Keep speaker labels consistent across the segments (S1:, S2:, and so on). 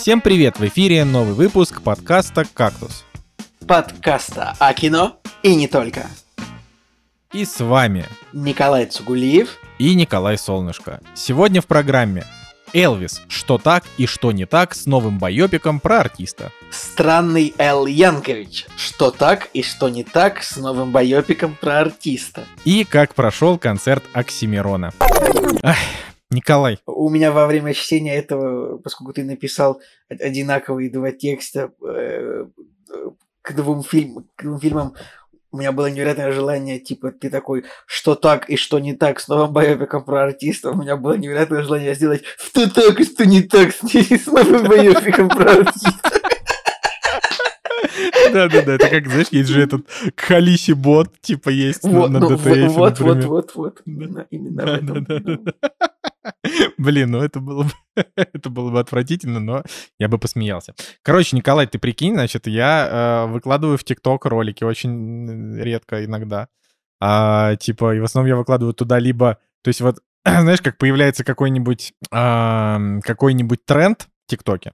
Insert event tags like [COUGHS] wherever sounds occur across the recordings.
S1: Всем привет! В эфире новый выпуск подкаста «Кактус».
S2: Подкаста о кино и не только.
S1: И с вами
S2: Николай Цугулиев
S1: и Николай Солнышко. Сегодня в программе Элвис. Что так и что не так с новым байопиком про артиста.
S2: Странный Эл Янкович. Что так и что не так с новым байопиком про артиста.
S1: И как прошел концерт Оксимирона. Ах, Николай.
S2: У меня во время чтения этого, поскольку ты написал одинаковые два текста э, к двум, фильм, к двум фильмам, у меня было невероятное желание, типа, ты такой, что так и что не так с новым байопиком про артиста. У меня было невероятное желание сделать, что так и что не так с, [LAUGHS] новым байопиком про артиста.
S1: Да-да-да, это как, знаешь, есть же этот Халиси бот, типа, есть
S2: Вот,
S1: на
S2: ну,
S1: DTF,
S2: вот, вот,
S1: например.
S2: вот, вот. Именно, именно в этом. [LAUGHS]
S1: Блин, ну это было бы [LAUGHS] это было бы отвратительно, но я бы посмеялся. Короче, Николай, ты прикинь, значит, я э, выкладываю в ТикТок ролики очень редко иногда. А, типа, и в основном я выкладываю туда либо... То есть вот, [CLEARS THROAT] знаешь, как появляется какой-нибудь ам, какой-нибудь тренд в ТикТоке,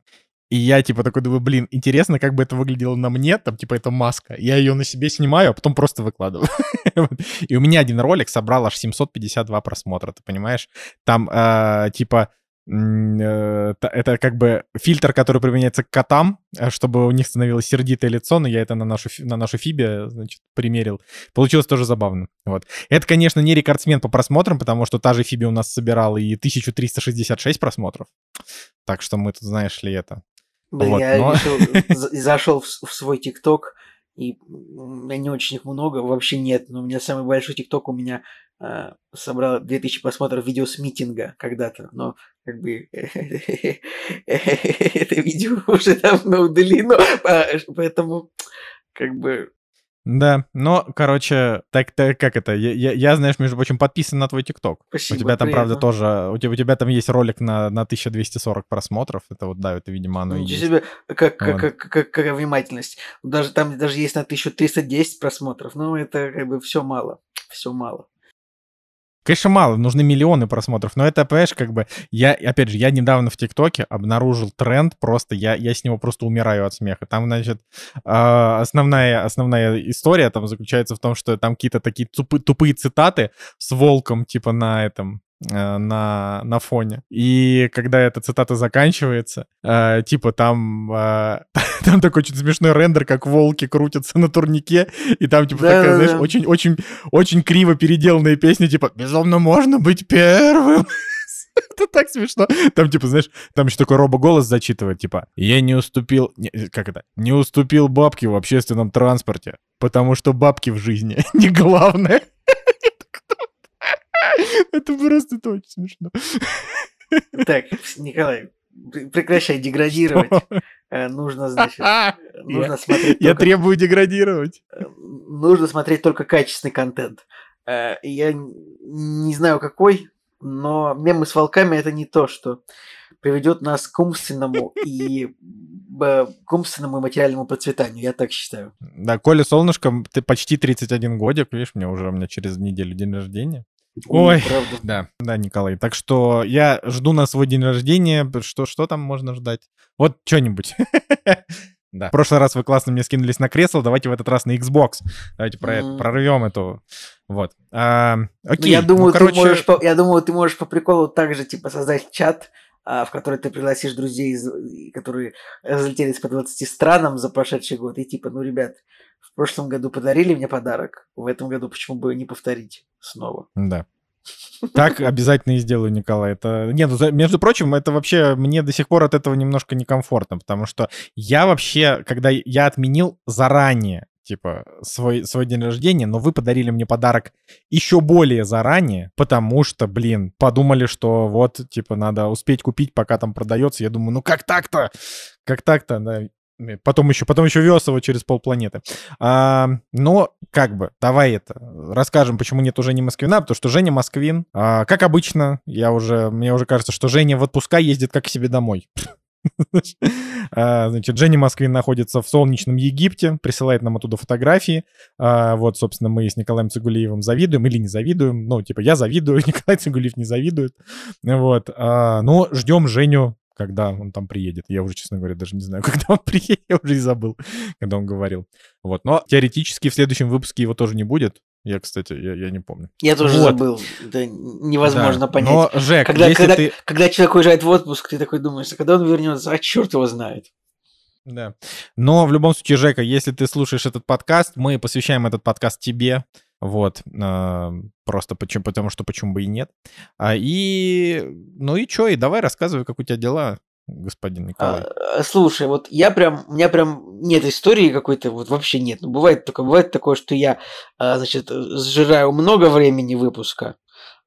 S1: и я, типа, такой думаю, блин, интересно, как бы это выглядело на мне, там, типа, это маска. Я ее на себе снимаю, а потом просто выкладываю. [LAUGHS] И у меня один ролик собрал аж 752 просмотра, ты понимаешь? Там, э, типа, э, это как бы фильтр, который применяется к котам, э, чтобы у них становилось сердитое лицо, но я это на нашу, на нашу Фибе, значит, примерил. Получилось тоже забавно. Вот. Это, конечно, не рекордсмен по просмотрам, потому что та же Фиби у нас собирала и 1366 просмотров. Так что мы тут, знаешь ли, это...
S2: Блин,
S1: Вот,
S2: я
S1: но-
S2: решил, [LAUGHS] за- зашел в, в свой ТикТок, и у меня не очень их много, вообще нет, но у меня самый большой ТикТок у меня э, собрал 2000 просмотров видео с митинга когда-то, но как бы [LAUGHS] это видео [LAUGHS] уже давно удалено, а, поэтому как бы
S1: Да, но, короче, так, так как это, я, я, я, знаешь, между прочим, подписан на твой ТикТок. У
S2: спасибо.
S1: тебя там, правда,
S2: приятно.
S1: тоже, у тебя, у тебя там есть ролик на, на 1240 просмотров, это вот, да, это, видимо, оно и
S2: Ничего
S1: есть.
S2: себе, как, как,
S1: Вот.
S2: как, как- какая внимательность. Даже там даже есть на 1310 просмотров, но это как бы все мало, все мало.
S1: Конечно, мало, нужны миллионы просмотров, но это, понимаешь, как бы, я, опять же, я недавно в ТикТоке обнаружил тренд, просто я, я с него просто умираю от смеха. Там, значит, а, основная, основная история там заключается в том, что там какие-то такие тупы- тупые цитаты с волком, типа, на этом, на, на фоне. И когда эта цитата заканчивается, э, типа там, э, [LAUGHS] там такой очень смешной рендер, как волки крутятся на турнике, и там типа такая,
S2: Да-да-да.
S1: знаешь, очень, очень, очень криво переделанная песня, типа «Безумно можно быть первым». [LAUGHS] Это так смешно. Там, типа, знаешь, там еще такой робо-голос зачитывает, типа, я не уступил, не, как это, не уступил бабке в общественном транспорте, потому что бабки в жизни [LAUGHS] не главное. Это просто это очень смешно.
S2: Так, Николай, пр- прекращай деградировать. Э, Нужно, значит, э, нужно смотреть
S1: Я требую деградировать.
S2: э, нужно смотреть только качественный контент. Э, Я не знаю какой, но мемы с волками это не то, что приведет нас к умственному и к умственному и материальному процветанию, я так считаю.
S1: Да, Коля Солнышко, ты почти 31 годик, видишь, мне уже у меня через неделю день рождения. Ой.
S2: правда.
S1: Да, да, Николай. Так что я жду на свой день рождения. Что, что там можно ждать? Вот что-нибудь. [LAUGHS] Да. В прошлый раз вы классно мне скинулись на кресло, давайте в этот раз на Xbox. Давайте про это,
S2: Мгм.
S1: прорвем эту. Вот. А,
S2: Ну,
S1: окей.
S2: я думаю,
S1: ну, короче,
S2: ты можешь, я думаю, ты можешь по приколу также типа создать чат, в который ты пригласишь друзей, которые разлетелись по 20 странам за прошедший год, и типа, ну, ребят, в прошлом году подарили мне подарок, в этом году почему бы не повторить снова?
S1: Да. [LAUGHS] Так обязательно и сделаю, Николай. Это... Нет, ну, между прочим, это вообще мне до сих пор от этого немножко некомфортно, потому что я вообще, когда я отменил заранее, типа, свой, свой день рождения, но вы подарили мне подарок еще более заранее, потому что, блин, подумали, что вот, типа, надо успеть купить, пока там продается. Я думаю, ну как так-то? Как так-то? Да. Потом еще, потом еще вез его через полпланеты. А, но, как бы, давай это, расскажем, почему нет уже Жени Москвина, потому что Женя Москвин, а, как обычно, я уже, мне уже кажется, что Женя в отпуска ездит как к себе домой. [LAUGHS] А, Значит, Женя Москвин находится в солнечном Египте, присылает нам оттуда фотографии. А, Вот, собственно, мы с Николаем Цигулиевым завидуем или не завидуем. Ну, типа, я завидую, [LAUGHS] Николай Цигулиев не завидует. Вот. а, Но ждем Женю когда он там приедет. Я уже, честно говоря, даже не знаю, [LAUGHS] когда он приедет, я уже и забыл, когда он говорил. Вот, но теоретически в следующем выпуске его тоже не будет. Я, кстати, я, я не помню.
S2: Я тоже
S1: Вот.
S2: забыл. Это невозможно
S1: Да,
S2: понять.
S1: Но, Жек,
S2: Когда,
S1: если
S2: когда,
S1: ты...
S2: когда человек уезжает в отпуск, ты такой думаешь, а когда он вернется? А черт его знает.
S1: Да. Но в любом случае, Жека, если ты слушаешь этот подкаст, мы посвящаем этот подкаст тебе. Вот. а, Просто почему, потому что почему бы и нет. А, И, ну и что, и давай рассказывай, как у тебя дела, господин Николай.
S2: А, слушай, вот я прям, у меня прям нет истории какой-то, вот вообще нет. Ну, бывает такое, бывает такое, что я, а, значит, сжираю много времени выпуска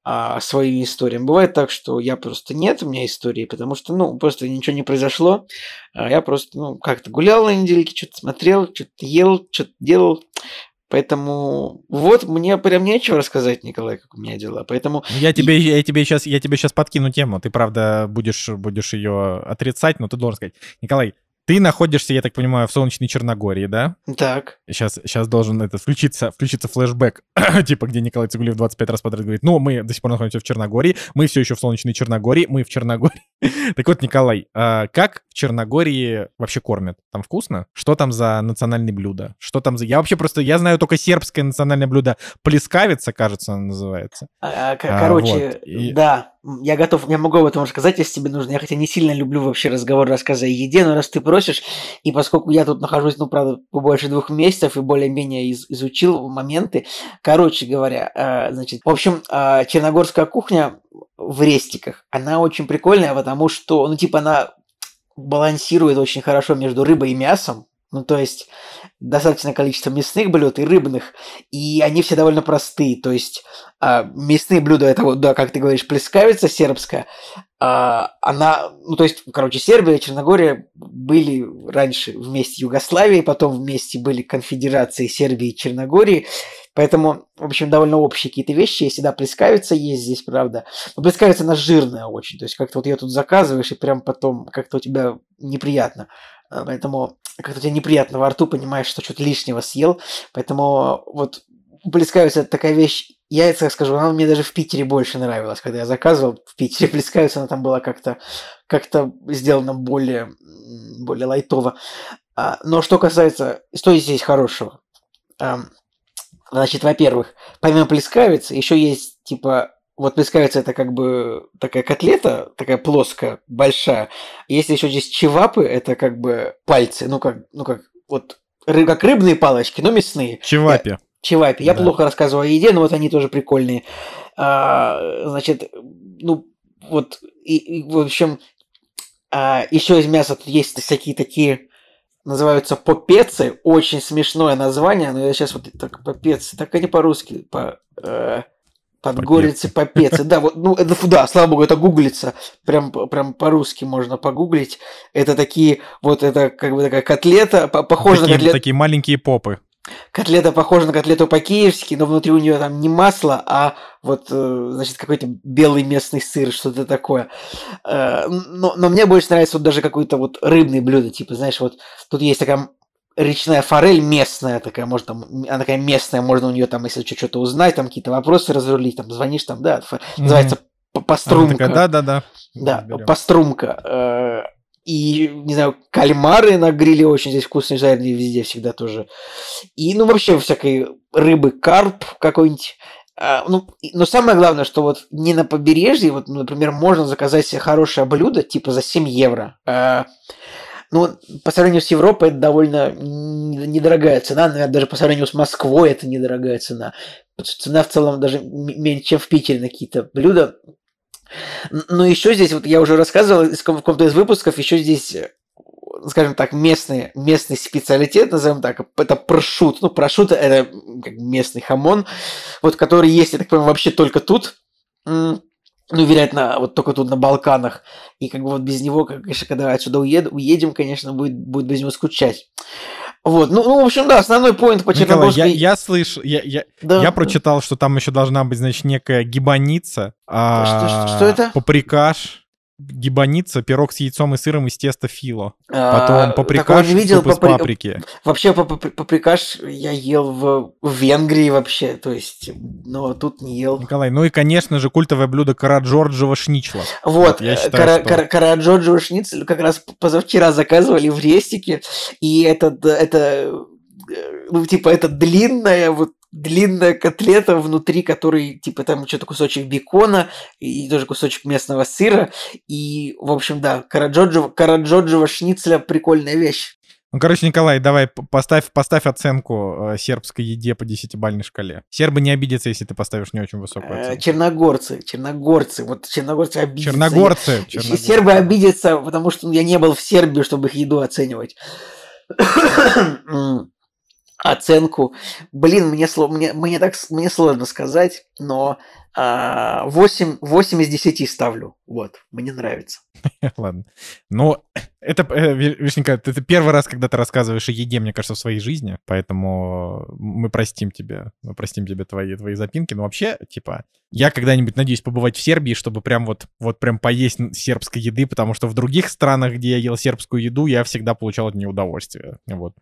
S2: а, своими историями. Бывает так, что я просто нет у меня истории, потому что, ну, просто ничего не произошло. А я просто, ну, как-то гулял на недельке, что-то смотрел, что-то ел, что-то делал. Поэтому вот мне прям нечего рассказать, Николай, как у меня дела. Поэтому
S1: Ну, Я тебе, я тебе сейчас, я тебе сейчас подкину тему. Ты, правда, будешь, будешь ее отрицать, но ты должен сказать. Николай, ты находишься, я так понимаю, в солнечной Черногории, да?
S2: так.
S1: Сейчас, сейчас должен это включиться, включиться флешбэк, [CLEARS THROAT] типа, где Николай Цигулиев 25 раз подряд говорит, ну, мы до сих пор находимся в Черногории, мы все еще в солнечной Черногории, мы в Черногории. [LAUGHS] так вот, Николай, а как в Черногории вообще кормят? Там вкусно? Что там за национальные блюда? Что там за... Я вообще просто, я знаю только сербское национальное блюдо плескавица, кажется, оно называется.
S2: А, к-
S1: А,
S2: короче,
S1: вот, и-
S2: да, я готов, я могу об этом рассказать, если тебе нужно. Я хотя не сильно люблю вообще разговор, рассказы о еде, но раз ты просишь, и поскольку я тут нахожусь, ну, правда, побольше двух месяцев и более-менее из- изучил моменты, короче говоря, а, значит, в общем, а, черногорская кухня в рестиках, она очень прикольная, потому что, ну, типа, она балансирует очень хорошо между рыбой и мясом, ну, то есть достаточное количество мясных блюд и рыбных, и они все довольно простые. То есть а, мясные блюда это вот, да, как ты говоришь, плескавица сербская. а, она, ну, то есть, короче, Сербия Черногория были раньше вместе Югославии, потом вместе были конфедерации Сербии и Черногории. Поэтому, в общем, довольно общие какие-то вещи. Есть, да, плескавица есть здесь, правда. Но плескавица, она жирная очень. То есть, как-то вот ее тут заказываешь, и прям потом как-то у тебя неприятно. А, Поэтому как-то тебе неприятно во рту, понимаешь, что что-то лишнего съел. Поэтому вот это такая вещь, я это так скажу, она мне даже в Питере больше нравилась, когда я заказывал в Питере [LAUGHS] плескавицу, она там была как-то как сделана более, более лайтово. А, Но что касается, что здесь хорошего? Ам, Значит, во-первых, помимо плескавицы, еще есть типа вот плескавица это как бы такая котлета, такая плоская, большая. Если еще здесь чевапы, это как бы пальцы, ну как, ну как вот ры- как рыбные палочки, но мясные.
S1: Чевапи.
S2: Чевапи. Я
S1: Да.
S2: плохо рассказываю о еде, но вот они тоже прикольные. А, значит, ну вот и, и, в общем, еще из мяса тут есть всякие такие называются попецы, очень смешное название, но я сейчас вот так попецы, так они по-русски, по э, подгорицы попецы, да, вот, ну это да, слава богу, это гуглится, прям прям по-русски можно погуглить, это такие вот это как бы такая котлета, по- похожа на
S1: Такие,
S2: котлету.
S1: такие маленькие попы.
S2: Котлета похожа на котлету по-киевски, но внутри у нее там не масло, а вот, э, значит, какой-то белый местный сыр, что-то такое. Э, Но, но мне больше нравится вот даже какое-то вот рыбное блюдо, типа, знаешь, вот тут есть такая речная форель местная такая, может, там, она такая местная, можно у нее там, если что-то узнать, там какие-то вопросы разрулить, там, звонишь, там, да, фо- называется п-
S1: Она
S2: пострумка.
S1: такая, да-да-да.
S2: Да,
S1: Разберем.
S2: пострумка. Э, И, не знаю, кальмары на гриле очень здесь вкусные, жареные везде всегда тоже. И, ну, вообще всякой рыбы, карп какой-нибудь. А, ну, но самое главное, что вот не на побережье, вот, ну, например, можно заказать себе хорошее блюдо, типа за 7 евро. А, ну, по сравнению с Европой это довольно недорогая цена, наверное, даже по сравнению с Москвой это недорогая цена. Цена в целом даже меньше, чем в Питере на какие-то блюда. Но еще здесь, вот я уже рассказывал в каком-то из выпусков, еще здесь, э, скажем так, местный, местный специалитет, назовем так, это прошут. Ну, прошут это местный хамон, вот который есть, я так понимаю, вообще только тут. Ну, вероятно, вот только тут на Балканах. И как бы вот без него, как- конечно, когда отсюда уеду, уедем, конечно, будет, будет без него скучать. Вот, ну, ну, в общем, да, основной поинт по
S1: Николай, я,
S2: Черногорской...
S1: я слышу, я, я,
S2: Да,
S1: я
S2: да.
S1: прочитал, что там еще должна быть, значит, некая гибаница. а,
S2: Что- что- что это?
S1: Паприкаш. Гибаница, пирог с яйцом и сыром из теста фило. Потом
S2: А,
S1: паприкаш,
S2: такого не видел,
S1: суп из
S2: папри-
S1: паприки.
S2: Вообще, пап- пап- паприкаш я ел в, в Венгрии вообще, то есть, но тут не ел.
S1: Николай, ну и, конечно же, культовое блюдо Караджорджева шничла.
S2: Вот,
S1: я считаю,
S2: Кара-
S1: что-
S2: Кара- Караджоджо шницель как раз позавчера заказывали в рестике, и этот, это, э, ну, типа, это длинная, вот, длинная котлета внутри, которой, типа, там что-то кусочек бекона и тоже кусочек местного сыра, и, в общем, да, Караджоджо, Караджоджо шницеля прикольная вещь.
S1: Ну, короче, Николай, давай поставь, поставь оценку э, сербской еде по десятибальной шкале. Сербы не обидятся, если ты поставишь не очень высокую
S2: Э,
S1: оценку.
S2: Черногорцы, черногорцы, вот черногорцы обидятся.
S1: Черногорцы.
S2: И
S1: черногорцы.
S2: Сербы обидятся, потому что я не был в Сербии, чтобы их еду оценивать. [COUGHS] Оценку. Блин, мне, мне, мне, так, мне сложно сказать, но а, 8, 8 из 10 ставлю. Вот, мне нравится. [LAUGHS]
S1: Ладно. Ну, это, э, Ви- Вишенька, это первый раз, когда ты рассказываешь о еде, мне кажется, в своей жизни, поэтому мы простим тебе, мы простим тебе твои, твои запинки. Но вообще, типа, я когда-нибудь надеюсь побывать в Сербии, чтобы прям вот, вот прям поесть сербской еды, потому что в других странах, где я ел сербскую еду, я всегда получал от нее удовольствие. Вот.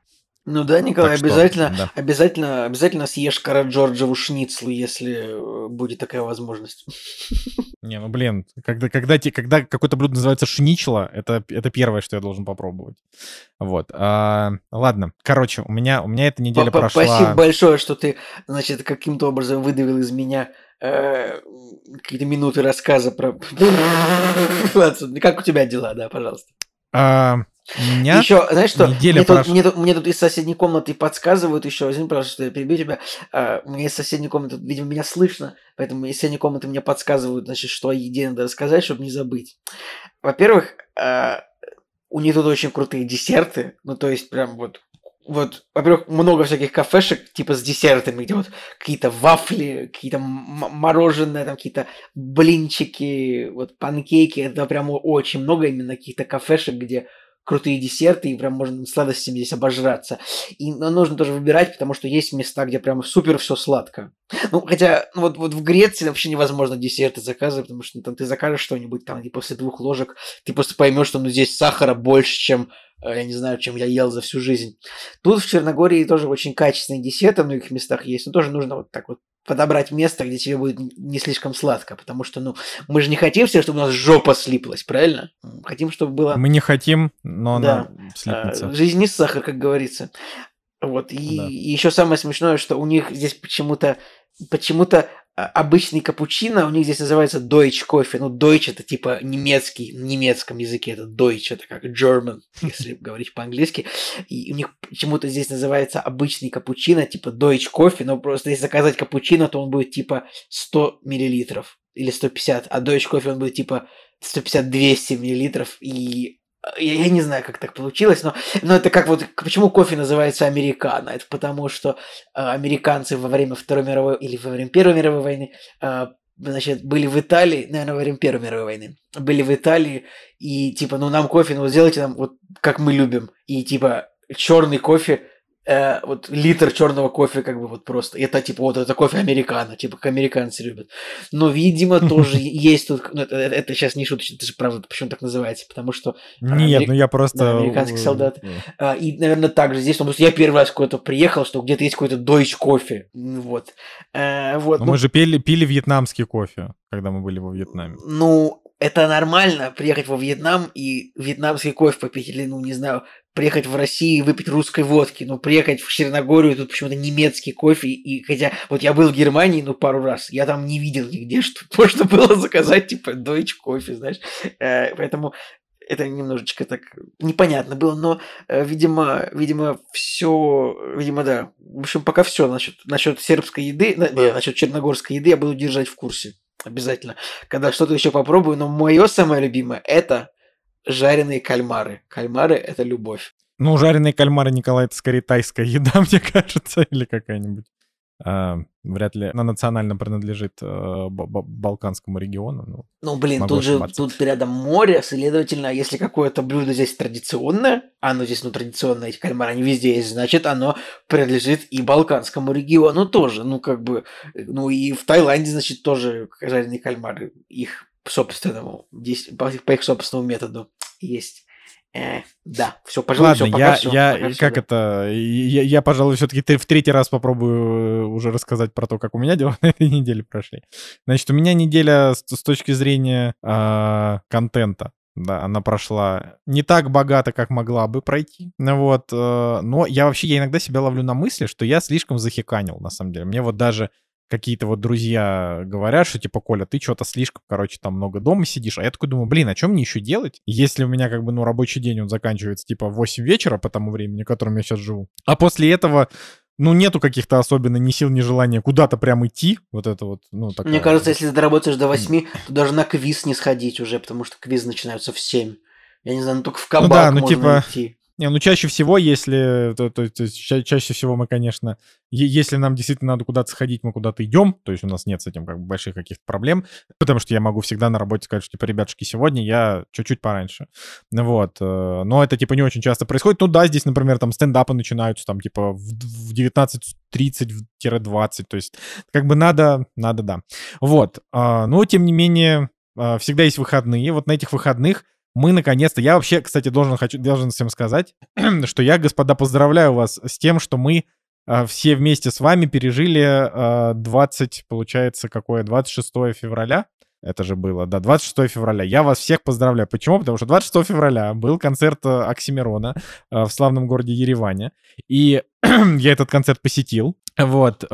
S2: Ну да, Николай,
S1: Так что,
S2: обязательно,
S1: да.
S2: обязательно, обязательно съешь Караджорджеву шницлу, если э, будет такая возможность.
S1: Не, ну блин, когда, когда, когда какое-то блюдо называется шничла, это, это первое, что я должен попробовать. Вот. а, ладно, короче, у меня, у меня эта неделя
S2: Па- па-
S1: прошла...
S2: Спасибо большое, что ты, значит, каким-то образом выдавил из меня э, какие-то минуты рассказа про... [LAUGHS] Как у тебя дела, да, пожалуйста.
S1: А, меня...
S2: Еще, знаешь что, мне тут, мне, тут, мне тут из соседней комнаты подсказывают еще, извини, пожалуйста, что я перебью тебя, А, мне из соседней комнаты, видимо, меня слышно, поэтому из соседней комнаты мне подсказывают, значит, что о еде надо рассказать, чтобы не забыть. Во-первых, а, у них тут очень крутые десерты, ну, то есть, прям вот вот, во-первых, много всяких кафешек, типа с десертами, где вот какие-то вафли, какие-то мороженое, там какие-то блинчики, вот панкейки, это прям очень много именно каких-то кафешек, где крутые десерты, и прям можно сладостями здесь обожраться. И но нужно тоже выбирать, потому что есть места, где прям супер все сладко. Ну, хотя, ну, вот, вот в Греции вообще невозможно десерты заказывать, потому что ну, там ты закажешь что-нибудь, там, и после двух ложек ты просто поймешь, что ну, здесь сахара больше, чем, э, я не знаю, чем я ел за всю жизнь. Тут в Черногории тоже очень качественные десерты в многих местах есть, но тоже нужно вот так вот подобрать место, где тебе будет не слишком сладко, потому что, ну, мы же не хотим все, чтобы у нас жопа слиплась, правильно? Хотим, чтобы было...
S1: Мы не хотим, но
S2: Да.
S1: она слипнется.
S2: А, Жизнь не сахар, как говорится. Вот. И,
S1: Да.
S2: еще самое смешное, что у них здесь почему-то почему-то а, обычный капучино у них здесь называется Deutsch кофе. Ну, Deutsch это типа немецкий, на немецком языке это Deutsch, это как German, [LAUGHS] если говорить по-английски. И у них почему-то здесь называется обычный капучино, типа Deutsch кофе, но просто если заказать капучино, то он будет типа 100 миллилитров или 150, а Deutsch кофе он будет типа 150-200 миллилитров, и я, я не знаю, как так получилось, но, но это как вот, почему кофе называется американо? Это потому, что э, американцы во время Второй мировой или во время Первой мировой войны э, значит, были в Италии, наверное, во время Первой мировой войны, были в Италии, и типа, ну нам кофе, ну сделайте нам вот как мы любим, и типа черный кофе, э, вот литр черного кофе, как бы вот просто. Это типа вот это кофе американо, типа как американцы любят. Но, видимо, тоже [LAUGHS] есть тут. ну, это, это сейчас не шуточно, это же правда, почему так называется, потому что.
S1: Нет,
S2: Америк-
S1: ну я просто...
S2: да, американский
S1: э,
S2: солдат.
S1: э,
S2: а, и, наверное, также здесь, потому что я первый раз куда-то приехал, что где-то есть какой-то Deutsch кофе. Вот. Э, вот.
S1: Но
S2: ну,
S1: мы же пили, пили вьетнамский кофе, когда мы были во Вьетнаме.
S2: Ну, это нормально, приехать во Вьетнам и вьетнамский кофе попить, или, ну, не знаю, приехать в Россию и выпить русской водки, но приехать в Черногорию, тут почему-то немецкий кофе, и хотя, вот я был в Германии, ну, пару раз, я там не видел нигде, [LAUGHS] что можно было заказать, типа, Deutsch кофе, знаешь, Э, поэтому это немножечко так непонятно было, но, э, видимо, видимо, все, видимо, да. В общем, пока все насчет, насчет сербской еды, на- насчет черногорской еды я буду держать в курсе. Обязательно. Когда что-то еще попробую, но мое самое любимое это жареные кальмары. Кальмары это любовь.
S1: Ну, жареные кальмары, Николай, это скорее тайская еда, [LAUGHS] мне кажется, или какая-нибудь. А, вряд ли она национально принадлежит Ба- Балканскому региону. Ну,
S2: Ну, блин, тут же
S1: ошибаться.
S2: тут рядом море, следовательно, если какое-то блюдо здесь традиционное, а оно здесь, ну, традиционное, эти кальмары, они везде есть, значит, оно принадлежит и Балканскому региону тоже. Ну, как бы, э, ну, и в Таиланде, значит, тоже жареные кальмары. Их собственному, по их собственному методу есть. Э, да, все, пожалуй,
S1: Ладно,
S2: все, пока
S1: я,
S2: все.
S1: я
S2: пока
S1: как
S2: да.
S1: это, я, я пожалуй, все-таки в третий раз попробую э, уже рассказать про то, как у меня [LAUGHS] дела на этой неделе прошли. Значит, у меня неделя с, с точки зрения а, контента, да, она прошла не так богато, как могла бы пройти, ну вот, э, но я вообще, я иногда себя ловлю на мысли, что я слишком захиканил, на самом деле. Мне вот даже какие-то вот друзья говорят, что типа, Коля, ты что-то слишком, короче, там много дома сидишь. А я такой думаю, блин, а что мне еще делать? Если у меня как бы, ну, рабочий день, он заканчивается типа в 8 вечера по тому времени, в котором я сейчас живу. А после этого, ну, нету каких-то особенно ни сил, ни желания куда-то прям идти. Вот это вот, ну, такая...
S2: Мне кажется, если ты доработаешь до 8, то даже на квиз не сходить уже, потому что квиз начинаются в 7. Я не знаю, ну только в кабак
S1: да, ну,
S2: можно
S1: типа,
S2: идти.
S1: Не, ну чаще всего, если, то, то, то есть ча- чаще всего мы, конечно, если нам действительно надо куда-то сходить, мы куда-то идем, то есть у нас нет с этим как бы больших каких-то проблем, потому что я могу всегда на работе сказать, что типа, ребятушки, сегодня я чуть-чуть пораньше, вот, э, но это типа не очень часто происходит, ну да, здесь, например, там стендапы начинаются там типа в, в 19.30-20, то есть как бы надо, надо, да, вот, а, но тем не менее а, всегда есть выходные, вот на этих выходных мы наконец-то, я вообще, кстати, должен, хочу, должен всем сказать, [CLEARS THROAT] что я, господа, поздравляю вас с тем, что мы э, все вместе с вами пережили э, 20, получается, какое, 26 февраля, это же было, да, 26 февраля. Я вас всех поздравляю. Почему? Потому что 26 февраля был концерт э, Оксимирона э, в славном городе Ереване, и [CLEARS THROAT] я этот концерт посетил, вот, э,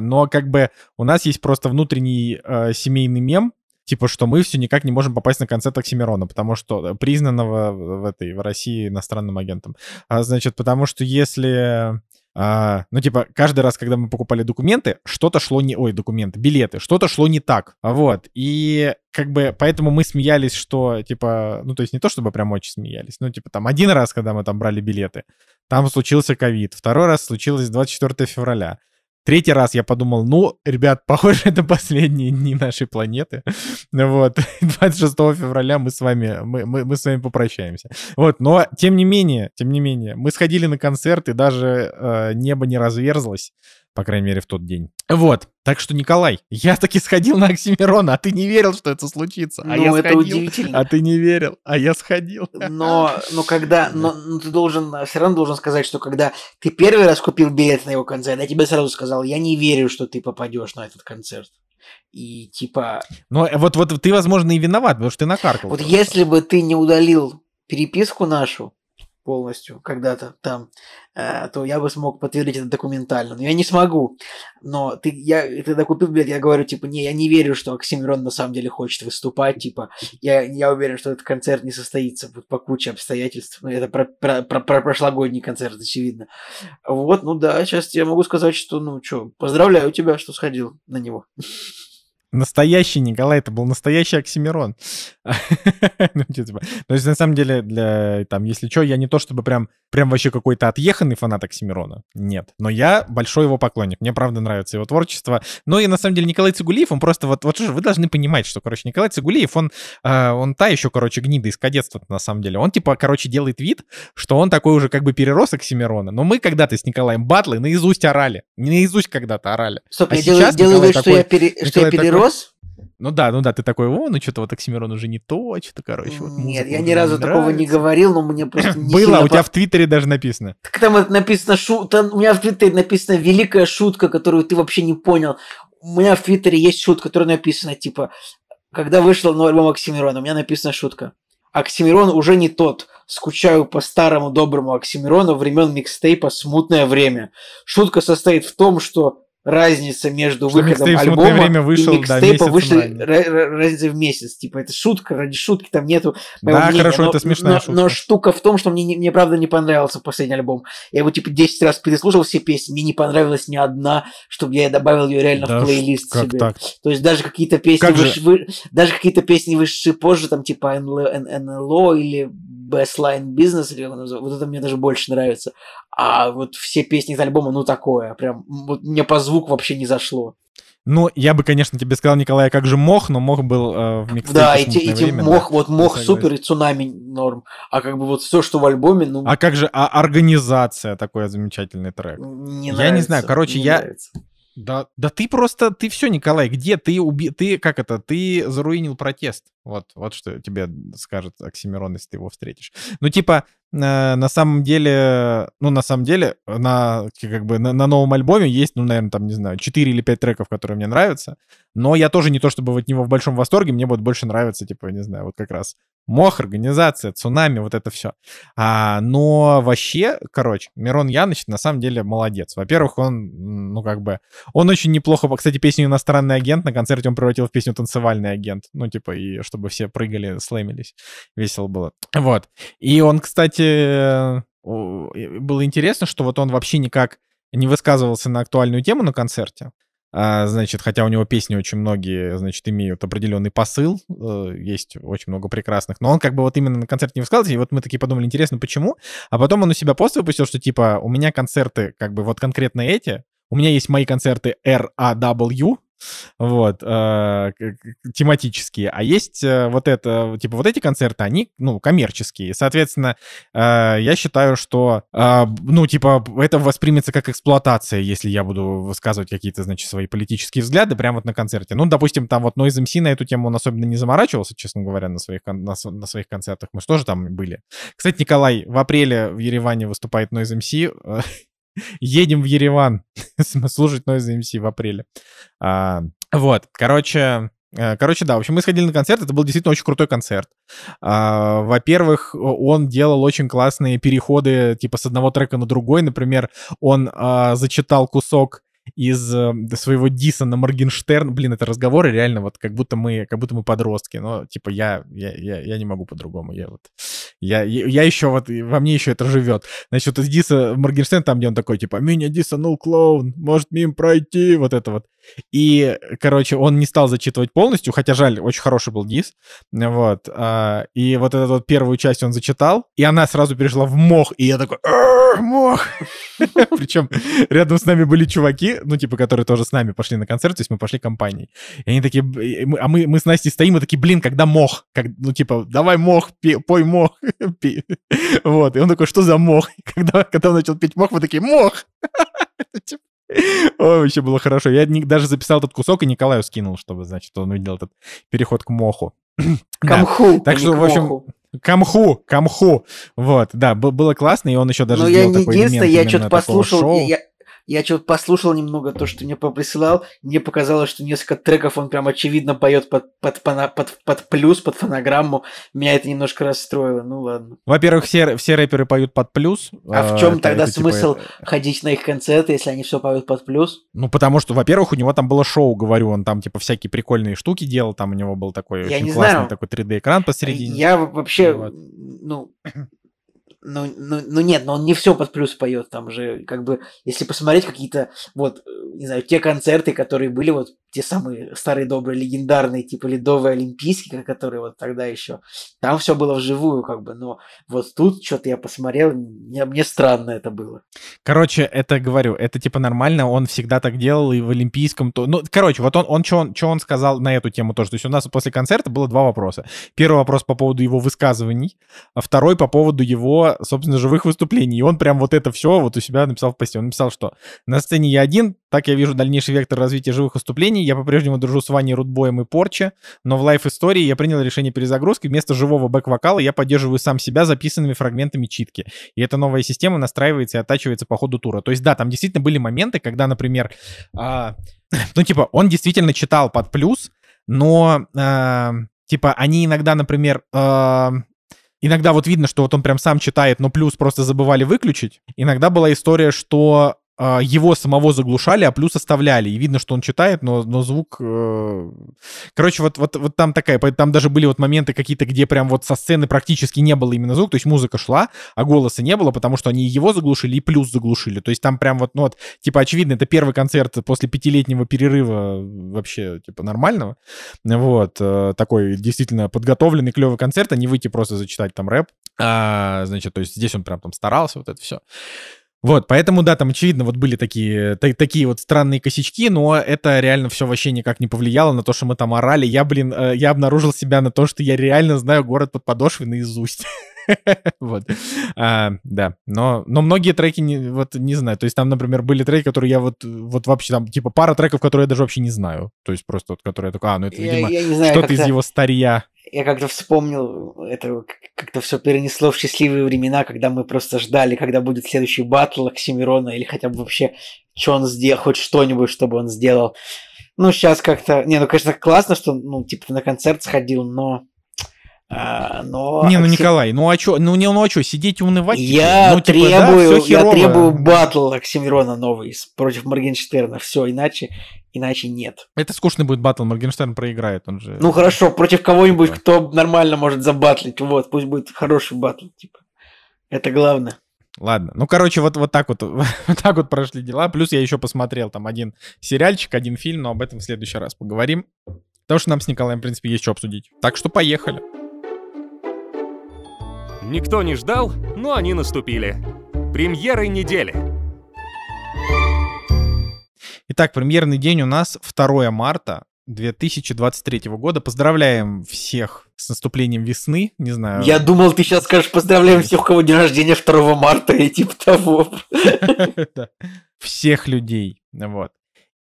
S1: но как бы у нас есть просто внутренний семейный мем, типа, что мы все никак не можем попасть на концерт Оксимирона, потому что признанного в этой в России иностранным агентом. А, значит, потому что если а, ну, типа, каждый раз, когда мы покупали документы, что-то шло не... Ой, документы, билеты, что-то шло не так. Вот. И как бы поэтому мы смеялись, что, типа, ну, то есть не то, чтобы прям очень смеялись, ну, типа, там, один раз, когда мы там брали билеты, там случился ковид. Второй раз случилось 24 февраля. Третий раз я подумал, ну, ребят, [LAUGHS] похоже, это последние дни нашей планеты. Вот. [LAUGHS] 26 февраля мы с вами, мы, мы, мы с вами попрощаемся. Вот, но тем не менее, тем не менее, мы сходили на концерт, и даже э, небо не разверзлось, по крайней мере, в тот день. Вот. Так что, Николай, я таки сходил на Оксимирона, а ты не верил, что это случится. А
S2: ну,
S1: я
S2: это
S1: сходил,
S2: удивительно.
S1: А ты не верил, а я сходил.
S2: Но, но когда, [LAUGHS] но, но ты должен, все равно должен сказать, что когда ты первый раз купил билет на его концерт, я тебе сразу сказал, я не верю, что ты попадешь на этот концерт. И типа,
S1: Но э, вот, вот ты, возможно, и виноват, потому что ты накаркал.
S2: вот
S1: просто.
S2: если бы ты не удалил переписку нашу полностью когда-то там, э, то я бы смог подтвердить это документально. Но я не смогу. Но ты, я, ты тогда купил билет, я говорю, типа, не, я не верю, что Оксимирон на самом деле хочет выступать, типа, я, я уверен, что этот концерт не состоится вот по куче обстоятельств. Ну, это про, про, про, про прошлогодний концерт, очевидно. Вот, ну да, сейчас я могу сказать, что, ну, что, поздравляю тебя, что сходил на него.
S1: Настоящий Николай, это был настоящий Оксимирон. [LAUGHS] Ну, типа, То есть, на самом деле, для, там, если что, я не то чтобы прям, прям вообще какой-то отъеханный фанат Оксимирона. Нет. Но я большой его поклонник. Мне, правда, нравится его творчество. Но и, на самом деле, Николай Цигулиев, он просто, вот, вот что же, вы должны понимать, что, короче, Николай Цигулиев, он, э, он та еще, короче, гнида из кадетства на самом деле. Он, типа, короче, делает вид, что он такой уже как бы перерос Оксимирона. Но мы когда-то с Николаем Батлы наизусть орали. Не наизусть когда-то орали.
S2: Стоп,
S1: А
S2: я делаю,
S1: сейчас
S2: делаю
S1: Николай
S2: вид, что
S1: такой-
S2: я, пере- что я
S1: Николай
S2: перерос.
S1: Ну да, ну да, ты такой, о, ну что-то вот Оксимирон уже не то, что-то, короче, вот
S2: Нет, я ни разу
S1: не
S2: такого не говорил, но мне просто не
S1: Было, у тебя в Твиттере даже написано.
S2: Так там это написано шу... там у меня в Твиттере написано великая шутка, которую ты вообще не понял. У меня в Твиттере есть шутка, которая написана, типа, когда вышел новый альбом Оксимирона, у меня написана шутка. Оксимирон уже не тот. Скучаю по старому доброму Оксимирону времен микстейпа «Смутное время». Шутка состоит в том, что разница между
S1: Что
S2: выходом
S1: микстейп «Смутное
S2: альбома
S1: время» вышел,
S2: и
S1: да,
S2: микстейпа
S1: месяцем
S2: вышли разница в месяц. Типа, это шутка, ради шутки там нету
S1: Да,
S2: мнения,
S1: хорошо,
S2: но-
S1: это смешная
S2: но,
S1: шутка.
S2: но штука в том, что мне, не- мне правда не понравился последний альбом. Я его типа 10 раз переслушал все песни, мне не понравилась ни одна, чтобы я добавил ее реально
S1: Да
S2: в плейлист
S1: как
S2: себе.
S1: так?
S2: То есть даже какие-то песни,
S1: Как
S2: выш- вы- даже какие-то песни вышедшие позже, там типа НЛ НЛО или Best Line Business, или как он называется, вот это мне даже больше нравится. А вот все песни из альбома, ну такое, прям, вот мне по звуку вообще не зашло.
S1: Ну, я бы, конечно, тебе сказал, Николай, как же мох, но мох был э, в микстейпе
S2: да, и, те-
S1: «Смутное
S2: и те
S1: время»,
S2: мох,
S1: да.
S2: вот мох
S1: согласен.
S2: супер и цунами норм. А как бы вот все, что в альбоме, ну,
S1: А как же а, организация, такой замечательный трек?
S2: не
S1: я не
S2: нравится,
S1: знаю, короче,
S2: не
S1: я-
S2: нравится.
S1: Да, да ты просто, ты все, Николай, где ты уби... ты, как это, ты заруинил протест. Вот, вот что тебе скажет Оксимирон, если ты его встретишь. Ну, типа, э, на самом деле, ну, на самом деле, на, как бы, на, на новом альбоме есть, ну, наверное, там, не знаю, 4 или 5 треков, которые мне нравятся, но я тоже не то чтобы от него в большом восторге, мне вот больше нравится, типа, не знаю, вот как раз МОХ, организация, цунами, вот это все. А, но вообще, короче, Мирон Яныч на самом деле молодец. Во-первых, он, ну, как бы, он очень неплохо, кстати, песню «Иностранный агент» на концерте он превратил в песню «Танцевальный агент». Ну, типа, и чтобы все прыгали, слэмились. Весело было. Вот. И он, кстати, было интересно, что вот он вообще никак не высказывался на актуальную тему на концерте. А, значит, хотя у него песни очень многие, значит, имеют определенный посыл, э, есть очень много прекрасных, но он как бы вот именно на концерте не высказался, и вот мы такие подумали, интересно, почему? А потом он у себя пост выпустил, что типа у меня концерты как бы вот конкретно эти, у меня есть мои концерты RAW, вот, э, тематические. А есть э, вот это, типа, вот эти концерты, они, ну, коммерческие. Соответственно, э, я считаю, что, э, ну, типа, это воспримется как эксплуатация, если я буду высказывать какие-то, значит, свои политические взгляды прямо вот на концерте. Ну, допустим, там вот Noise MC на эту тему он особенно не заморачивался, честно говоря, на своих, на, на своих концертах. Мы же тоже там были. Кстати, Николай, в апреле в Ереване выступает Noise MC. [LAUGHS] едем в Ереван [LAUGHS] слушать Noise MC в апреле. А, вот, короче, э, Короче, да, в общем, мы сходили на концерт, это был действительно очень крутой концерт. А, во-первых, он делал очень классные переходы, типа, с одного трека на другой. Например, он а, зачитал кусок из э, своего диса на Моргенштерн. Блин, это разговоры реально вот как будто мы, как будто мы подростки. Но типа я, я, я, я не могу по-другому. Я вот, я, я еще вот, во мне еще это живет. Значит, из диса Моргенштерн там, где он такой, типа, меня дисанул клоун, может мимо пройти, вот это вот. И, короче, он не стал зачитывать полностью, хотя жаль, очень хороший был дис. Вот. А, и вот эту вот первую часть он зачитал, и она сразу перешла в мох, и я такой, мох! [LAUGHS] Причем рядом с нами были чуваки, ну, типа, которые тоже с нами пошли на концерт, то есть мы пошли компанией. И они такие, а мы, мы с Настей стоим и такие, блин, когда мох? Как, ну, типа, давай мох, пой мох. [LAUGHS] Вот, и он такой, что за мох? [LAUGHS] Когда, когда он начал петь мох, мы такие, мох! [LAUGHS] Типа, Ой, вообще было хорошо. Я даже записал этот кусок и Николаю скинул, чтобы, значит, он увидел этот переход к моху. [CLEARS THROAT]
S2: Камху.
S1: Так что, в общем, Камху, камху. Вот, да, было классно, и он еще даже сделал такой элемент
S2: я что-то послушал, я, я что-то послушал немного то, что мне присылал. Мне показалось, что несколько треков он прям очевидно поет под, под, под, под, под плюс, под фонограмму. Меня это немножко расстроило. Ну ладно.
S1: Во-первых, все, все рэперы поют под плюс.
S2: А в чем это, тогда это, типа смысл типа... ходить на их концерты, если они все поют под плюс?
S1: Ну, потому что, во-первых, у него там было шоу, говорю, он там типа всякие прикольные штуки делал. Там у него был такой я очень классный знаю. такой 3D-экран посередине.
S2: Я вообще, вот. ну, ну, ну, ну нет, но он не все под плюс поет, там же, как бы, если посмотреть какие-то, вот, э, не знаю, те концерты, которые были вот те самые старые добрые легендарные, типа ледовые олимпийские, которые вот тогда еще, там все было вживую, как бы, но вот тут что-то я посмотрел, мне, мне странно это было.
S1: Короче, это говорю, это типа нормально, он всегда так делал и в олимпийском, то, ну, короче, вот он, он что он, что он сказал на эту тему тоже, то есть у нас после концерта было два вопроса. Первый вопрос по поводу его высказываний, а второй по поводу его, собственно, живых выступлений, и он прям вот это все вот у себя написал в посте, он написал, что на сцене я один, так я вижу дальнейший вектор развития живых выступлений. Я по-прежнему дружу с Ваней Рудбоем и Порче, но в лайф-истории я принял решение перезагрузки. Вместо живого бэк-вокала я поддерживаю сам себя записанными фрагментами читки. И эта новая система настраивается и оттачивается по ходу тура. То есть да, там действительно были моменты, когда, например, а, ну типа он действительно читал под плюс, но а, типа они иногда, например, а, Иногда вот видно, что вот он прям сам читает, но плюс просто забывали выключить. Иногда была история, что его самого заглушали, а плюс оставляли. И видно, что он читает, но, но звук... Э... Короче, вот, вот, вот там такая... Там даже были вот моменты какие-то, где прям вот со сцены практически не было именно звук, то есть музыка шла, а голоса не было, потому что они его заглушили и плюс заглушили. То есть там прям вот, ну вот, типа, очевидно, это первый концерт после пятилетнего перерыва вообще, типа, нормального. Вот. Э, такой действительно подготовленный, клевый концерт, а не выйти просто зачитать там рэп. А, значит, то есть здесь он прям там старался, вот это все. Вот, поэтому, да, там, очевидно, вот были такие, та- такие вот странные косячки, но это реально все вообще никак не повлияло на то, что мы там орали. Я, блин, э, я обнаружил себя на то, что я реально знаю город под подошвой наизусть. [LAUGHS] Вот. А, да. Но, но многие треки, не, вот, не знаю. То есть там, например, были треки, которые я вот, вот вообще там, типа, пара треков, которые я даже вообще не знаю. То есть просто вот, которые я такой, а, ну это, видимо, что-то из его старья.
S2: Я как-то вспомнил, это как-то все перенесло в счастливые времена, когда мы просто ждали, когда будет следующий батл Оксимирона, или хотя бы вообще, что он сделал, хоть что-нибудь, чтобы он сделал. Ну, сейчас как-то... Не, ну, конечно, классно, что, ну, типа, ты на концерт сходил, но
S1: а, но... Не, ну Николай, ну а чё, ну не, ну а чё, сидеть и унывать?
S2: Я
S1: ну,
S2: типа, требую, да, я требую батл Оксимирона новый против Моргенштерна, все, иначе, иначе нет.
S1: Это скучный будет батл, Моргенштерн проиграет, он же...
S2: Ну хорошо, против кого-нибудь, да. кто нормально может забатлить, вот, пусть будет хороший батл, типа. Это главное.
S1: Ладно, ну, короче, вот, вот так вот, [LAUGHS] вот так вот прошли дела. Плюс я еще посмотрел там один сериальчик, один фильм, но об этом в следующий раз поговорим. Потому что нам с Николаем, в принципе, есть что обсудить. Так что поехали.
S3: Никто не ждал, но они наступили. Премьеры недели.
S1: Итак, премьерный день у нас 2 марта 2023 года. Поздравляем всех с наступлением весны. Не знаю.
S2: Я думал, ты сейчас скажешь поздравляем всех, у кого день рождения 2 марта и типа того. [LAUGHS]
S1: Всех людей. Вот.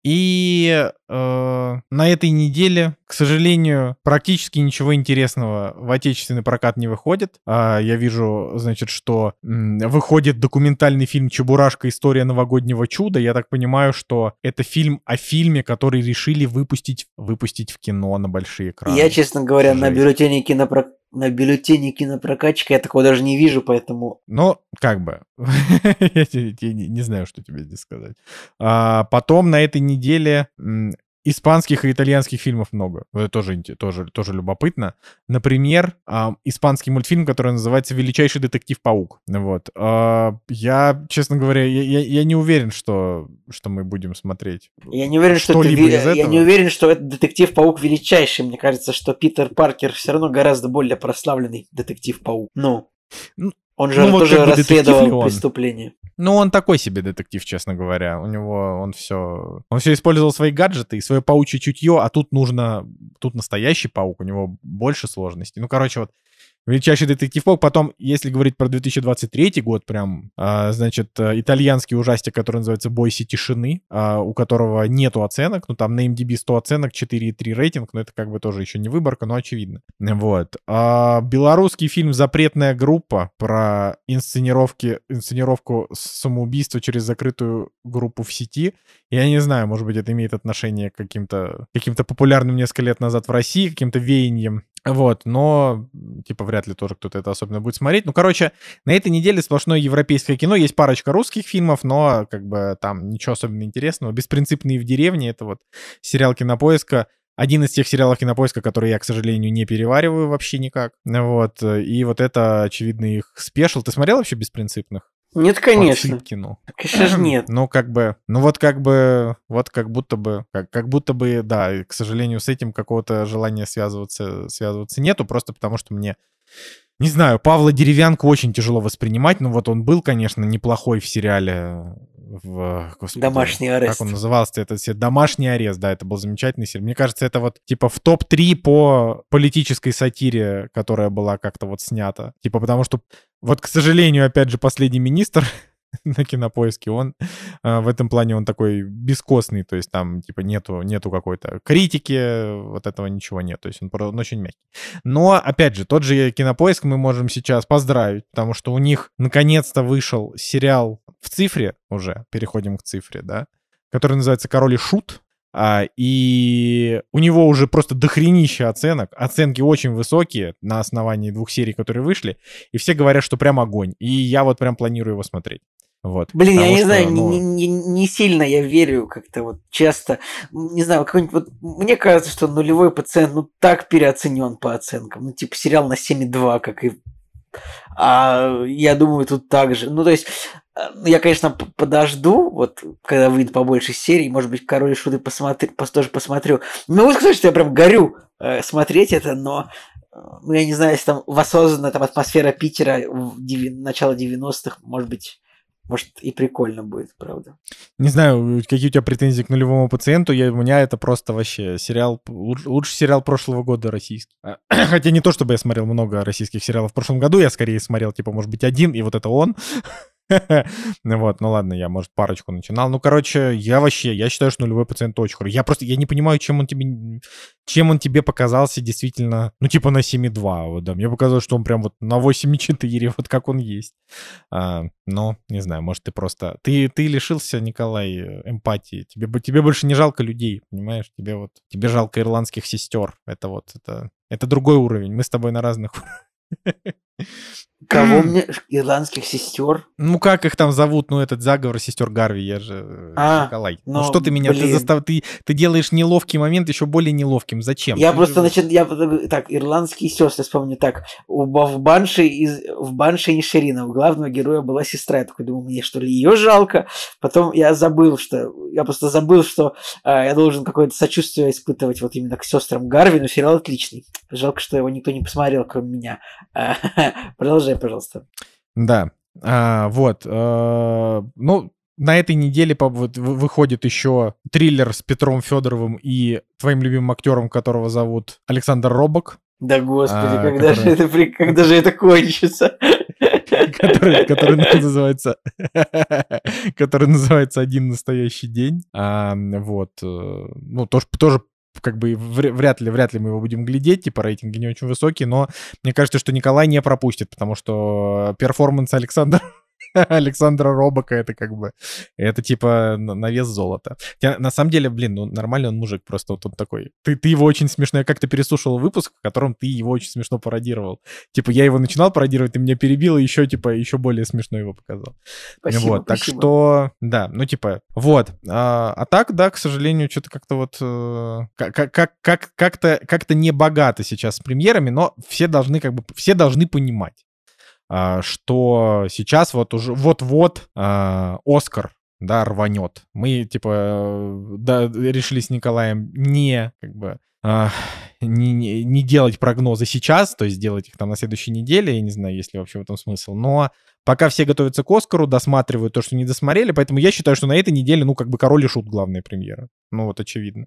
S1: И э, на этой неделе, к сожалению, практически ничего интересного в отечественный прокат не выходит. А, я вижу, значит, что м, выходит документальный фильм «Чебурашка. История новогоднего чуда». Я так понимаю, что это фильм о фильме, который решили выпустить, выпустить в кино на большие экраны.
S2: Я, честно говоря, Жесть. на бюллетене кинопроката на бюллетене кинопрокатчика я такого даже не вижу, поэтому...
S1: Ну, как бы. [LAUGHS] я не знаю, что тебе здесь сказать. А, потом на этой неделе Испанских и итальянских фильмов много. Это тоже, тоже, тоже любопытно. Например, э, испанский мультфильм, который называется «Величайший детектив-паук». Вот. Э, я, честно говоря, я, я, я не уверен, что, что мы будем смотреть.
S2: Я не уверен, что, это, из этого. я не уверен, что этот детектив-паук величайший. Мне кажется, что Питер Паркер все равно гораздо более прославленный детектив-паук. Ну он же ну, тоже вот расследовал преступление.
S1: Ну, он такой себе детектив, честно говоря. У него он все... Он все использовал свои гаджеты и свое паучье чутье, а тут нужно... Тут настоящий паук, у него больше сложностей. Ну, короче, вот Величайший детектив Паук. Потом, если говорить про 2023 год, прям, а, значит, э, итальянский ужастик, который называется «Бойся тишины», а, у которого нету оценок. Ну, там на MDB 100 оценок, 4,3 рейтинг, но это как бы тоже еще не выборка, но очевидно. Вот. А, белорусский фильм «Запретная группа» про инсценировки, инсценировку самоубийства через закрытую группу в сети. Я не знаю, может быть, это имеет отношение к каким-то каким популярным несколько лет назад в России, каким-то веянием вот, но, типа, вряд ли тоже кто-то это особенно будет смотреть. Ну, короче, на этой неделе сплошное европейское кино. Есть парочка русских фильмов, но, как бы, там ничего особенно интересного. «Беспринципные в деревне» — это вот сериал Кинопоиска. Один из тех сериалов Кинопоиска, которые я, к сожалению, не перевариваю вообще никак. Вот, и вот это, очевидно, их спешл. Ты смотрел вообще «Беспринципных»?
S2: Нет, конечно.
S1: кино.
S2: Конечно же [CLEARS THROAT] нет.
S1: Ну, как бы, ну вот как бы, вот как будто бы, как, как будто бы, да, к сожалению, с этим какого-то желания связываться, связываться нету, просто потому что мне не знаю, Павла Деревянку очень тяжело воспринимать, но вот он был, конечно, неплохой в сериале в...
S2: Господи, домашний арест.
S1: Как он назывался? Это домашний арест, да, это был замечательный сериал. Мне кажется, это вот типа в топ-3 по политической сатире, которая была как-то вот снята. Типа потому что вот, к сожалению, опять же, последний министр [LAUGHS] на кинопоиске, он э, в этом плане он такой бескостный, то есть там типа нету, нету какой-то критики, вот этого ничего нет, то есть он, он очень мягкий. Но, опять же, тот же кинопоиск мы можем сейчас поздравить, потому что у них наконец-то вышел сериал в цифре уже, переходим к цифре, да, который называется «Король и Шут», а, и у него уже просто дохренища оценок. Оценки очень высокие на основании двух серий, которые вышли. И все говорят, что прям огонь. И я вот прям планирую его смотреть. Вот,
S2: Блин, я не что, знаю, ну... не, не, не сильно я верю как-то вот часто. Не знаю, какой-нибудь вот... Мне кажется, что нулевой пациент, ну, так переоценен по оценкам. Ну, типа сериал на 7,2, как и... А я думаю, тут так же. Ну, то есть, э, я, конечно, подожду, вот, когда выйдет побольше серий, может быть, «Король и Шуты» посмотри, тоже посмотрю. Не могу сказать, что я прям горю э, смотреть это, но э, ну, я не знаю, если там воссозданная там атмосфера Питера в 9, начала 90-х, может быть, Может, и прикольно будет, правда.
S1: Не знаю, какие у тебя претензии к нулевому пациенту. Я, у меня это просто вообще сериал, луч, лучший сериал прошлого года российский. [CLEARS THROAT] Хотя не то, чтобы я смотрел много российских сериалов в прошлом году, я скорее смотрел, типа, может быть, один, и вот это он. [LAUGHS] Вот, ну ладно, я, может, парочку начинал. Ну, короче, я вообще, я считаю, что нулевой пациент очень хороший. Я просто, я не понимаю, чем он тебе, чем он тебе показался действительно, ну, типа на 7,2, вот, да. Мне показалось, что он прям вот на 8,4, [LAUGHS] вот как он есть. А, но, не знаю, может, ты просто... Ты, ты лишился, Николай, эмпатии. Тебе, тебе больше не жалко людей, понимаешь? Тебе вот, тебе жалко ирландских сестер. Это вот, это, это другой уровень. Мы с тобой на разных [LAUGHS]
S2: Кого [CLEARS THROAT] мне? Ирландских сестер?
S1: Ну, как их там зовут? Ну, этот заговор сестер Гарви, я же э, а, Николай. Ну, что ты меня, ты, застав... ты, ты делаешь неловкий момент еще более неловким. Зачем?
S2: Я
S1: ты
S2: просто, же... значит, я... Так, ирландские сестры, вспомню, так, в Банше, из... в Банше и Ширина у главного героя была сестра. Я такой думаю, мне что ли ее жалко? Потом я забыл, что... Я просто забыл, что а, я должен какое-то сочувствие испытывать вот именно к сестрам Гарви, но сериал отличный. Жалко, что его никто не посмотрел, кроме меня. [LAUGHS] [LAUGHS] Продолжай, пожалуйста.
S1: Да. А, вот. А, ну, на этой неделе выходит еще триллер с Петром Федоровым и твоим любимым актером, которого зовут Александр Робок.
S2: Да господи, а, когда, который... же это, когда же это кончится? [LAUGHS]
S1: Который, который называется, [LAUGHS] который называется «Один настоящий день». А, вот, э, ну, тоже, тоже как бы вряд ли, вряд ли мы его будем глядеть, типа рейтинги не очень высокие, но мне кажется, что Николай не пропустит, потому что перформанс Александра [LAUGHS] Александра Робока это как бы, это типа на вес золота. Хотя, на самом деле, блин, ну нормальный он мужик, просто вот он такой. Ты, ты его очень смешно, я как-то переслушал выпуск, в котором ты его очень смешно пародировал. Типа я его начинал пародировать, ты меня перебил, и еще типа еще более смешно его показал.
S2: Спасибо,
S1: вот,
S2: спасибо.
S1: так что, да, ну типа, вот. А, а так, да, к сожалению, что-то как-то вот э, как, как, как, как-то как-то не богато сейчас с премьерами, но все должны как бы, все должны понимать что сейчас вот уже вот-вот а, Оскар да, рванет. Мы, типа, да, решили с Николаем не, как бы, э, не, не, делать прогнозы сейчас, то есть делать их там на следующей неделе, я не знаю, есть ли вообще в этом смысл, но пока все готовятся к Оскару, досматривают то, что не досмотрели, поэтому я считаю, что на этой неделе, ну, как бы Король и Шут главная премьера. Ну, вот очевидно.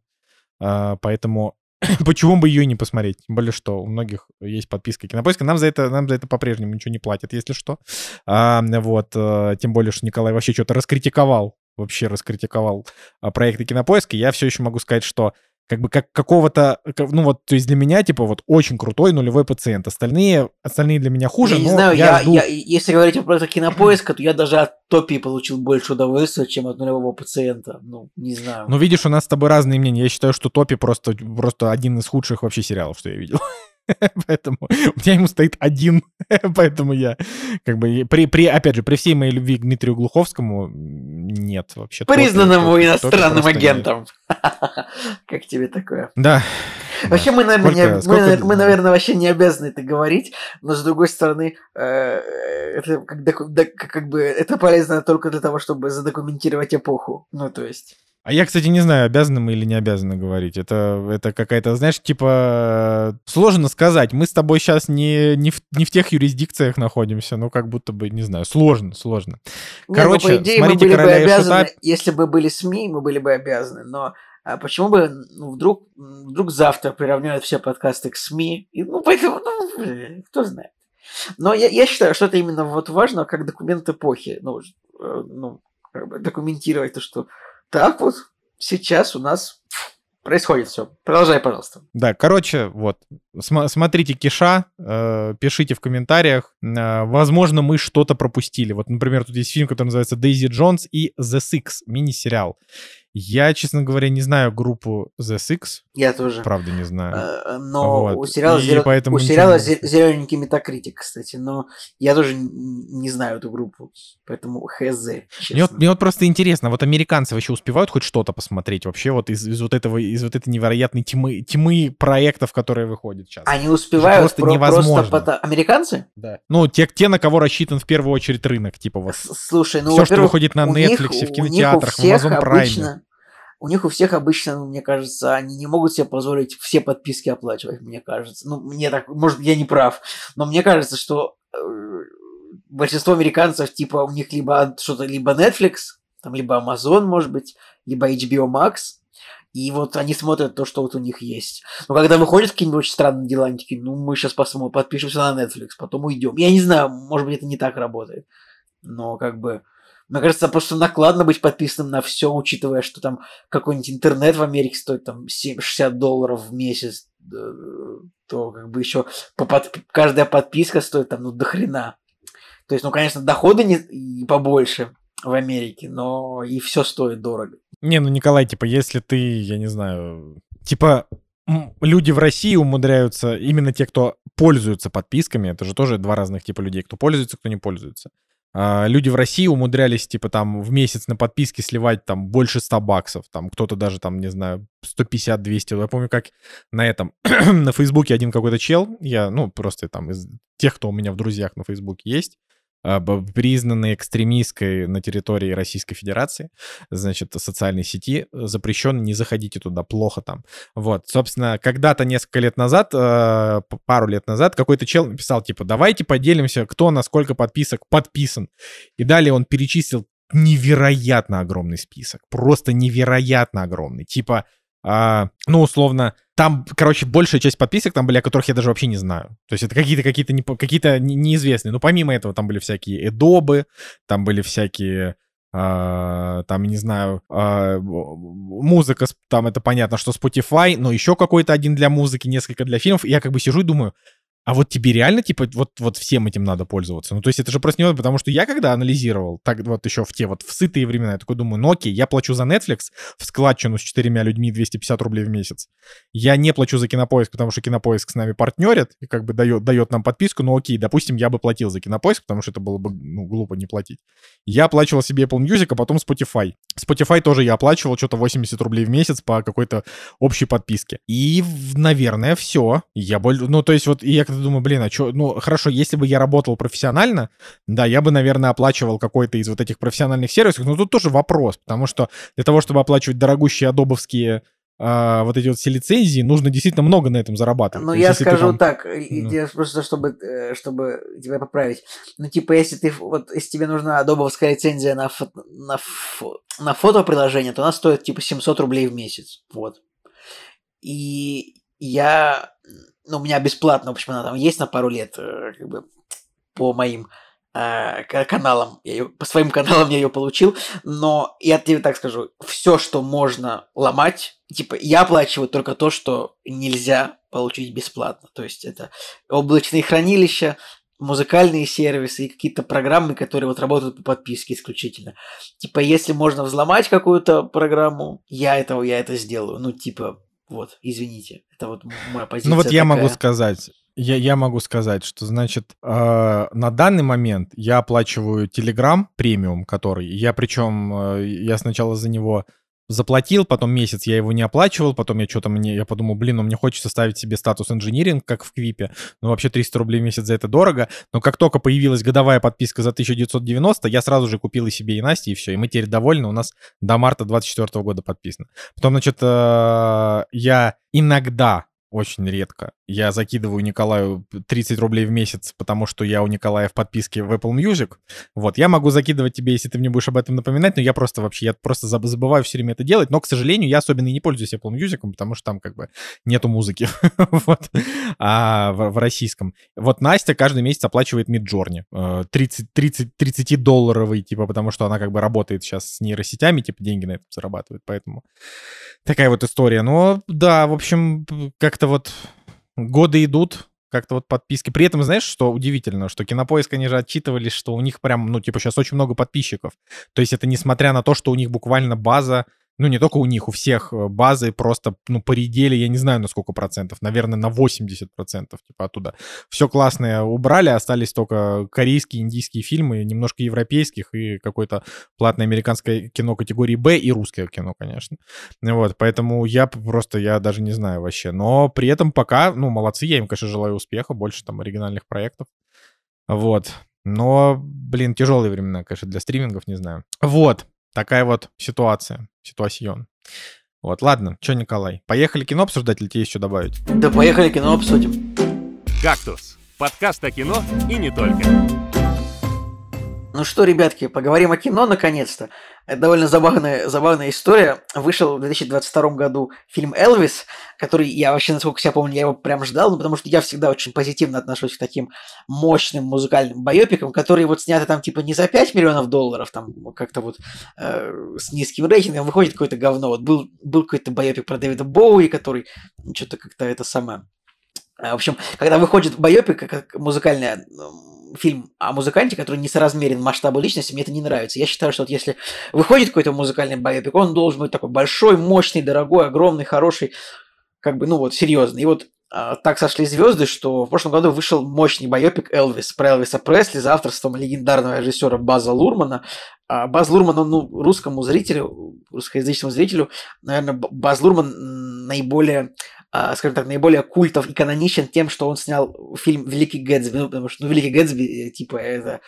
S1: Э, поэтому [LAUGHS] Почему бы ее не посмотреть? Тем более, что у многих есть подписка Кинопоиска. Нам за это, нам за это по-прежнему ничего не платят, если что. А, вот, а, тем более, что Николай вообще что-то раскритиковал, вообще раскритиковал а, проекты Кинопоиска. Я все еще могу сказать, что как бы как какого-то, ну вот, то есть для меня, типа, вот очень крутой нулевой пациент. Остальные, остальные для меня хуже,
S2: я
S1: не
S2: знаю, я, я, жду... я, если говорить про кинопоиска, то я даже от топи получил больше удовольствия, чем от нулевого пациента. Ну, не знаю.
S1: Ну, видишь, у нас с тобой разные мнения. Я считаю, что топи просто, просто один из худших вообще сериалов, что я видел. [LAUGHS] [LAUGHS] Поэтому у меня ему стоит один. [LAUGHS] Поэтому я как бы при, при, опять же, при всей моей любви к Дмитрию Глуховскому нет вообще.
S2: Признанному топи, иностранным топи агентом. [LAUGHS] Как тебе такое?
S1: Да.
S2: Вообще мы, наверное, сколько, не, сколько... Мы, мы, наверное, вообще не обязаны это говорить, но с другой стороны, э, это как, как бы это полезно только для того, чтобы задокументировать эпоху. Ну, то есть.
S1: А я, кстати, не знаю, обязаны мы или не обязаны говорить. Это, это какая-то, знаешь, типа... Сложно сказать. Мы с тобой сейчас не, не, в, не в тех юрисдикциях находимся. Ну, как будто бы, не знаю, сложно, сложно. Короче,
S2: не, ну, по идее, смотрите мы были бы обязаны, Шута... Если бы были СМИ, мы были бы обязаны. Но а почему бы ну, вдруг, вдруг завтра приравняют все подкасты к СМИ? И, ну, поэтому, ну, кто знает. Но я, я считаю, что это именно вот важно, как документ эпохи. Ну, э, ну как бы документировать то, что так вот сейчас у нас происходит все. Продолжай, пожалуйста.
S1: Да, короче, вот, см- смотрите Киша, э, пишите в комментариях. Э, возможно, мы что-то пропустили. Вот, например, тут есть фильм, который называется Дейзи Джонс и The Six, мини-сериал. Я, честно говоря, не знаю группу The Six.
S2: Я тоже.
S1: Правда не знаю.
S2: Э, но вот. у сериала, зел... у сериала не... зелененький метакритик, кстати. Но я тоже не знаю эту группу. Поэтому хз.
S1: Мне вот, мне вот просто интересно, вот американцы вообще успевают хоть что-то посмотреть вообще вот из, из вот этого, из вот этой невероятной тьмы, тьмы проектов, которые выходят сейчас?
S2: Они успевают просто про, невозможно. Просто потому... Американцы?
S1: Да. Ну, те, те, на кого рассчитан в первую очередь рынок, типа вот.
S2: Слушай, ну,
S1: Все, что выходит на Netflix, них, в кинотеатрах, в Amazon Prime. Обычно
S2: у них у всех обычно, ну, мне кажется, они не могут себе позволить все подписки оплачивать, мне кажется. Ну, мне так, может, я не прав, но мне кажется, что э, большинство американцев, типа, у них либо что-то, либо Netflix, там, либо Amazon, может быть, либо HBO Max, и вот они смотрят то, что вот у них есть. Но когда выходят какие-нибудь очень странные дела, они такие, ну, мы сейчас посмотрим, подпишемся на Netflix, потом уйдем. Я не знаю, может быть, это не так работает. Но как бы... Мне кажется, просто накладно быть подписанным на все, учитывая, что там какой-нибудь интернет в Америке стоит там 60 долларов в месяц, то как бы еще по под... каждая подписка стоит там ну до хрена. То есть, ну, конечно, доходы не побольше в Америке, но и все стоит дорого.
S1: Не, ну, Николай, типа, если ты, я не знаю, типа, люди в России умудряются, именно те, кто пользуются подписками, это же тоже два разных типа людей, кто пользуется, кто не пользуется. А, люди в России умудрялись, типа, там, в месяц на подписке сливать, там, больше 100 баксов, там, кто-то даже, там, не знаю, 150-200. Я помню, как на этом, [CLEARS THROAT] на Фейсбуке один какой-то чел, я, ну, просто там из тех, кто у меня в друзьях на Фейсбуке есть, признанной экстремистской на территории Российской Федерации, значит, социальной сети, запрещен, не заходите туда, плохо там. Вот, собственно, когда-то несколько лет назад, а, пару лет назад, какой-то чел написал, типа, давайте поделимся, кто на сколько подписок подписан. И далее он перечислил невероятно огромный список, просто невероятно огромный. Типа, а, ну, условно, там, короче, большая часть подписок там были, о которых я даже вообще не знаю. То есть это какие-то какие-то не, какие-то неизвестные. Но помимо этого там были всякие эдобы, там были всякие Uh, там, не знаю, uh, музыка, там это понятно, что Spotify, но еще какой-то один для музыки, несколько для фильмов. И я как бы сижу и думаю, а вот тебе реально, типа, вот, вот всем этим надо пользоваться? Ну, то есть это же просто не потому что я когда анализировал, так вот еще в те вот в сытые времена, я такой думаю, ну окей, я плачу за Netflix в складчину с четырьмя людьми 250 рублей в месяц. Я не плачу за Кинопоиск, потому что Кинопоиск с нами партнерит и как бы дает, дает нам подписку, ну окей, допустим, я бы платил за Кинопоиск, потому что это было бы, ну, глупо не платить. Я оплачивал себе Apple Music, а потом Spotify. Spotify тоже я оплачивал что-то 80 рублей в месяц по какой-то общей подписке. И, наверное, все. Я боль... Ну, то есть вот я когда думаю, блин, а что, ну, хорошо, если бы я работал профессионально, да, я бы, наверное, оплачивал какой-то из вот этих профессиональных сервисов, но тут тоже вопрос, потому что для того, чтобы оплачивать дорогущие адобовские а, вот эти вот все лицензии, нужно действительно много на этом зарабатывать.
S2: Ну, я скажу там... так, ну. просто чтобы, э, чтобы тебя поправить. Ну, типа, если ты вот, если тебе нужна адобовская лицензия на, фо... на, фо... на фотоприложение, то она стоит типа 700 рублей в месяц. Вот. И я ну, у меня бесплатно, в общем, она там есть на пару лет, э, как бы, по моим э, каналам, я ее, по своим каналам я ее получил, но я тебе так скажу, все, что можно ломать, типа, я оплачиваю только то, что нельзя получить бесплатно, то есть это облачные хранилища, музыкальные сервисы и какие-то программы, которые вот работают по подписке исключительно. Типа, если можно взломать какую-то программу, я этого, я это сделаю. Ну, типа, вот, извините, это вот моя позиция.
S1: Ну вот я
S2: такая.
S1: могу сказать, я, я могу сказать, что, значит, э, на данный момент я оплачиваю Telegram премиум, который, я причем, э, я сначала за него заплатил, потом месяц я его не оплачивал, потом я что-то мне, я подумал, блин, ну мне хочется ставить себе статус инжиниринг, как в Квипе, ну вообще 300 рублей в месяц за это дорого, но как только появилась годовая подписка за 1990, я сразу же купил и себе, и Насте, и все, и мы теперь довольны, у нас до марта 24 года подписано. Потом, значит, э, я иногда очень редко. Я закидываю Николаю 30 рублей в месяц, потому что я у Николая в подписке в Apple Music. Вот, я могу закидывать тебе, если ты мне будешь об этом напоминать, но я просто вообще, я просто забываю все время это делать, но, к сожалению, я особенно и не пользуюсь Apple Music, потому что там как бы нету музыки, [LAUGHS] вот, а в, российском. Вот Настя каждый месяц оплачивает Midjourney, 30, 30, 30 долларовый, типа, потому что она как бы работает сейчас с нейросетями, типа, деньги на это зарабатывает, поэтому такая вот история. Но да, в общем, как-то вот годы идут, как-то вот подписки. При этом, знаешь, что удивительно, что Кинопоиск, они же отчитывались, что у них прям, ну, типа, сейчас очень много подписчиков. То есть это несмотря на то, что у них буквально база ну, не только у них, у всех э, базы просто, ну, поредели, я не знаю, на сколько процентов, наверное, на 80 процентов, типа, оттуда. Все классное убрали, остались только корейские, индийские фильмы, немножко европейских и какое-то платное американское кино категории Б и русское кино, конечно. Вот, поэтому я просто, я даже не знаю вообще. Но при этом пока, ну, молодцы, я им, конечно, желаю успеха, больше там оригинальных проектов. Вот. Но, блин, тяжелые времена, конечно, для стримингов, не знаю. Вот, такая вот ситуация, ситуацион. Вот, ладно, что, Николай, поехали кино обсуждать или тебе еще добавить?
S2: Да поехали кино обсудим.
S3: «Кактус» — подкаст о кино и не только.
S2: Ну что, ребятки, поговорим о кино наконец-то. Это довольно забавная, забавная история. Вышел в 2022 году фильм «Элвис», который я вообще, насколько себя помню, я его прям ждал, ну, потому что я всегда очень позитивно отношусь к таким мощным музыкальным байопикам, которые вот сняты там типа не за 5 миллионов долларов, там как-то вот э, с низким рейтингом, выходит какое-то говно. Вот был, был какой-то байопик про Дэвида Боуи, который что-то как-то это самое... В общем, когда выходит байопик, как музыкальная фильм о музыканте, который не соразмерен масштабу личности, мне это не нравится. Я считаю, что вот если выходит какой-то музыкальный байопик, он должен быть такой большой, мощный, дорогой, огромный, хороший, как бы, ну вот, серьезный. И вот а, так сошли звезды, что в прошлом году вышел мощный байопик Элвис про Элвиса Пресли за авторством легендарного режиссера База Лурмана. А Баз Лурман, он, ну, русскому зрителю, русскоязычному зрителю, наверное, Баз Лурман наиболее скажем так, наиболее культов и каноничен тем, что он снял фильм «Великий Гэтсби», ну, потому что, ну, «Великий Гэтсби», э, типа, это,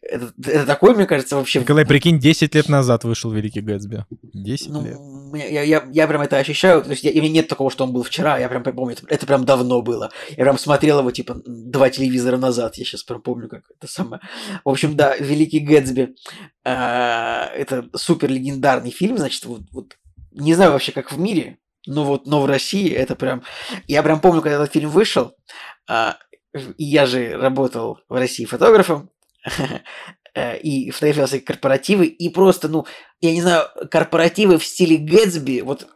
S2: это, это такой, мне кажется, вообще...
S1: Николай, прикинь, 10 лет назад вышел «Великий Гэтсби». 10 ну, лет.
S2: Я, я, я прям это ощущаю, то есть я, у меня нет такого, что он был вчера, я прям помню, это, это прям давно было. Я прям смотрел его, типа, два телевизора назад, я сейчас прям помню, как это самое. В общем, да, «Великий Гэтсби» э, это супер легендарный фильм, значит, вот, вот не знаю вообще, как в мире, ну вот, но в России это прям... Я прям помню, когда этот фильм вышел, а, и я же работал в России фотографом, [LAUGHS] э, и фотографировал всякие корпоративы, и просто, ну, я не знаю, корпоративы в стиле Гэтсби, вот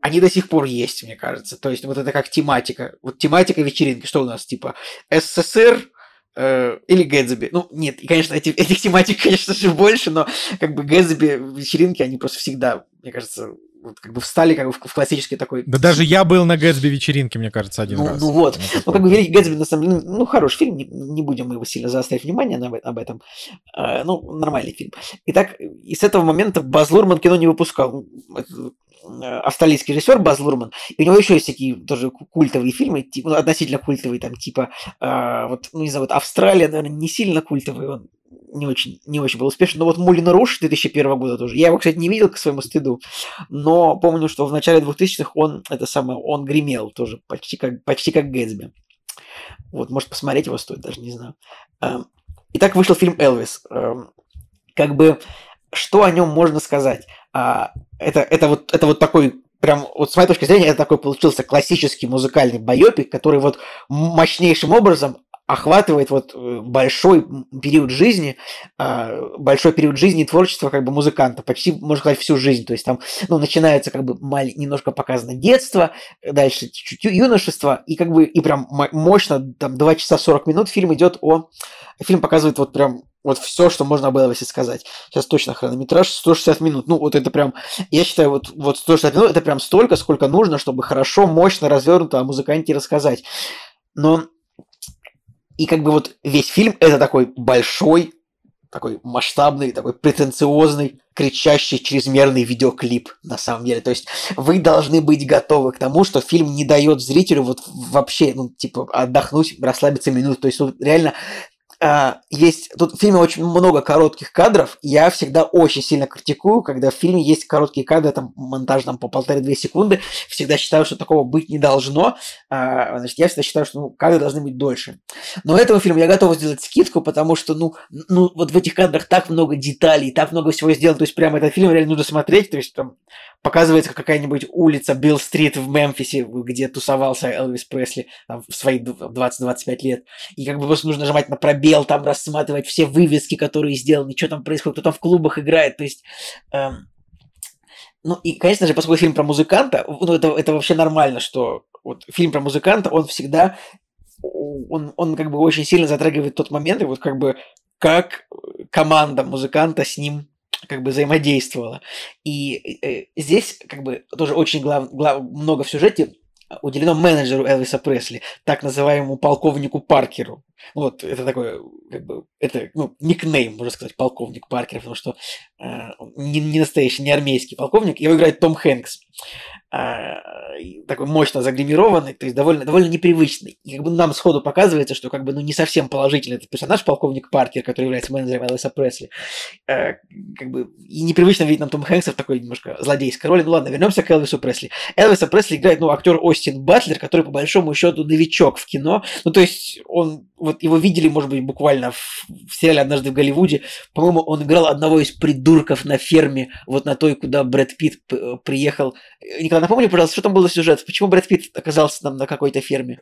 S2: они до сих пор есть, мне кажется. То есть вот это как тематика. Вот тематика вечеринки. Что у нас? Типа СССР, э, или Гэтсби. Ну, нет, и, конечно, этих, этих тематик, [LAUGHS] конечно же, больше, но как бы Гэтсби вечеринки, они просто всегда, мне кажется, вот как бы встали как бы в, в классический такой...
S1: Да даже я был на Гэтсби вечеринке, мне кажется, один
S2: ну,
S1: раз.
S2: Ну вот, ну как бы Великий Гэтсби, на самом деле, ну, ну хороший фильм, не, не будем мы его сильно заострять внимание на, об этом. А, ну, нормальный фильм. Итак, и с этого момента Баз Лурман кино не выпускал. Э, австралийский режиссер Баз Лурман, и у него еще есть такие тоже культовые фильмы, типа, ну, относительно культовые, там, типа, э, вот, ну, не знаю, вот Австралия, наверное, не сильно культовый, он не очень, не очень был успешен, но вот Мулин Руш 2001 года тоже, я его, кстати, не видел к своему стыду, но помню, что в начале 2000-х он, это самое, он гремел тоже, почти как, почти как Гэтсби. Вот, может, посмотреть его стоит, даже не знаю. Эм, итак, вышел фильм «Элвис». Эм, как бы, что о нем можно сказать? А, это, это, вот, это вот такой прям вот с моей точки зрения, это такой получился классический музыкальный байопик, который вот мощнейшим образом охватывает вот э, большой период жизни, а, большой период жизни и творчества как бы музыканта, почти, можно сказать, всю жизнь. То есть там, ну, начинается как бы немножко показано детство, дальше чуть-чуть юношество, и как бы, и прям мощно, там, 2 часа 40 минут фильм идет о... Фильм показывает вот прям вот все, что можно было бы сказать. Сейчас точно хронометраж 160 минут. Ну, вот это прям, я считаю, вот, вот 160 минут это прям столько, сколько нужно, чтобы хорошо, мощно, развернуто о музыканте рассказать. Но и как бы вот весь фильм это такой большой, такой масштабный, такой претенциозный, кричащий чрезмерный видеоклип на самом деле. То есть вы должны быть готовы к тому, что фильм не дает зрителю вот вообще, ну, типа, отдохнуть, расслабиться минут. То есть тут реально есть тут в фильме очень много коротких кадров. Я всегда очень сильно критикую, когда в фильме есть короткие кадры, там монтаж там по полторы-две секунды. Всегда считаю, что такого быть не должно. А, значит, я всегда считаю, что ну, кадры должны быть дольше. Но этому фильму я готов сделать скидку, потому что ну, ну вот в этих кадрах так много деталей, так много всего сделано. То есть прямо этот фильм реально нужно смотреть. То есть там показывается какая-нибудь улица Билл-стрит в Мемфисе, где тусовался Элвис Пресли там, в свои 20-25 лет. И как бы просто нужно нажимать на пробел, там рассматривать все вывески, которые сделаны, что там происходит, кто там в клубах играет. То есть... Эм, ну и, конечно же, поскольку фильм про музыканта, ну это, это вообще нормально, что вот фильм про музыканта, он всегда, он, он как бы очень сильно затрагивает тот момент, и вот как бы как команда музыканта с ним как бы взаимодействовала. И э, здесь как бы тоже очень глав, глав, много в сюжете уделено менеджеру Элвиса Пресли, так называемому полковнику Паркеру. Вот, это такой, как бы, это, ну, никнейм, можно сказать, полковник Паркер, потому что э, не, не настоящий, не армейский полковник, его играет Том Хэнкс. Э, такой мощно загримированный, то есть довольно, довольно непривычный. И как бы нам сходу показывается, что как бы, ну, не совсем положительный этот персонаж, полковник Паркер, который является менеджером Элвиса Пресли. Э, как бы, и непривычно видеть нам Том Хэнкса в такой немножко злодейской роли. Ну ладно, вернемся к Элвису Пресли. Элвиса Пресли играет, ну, актер Остин Батлер, который, по большому счету, новичок в кино. Ну, то есть, он вот вот его видели, может быть, буквально в, в сериале «Однажды в Голливуде». По-моему, он играл одного из придурков на ферме, вот на той, куда Брэд Питт э, приехал. Николай, напомни, пожалуйста, что там был за сюжет? Почему Брэд Питт оказался там на какой-то ферме?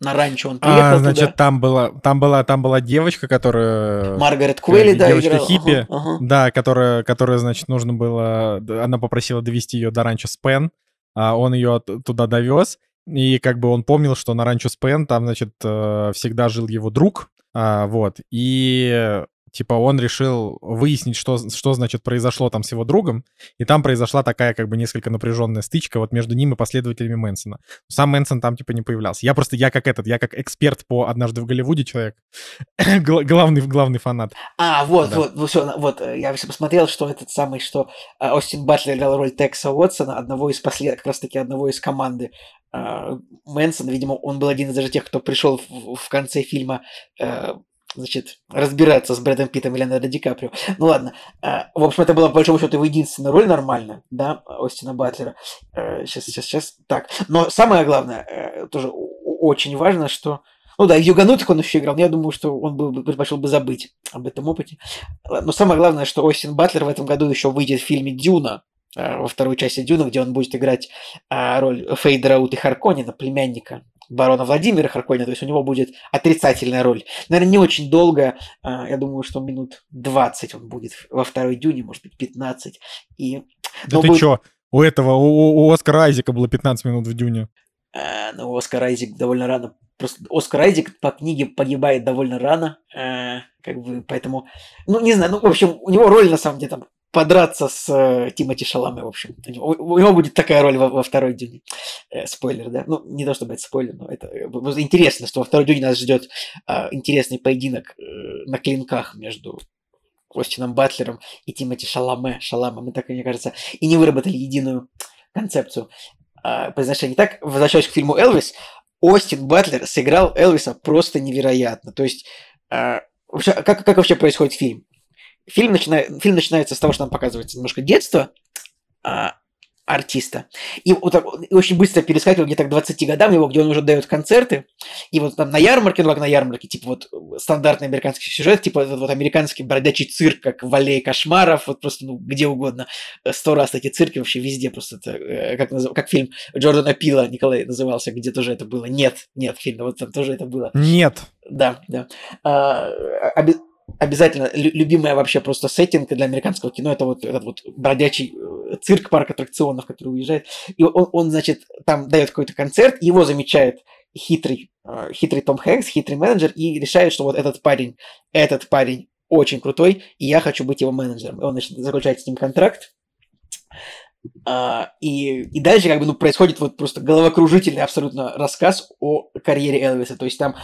S2: На ранчо он приехал
S1: а, Значит, туда. там была, там, была, там была девочка, которая...
S2: Маргарет Куэлли, да,
S1: девочка
S2: играла.
S1: хиппи, ага, ага. да, которая, которая, значит, нужно было... Она попросила довести ее до ранчо Спен, а он ее туда довез, и как бы он помнил, что на ранчо Спен там, значит, э, всегда жил его друг, а, вот, и типа он решил выяснить, что, что значит произошло там с его другом, и там произошла такая как бы несколько напряженная стычка вот между ним и последователями Мэнсона. Сам Мэнсон там типа не появлялся. Я просто, я как этот, я как эксперт по «Однажды в Голливуде» человек, [COUGHS] главный, главный фанат.
S2: А, вот, да. вот, вот, все, вот, э, я все посмотрел, что этот самый, что э, Остин Батлер играл роль Текса Уотсона, одного из послед... как раз таки одного из команды э, Мэнсона, видимо, он был один из даже тех, кто пришел в, в конце фильма значит, разбираться с Брэдом Питтом и Леонардо Ди Каприо. Ну ладно. А, в общем, это была, по большому счету, его единственная роль нормальная, да, Остина Батлера. Сейчас, сейчас, сейчас. Так. Но самое главное, э, тоже очень важно, что ну да, юганутых он еще играл, но я думаю, что он бы предпочел бы забыть об этом опыте. Но самое главное, что Остин Батлер в этом году еще выйдет в фильме «Дюна», э, во второй части Дюна, где он будет играть роль Фейдера Ути Харконина, племянника барона Владимира Харконина, то есть у него будет отрицательная роль. Наверное, не очень долго, а, я думаю, что минут 20 он будет во второй дюне, может быть, 15. И...
S1: Да ты будет... чё, у этого, у, у Оскара Айзека было 15 минут в дюне.
S2: А, ну, Оскар Айзек довольно рано Просто Оскар Айзек по книге погибает довольно рано, э, как бы, поэтому, ну, не знаю, ну, в общем, у него роль, на самом деле, там, подраться с э, Тимати Шаламе, в общем. У него, будет такая роль во, во второй дюне. Э, спойлер, да? Ну, не то чтобы это спойлер, но это э, интересно, что во второй дюне нас ждет э, интересный поединок э, на клинках между Остином Батлером и Тимати Шаламе. Шаламе, мы так, мне кажется, и не выработали единую концепцию э, произношения. Так, возвращаясь к фильму «Элвис», Остин Батлер сыграл Элвиса просто невероятно. То есть, вообще, как, как вообще происходит фильм? Фильм, начинает, фильм начинается с того, что нам показывается немножко детство а, артиста. И вот так, и очень быстро перескакивал где-то к 20 годам его, где он уже дает концерты. И вот там на ярмарке, ну как на ярмарке, типа вот стандартный американский сюжет, типа вот, вот американский бродячий цирк, как в «Аллее кошмаров», вот просто ну, где угодно. Сто раз эти цирки вообще везде просто, это, э, как, как фильм Джордана Пила, Николай назывался, где тоже это было. Нет, нет, фильм, вот там тоже это было.
S1: Нет.
S2: Да, да. А, обязательно любимая вообще просто сеттинг для американского кино это вот этот вот бродячий э, цирк, парк аттракционов, который уезжает. И он, он значит, там дает какой-то концерт, его замечает хитрый, э, хитрый Том Хэнкс, хитрый менеджер, и решает, что вот этот парень, этот парень очень крутой, и я хочу быть его менеджером. И он, значит, заключает с ним контракт, а, и, и дальше как бы ну, происходит вот просто головокружительный абсолютно рассказ о карьере Элвиса. То есть там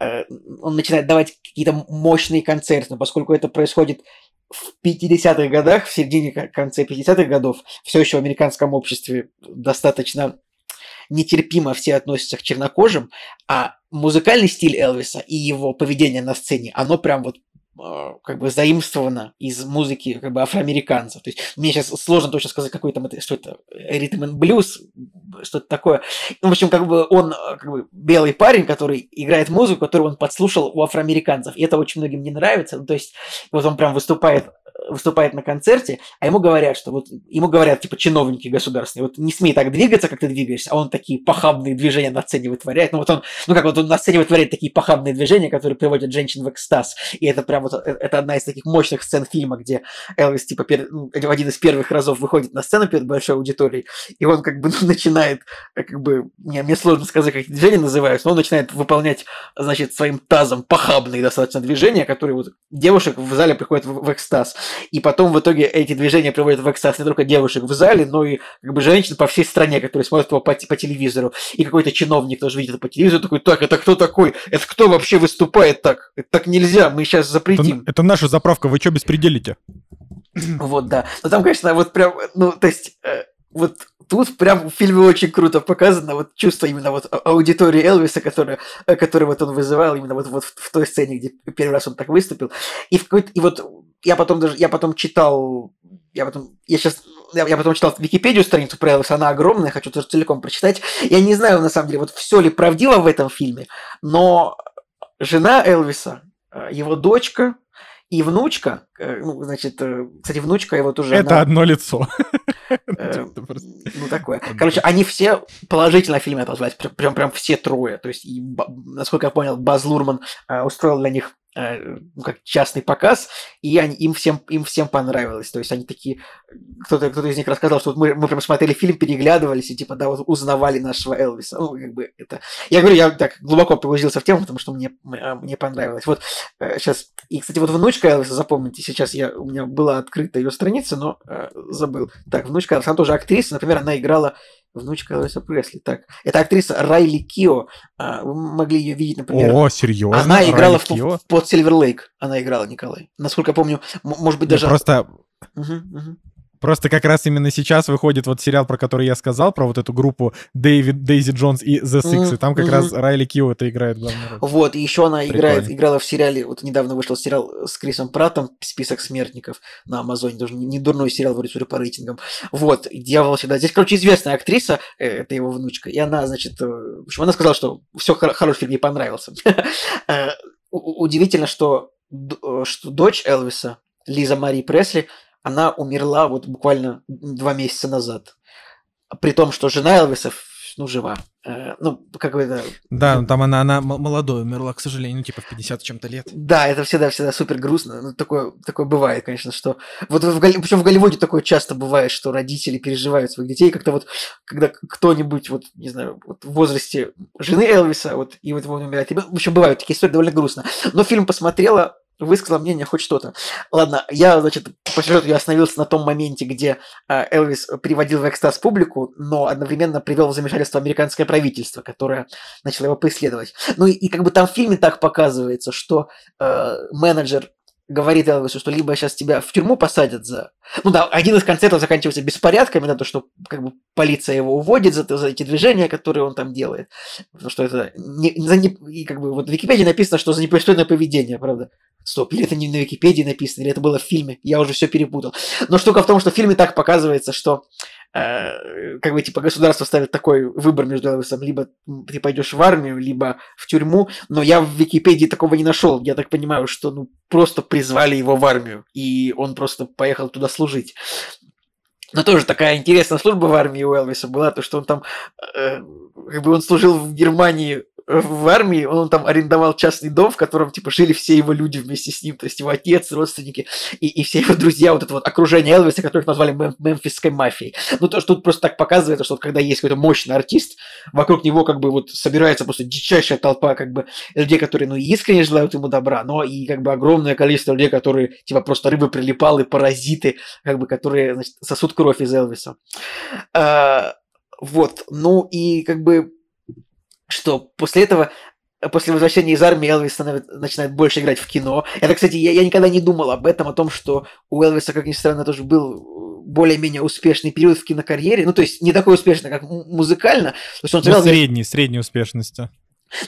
S2: э, он начинает давать какие-то мощные концерты, но поскольку это происходит в 50-х годах, в середине, конце 50-х годов, все еще в американском обществе достаточно нетерпимо все относятся к чернокожим, а музыкальный стиль Элвиса и его поведение на сцене, оно прям вот как бы заимствовано из музыки как бы афроамериканцев. То есть мне сейчас сложно точно сказать, какой там это, что это, ритм и блюз, что-то такое. Ну, в общем, как бы он как бы белый парень, который играет музыку, которую он подслушал у афроамериканцев. И это очень многим не нравится. Ну, то есть вот он прям выступает выступает на концерте, а ему говорят, что вот ему говорят, типа, чиновники государственные, вот не смей так двигаться, как ты двигаешься, а он такие похабные движения на сцене вытворяет. Ну вот он, ну как вот он на сцене вытворяет такие похабные движения, которые приводят женщин в экстаз. И это прям вот, э, это одна из таких мощных сцен фильма, где Элвис, типа, перед, ну, один из первых разов выходит на сцену перед большой аудиторией, и он как бы ну, начинает, э, как бы, мне, мне сложно сказать, как эти движения называются, но он начинает выполнять, значит, своим тазом похабные достаточно движения, которые вот девушек в зале приходят в, в экстаз. И потом в итоге эти движения приводят в экстаз не только девушек в зале, но и как бы женщин по всей стране, которые смотрят его по, по телевизору. И какой-то чиновник тоже видит это по телевизору, такой, так, это кто такой? Это кто вообще выступает так? Это так нельзя, мы сейчас запретим.
S1: Это, это наша заправка, вы что беспределите? [CLEARS THROAT]
S2: Вот, да. Но там, конечно, вот прям, ну, то есть, э, вот тут прям в фильме очень круто показано вот чувство именно вот а, аудитории Элвиса, которое, э, которое вот он вызывал именно вот, вот в, в той сцене, где первый раз он так выступил. И, в какой-то, и вот я потом даже, я потом читал, я потом, я сейчас, я, я потом читал Википедию страницу про Элвиса, она огромная, хочу тоже целиком прочитать. Я не знаю, на самом деле, вот все ли правдиво в этом фильме, но жена Элвиса, э, его дочка и внучка, э, ну, значит, э, кстати, внучка его тоже...
S1: Это
S2: она-
S1: одно лицо. [LAUGHS]
S2: Ну, такое. Короче, они все положительно в фильме отозвались. Прям, прям, все трое. То есть, насколько я понял, Баз Лурман э, устроил для них как частный показ, и они, им, всем, им всем понравилось. То есть, они такие... Кто-то кто из них рассказал, что вот мы, мы прям смотрели фильм, переглядывались, и типа, да, вот узнавали нашего Элвиса. Ну, как бы это... Я говорю, я так глубоко погрузился в тему, потому что мне, э, мне понравилось. Вот сейчас... И, кстати, вот внучка Элвиса, запомните, сейчас я, у меня была открыта ее страница, но э, забыл. Так, внучка Элвиса, она тоже актриса. Например, она играла внучка Элвиса Пресли. Так, это актриса Райли Кио. А, Вы могли ее видеть, например.
S1: О, серьезно?
S2: она играла
S1: Райли
S2: в,
S1: Кио?
S2: в под Сильвер Лейк. Она играла, Николай. Насколько я помню, может быть, даже...
S1: Просто
S2: Мгм, мгм.
S1: Просто как раз именно сейчас выходит вот сериал, про который я сказал, про вот эту группу Дэвид, Дейзи Джонс и The Six,
S2: Мгм,
S1: и там как
S2: мгм.
S1: раз Райли Кио это играет главную роль.
S2: Вот, и еще она играет,
S1: Прикольно.
S2: играла в сериале, вот недавно вышел сериал с Крисом Пратом «Список смертников» на Амазоне, не не дурной сериал, вроде судя по рейтингам. Вот, «Дьявол всегда». Здесь, короче, известная актриса, э, это его внучка, и она, значит, э, в общем, она сказала, что все хороший фильм, ей понравился. [LAUGHS] Удивительно, что, э, что дочь Элвиса, Лиза Мари Пресли, она умерла вот буквально два месяца назад. При том, что жена Элвиса, ну, жива. Э, Ну, как бы это...
S1: Да, ну там она, она молодой умерла, к сожалению, ну типа в 50 с чем-то лет.
S2: Да, это всегда-всегда супер грустно. Ну, такое, такое бывает, конечно, что... Вот в, причем в Голливуде такое часто бывает, что родители переживают своих детей, как-то вот, когда кто-нибудь, вот, не знаю, вот в возрасте жены Элвиса, вот, и вот он умирает. И, В общем, бывают такие истории довольно грустно. Но фильм посмотрела, высказала мнение хоть что-то. Ладно, я, значит, по сюжету я остановился на том моменте, где а, Элвис приводил в экстаз публику, но одновременно привел в замешательство американское правительство, которое начало его преследовать. Ну и, и как бы там в фильме так показывается, что э, менеджер говорит Элвису, что либо сейчас тебя в тюрьму посадят за... Ну да, один из концертов заканчивается беспорядками, на то, что как бы полиция его уводит за, за эти движения, которые он там делает. Потому что это... Не, за не- и как бы вот в Википедии написано, что за непристойное поведение, правда. Стоп, или это не на Википедии написано, или это было в фильме. Я уже все перепутал. Но штука в том, что в фильме так показывается, что э, как бы типа государство ставит такой выбор между Элвисом, либо ты пойдешь в армию, либо в тюрьму, но я в Википедии такого не нашел. Я так понимаю, что ну просто призвали его в армию, и он просто поехал туда служить. Но тоже такая интересная служба в армии у Элвиса была, то что он там, э, как бы он служил в Германии в армии, он там арендовал частный дом, в котором, типа, жили все его люди вместе с ним, то есть его отец, родственники и, и все его друзья, вот это вот окружение Элвиса, которых назвали мем- мемфисской мафией. Ну, то, что тут просто так показывается, что вот когда есть какой-то мощный артист, вокруг него как бы вот собирается просто дичайшая толпа как бы людей, которые, ну, искренне желают ему добра, но и как бы огромное количество людей, которые, типа, просто рыбы прилипалы, паразиты, как бы, которые, значит, сосут кровь из Элвиса. А, вот, ну и как бы, что после этого После возвращения из армии Элвис начинает больше играть в кино. Это, кстати, я, я никогда не думал об этом, о том, что у Элвиса, как ни странно, тоже был э, более-менее успешный период в кинокарьере. Ну, то есть не такой успешный, как музыкально. То есть он
S1: Ну,
S2: сыграл
S1: средней, средней успешности.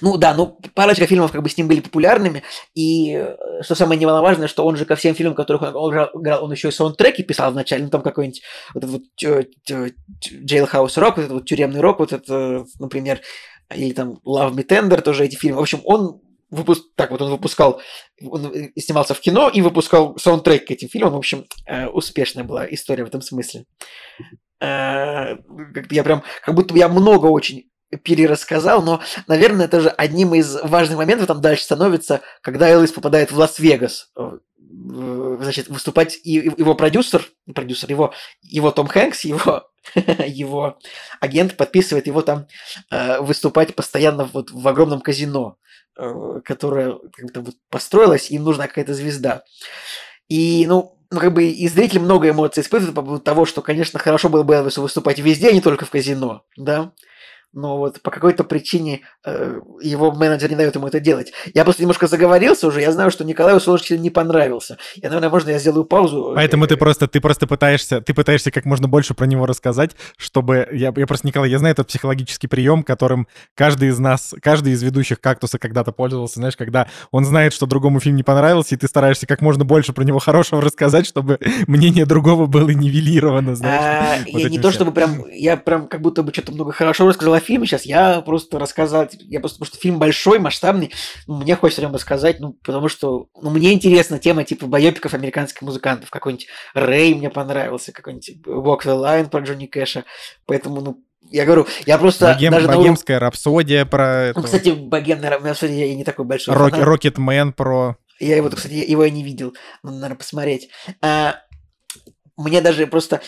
S2: ну да, ну парочка фильмов как бы с ним были популярными, и э, что самое немаловажное, что он же ко всем фильмам, которых он играл, играл, он еще и саундтреки писал вначале, ну там какой-нибудь вот этот вот тё- Jailhouse Rock, вот этот вот тюремный рок, вот это, например, или там Love Me Tender, тоже эти фильмы. В общем, он выпуск... так вот он выпускал, он снимался в кино и выпускал саундтрек к этим фильмам. В общем, э, успешная была история в этом смысле. Э, как-то я прям, как будто я много очень перерассказал, но, наверное, это же одним из важных моментов там дальше становится, когда Элвис попадает в Лас-Вегас. Э, Значит, выступать и его продюсер, продюсер, его, его Том Хэнкс, его, [LAUGHS] его агент подписывает его там э, выступать постоянно вот в огромном казино, э, которое как-то вот построилось, им нужна какая-то звезда. И, ну, ну, как бы и зритель много эмоций испытывает по поводу того, что, конечно, хорошо было бы выступать везде, а не только в казино, да. Но вот по какой-то причине э, его менеджер не дает ему это делать. Я просто немножко заговорился уже, я знаю, что Николаю Солнышкину не понравился. Я, наверное, можно я сделаю паузу?
S1: Поэтому ты просто, ты просто пытаешься, ты пытаешься как можно больше про него рассказать, чтобы я, я просто Николай, я знаю этот психологический прием, которым каждый из нас, каждый из ведущих кактуса когда-то пользовался, знаешь, когда он знает, что другому фильм не понравился, и ты стараешься как можно больше про него хорошего рассказать, чтобы мнение другого было нивелировано, знаешь.
S2: А,
S1: вот
S2: не то
S1: всем.
S2: чтобы прям, я прям как будто бы что-то много хорошо рассказал, о фильме сейчас, я просто рассказал, я просто, потому что фильм большой, масштабный, ну, мне хочется о нем рассказать, ну, потому что, ну, мне интересна тема типа байопиков американских музыкантов, какой-нибудь Рэй мне понравился, какой-нибудь Walk the Line про Джонни Кэша, поэтому, ну, я говорю, я просто
S1: Богем,
S2: даже на
S1: богемская рапсодия про...
S2: Ну, кстати, богемная рапсодия я не такой большой
S1: Рок-
S2: фанат.
S1: Рокетмен про...
S2: Я его, кстати, его я не видел. Надо, наверное, посмотреть. А, мне даже просто...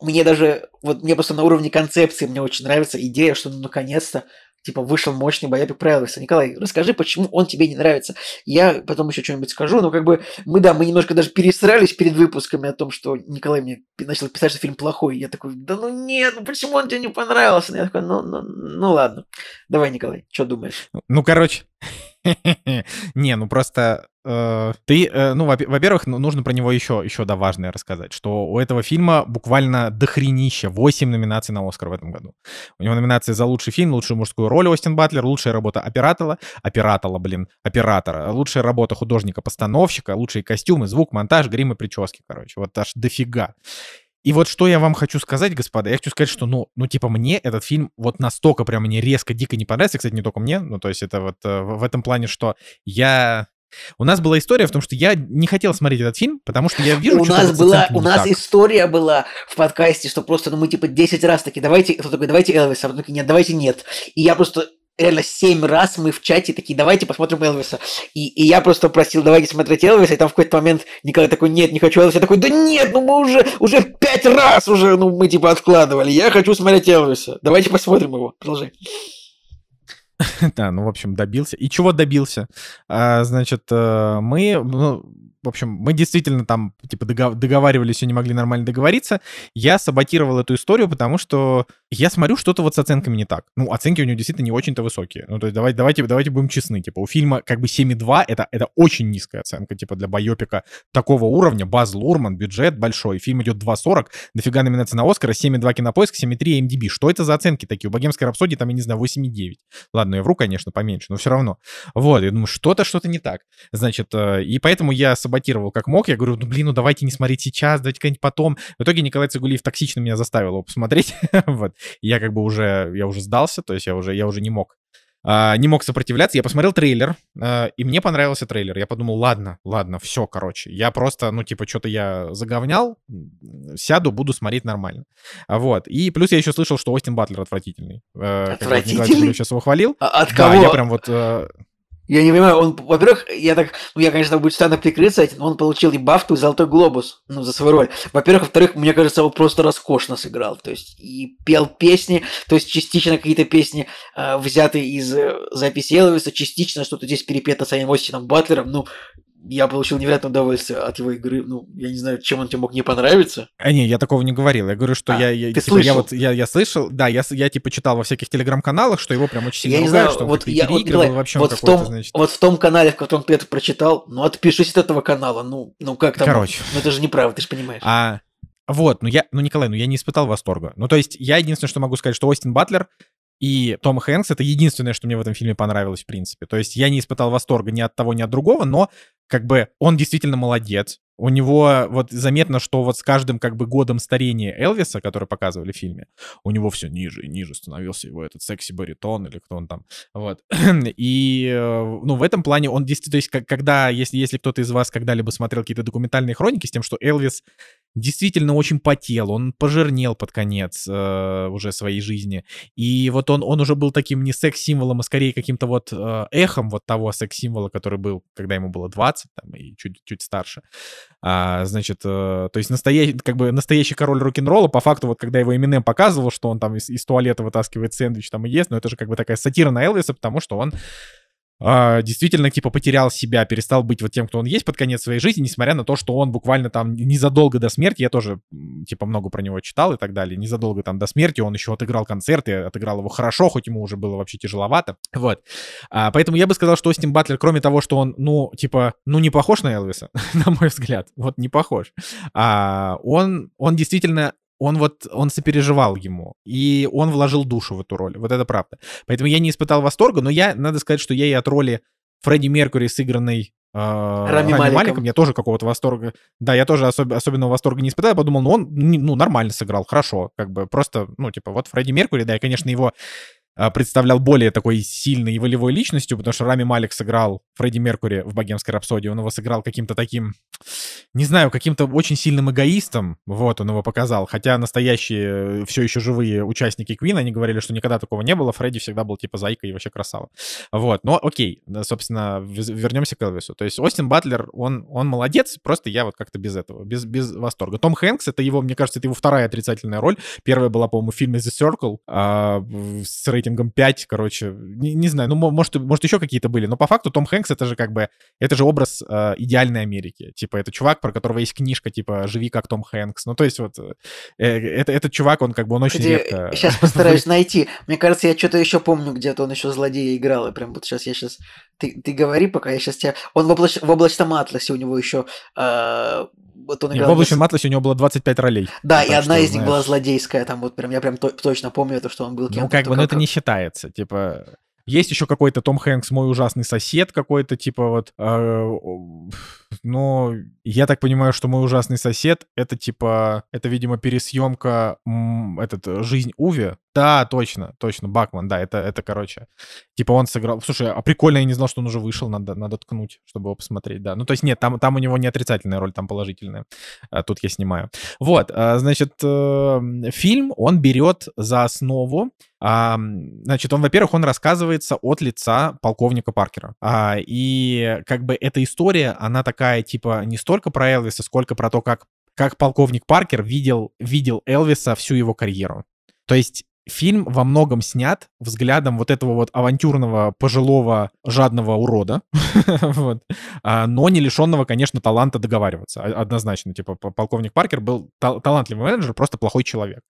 S2: Мне даже... Вот мне просто на уровне концепции мне очень нравится идея, что ну, наконец-то типа вышел мощный боепик про Элвиса. Николай, расскажи, почему он тебе не нравится. Я потом еще что-нибудь скажу, но как бы мы, да, мы немножко даже пересрались перед выпусками о том, что Николай мне начал писать, что фильм плохой. Я такой, да ну нет, ну почему он тебе не понравился? Я такой, ну, ну, ну ладно. Давай, Николай, что думаешь?
S1: Ну, короче... [LAUGHS] [LAUGHS] Не, ну просто э, ты, э, ну, во- во-первых, ну, нужно про него еще, еще да, важное рассказать, что у этого фильма буквально дохренища, 8 номинаций на Оскар в этом году. У него номинации за лучший фильм, лучшую мужскую роль Остин Батлер, лучшая работа оператора, оператора, блин, оператора, лучшая работа художника-постановщика, лучшие костюмы, звук, монтаж, грим и прически, короче, вот аж дофига. И вот что я вам хочу сказать, господа, я хочу сказать, что, ну, ну, типа, мне этот фильм вот настолько прям мне резко, дико не понравился, кстати, не только мне, ну, то есть это вот э, в этом плане, что я... У нас была история в том, что я не хотел смотреть этот фильм, потому что я [LAUGHS] вижу,
S2: у
S1: что-то
S2: нас была, у нас
S1: так.
S2: история была в подкасте, что просто, ну, мы типа 10 раз такие, давайте, кто такой, давайте Элвиса, а такие, нет, давайте нет. И я просто реально 7 раз мы в чате такие, давайте посмотрим Элвиса. И, и я просто просил, давайте смотреть Элвиса, и там в какой-то момент Николай такой, нет, не хочу Элвиса. Я такой, да нет, ну мы уже, уже 5 раз уже, ну мы типа откладывали, я хочу смотреть Элвиса. Давайте посмотрим его. Продолжай. [LAUGHS]
S1: Да, ну, в общем, добился. И чего добился? А, значит, э, мы, ну, в общем, мы действительно там, типа, догов- договаривались и не могли нормально договориться. Я саботировал эту историю, потому что я смотрю, что-то вот с оценками не так. Ну, оценки у него действительно не очень-то высокие. Ну, то есть давайте, давайте, давайте будем честны. Типа, у фильма как бы 7,2 это, это очень низкая оценка, типа, для байопика такого уровня. Баз Лурман, бюджет большой. Фильм идет 2,40, дофига номинация на Оскара, 7,2 кинопоиск, 7,3 MDB. Что это за оценки такие? У Богемской рапсодии там, я не знаю, 8,9. Ладно, я вру, конечно, поменьше, но все равно. Вот, я думаю, что-то, что-то не так. Значит, э, и поэтому я саботировал как мог. Я говорю, ну, блин, ну давайте не смотреть сейчас, давайте как-нибудь потом. В итоге Николай Цигулиев токсично меня заставил его посмотреть. [LAUGHS] вот. И я как бы уже, я уже сдался, то есть я уже, я уже не мог а, не мог сопротивляться. Я посмотрел трейлер, а, и мне понравился трейлер. Я подумал, ладно, ладно, все, короче. Я просто, ну, типа, что-то я заговнял, сяду, буду смотреть нормально. А Вот. И плюс я еще слышал, что Остин Батлер отвратительный. Э, как вот Николай
S2: Отвратительный?
S1: Цигулиев сейчас его хвалил.
S2: А от
S1: Да,
S2: кого?
S1: я прям вот...
S2: Я не понимаю, он, во-первых, я так, ну, я, конечно, будет странно прикрыться этим, но он получил и Бафту, и Золотой Глобус, ну, за свою роль. Во-первых, во-вторых, мне кажется, он просто роскошно сыграл, то есть, и пел песни, то есть, частично какие-то песни э, взяты из э, записи Элвиса, частично что-то здесь перепето с самим Остином Батлером, ну, я получил невероятное удовольствие от его игры, ну, я не знаю, чем он тебе мог не понравиться.
S1: А, не, я такого не говорил. Я говорю, что
S2: А,
S1: я, я,
S2: ты
S1: типа, я
S2: слышал?
S1: вот, я, я слышал, да, я, я типа читал во всяких телеграм-каналах, что его прям очень сильно
S2: Я не
S1: ругают,
S2: знаю,
S1: что
S2: вот я, вот, Николай,
S1: вообще
S2: вот в том,
S1: значит...
S2: вот в том канале, в котором ты это прочитал, ну, отпишись от этого канала, ну, ну, как там,
S1: Короче.
S2: ну, это же неправда, ты же понимаешь.
S1: А, вот, ну я, ну, Николай, ну я не испытал восторга. Ну, то есть, я единственное, что могу сказать, что Остин Батлер и Том Хэнкс — это единственное, что мне в этом фильме понравилось, в принципе. То есть, я не испытал восторга ни от того, ни от другого, но, как бы, он действительно молодец. У него вот заметно, что вот с каждым как бы годом старения Элвиса, который показывали в фильме, у него все ниже и ниже становился его этот секси-баритон или кто он там. Вот. [CLEARS THROAT] И, э, ну, в этом плане он действительно, то есть, когда, если, если кто-то из вас когда-либо смотрел какие-то документальные хроники с тем, что Элвис действительно очень потел, он пожирнел под конец э, уже своей жизни. И вот он, он уже был таким не секс-символом, а скорее каким-то вот э, эхом вот того секс-символа, который был, когда ему было 20 там, и чуть, чуть старше. А, значит, э, то есть настоящий, как бы настоящий король рок-н-ролла, по факту, вот когда его Эминем показывал, что он там из, из туалета вытаскивает сэндвич там и ест, но это же как бы такая сатира на Элвиса, потому что он а, действительно, типа, потерял себя, перестал быть вот тем, кто он есть под конец своей жизни, несмотря на то, что он буквально там незадолго до смерти, я тоже, типа, много про него читал и так далее, незадолго там до смерти он еще отыграл концерт и отыграл его хорошо, хоть ему уже было вообще тяжеловато, вот. А, поэтому я бы сказал, что Остин Батлер, кроме того, что он, ну, типа, ну, не похож на Элвиса, [LAUGHS] на мой взгляд, вот не похож, а, он, он действительно он вот, он сопереживал ему, и он вложил душу в эту роль, вот это правда. Поэтому я не испытал восторга, но я, надо сказать, что я и от роли Фредди Меркури, сыгранной
S2: Рами
S1: Рами
S2: Маликом.
S1: Маликом, я тоже какого-то восторга, да, я тоже особ- особенного восторга не испытал, я подумал, ну он, ну, нормально сыграл, хорошо, как бы просто, ну, типа, вот Фредди Меркури, да, я, конечно, его а, представлял более такой сильной и волевой личностью, потому что Рами Малик сыграл Фредди Меркури в «Богемской рапсодии», он его сыграл каким-то таким, не знаю, каким-то очень сильным эгоистом, вот, он его показал, хотя настоящие, все еще живые участники Квин, они говорили, что никогда такого не было, Фредди всегда был типа зайка и вообще красава. Вот, но окей, собственно, вернемся к Элвису. То есть Остин Батлер, он, он молодец, просто я вот как-то без этого, без, без восторга. Том Хэнкс, это его, мне кажется, это его вторая отрицательная роль. Первая была, по-моему, в фильме The Circle а, с рейтингом 5, короче, не, не знаю, ну, мо- может, может, еще какие-то были, но по факту Том Хэнкс это же как бы, это же образ а, идеальной Америки. Типа, это чувак, про которого есть книжка, типа, «Живи как Том Хэнкс». Ну, то есть вот, э, это, этот чувак, он как бы, он очень
S2: Где-
S1: редко...
S2: Сейчас [LAUGHS] постараюсь найти. Мне кажется, я что-то еще помню, где-то он еще злодея играл. И прям вот сейчас я сейчас... Ты, ты говори, пока я сейчас тебя... Он в, облач... в облачном атласе у него еще... а, Вот он
S1: Не,
S2: играл...
S1: в «Облачном атласе» у него было 25 ролей.
S2: Да, и одна
S1: что,
S2: из них
S1: знаешь.
S2: была злодейская. Там вот прям, я прям то- точно помню это, что он был кем-то.
S1: Ну, как бы, но это
S2: как-
S1: не считается. Типа, есть еще какой-то Том Хэнкс, мой ужасный сосед какой-то, типа вот... э, но я так понимаю, что мой ужасный сосед, это типа, это, видимо, пересъемка этот, «Жизнь Уви». Да, точно, точно, Бакман, да, это, это, короче, типа он сыграл... Слушай, а прикольно, я не знал, что он уже вышел, надо, надо ткнуть, чтобы его посмотреть, да. Ну, то есть нет, там, там у него не отрицательная роль, там положительная. А тут я снимаю. Вот, а, значит, э, фильм, он берет за основу значит, он, во-первых, он рассказывается от лица полковника Паркера. А, и как бы эта история, она такая, типа, не столько про Элвиса, сколько про то, как, как полковник Паркер видел, видел Элвиса всю его карьеру. То есть фильм во многом снят взглядом вот этого вот авантюрного, пожилого, жадного урода, [LAUGHS] вот, а, но не лишенного, конечно, таланта договариваться, о- однозначно. Типа, полковник Паркер был тал- талантливый менеджер, просто плохой человек.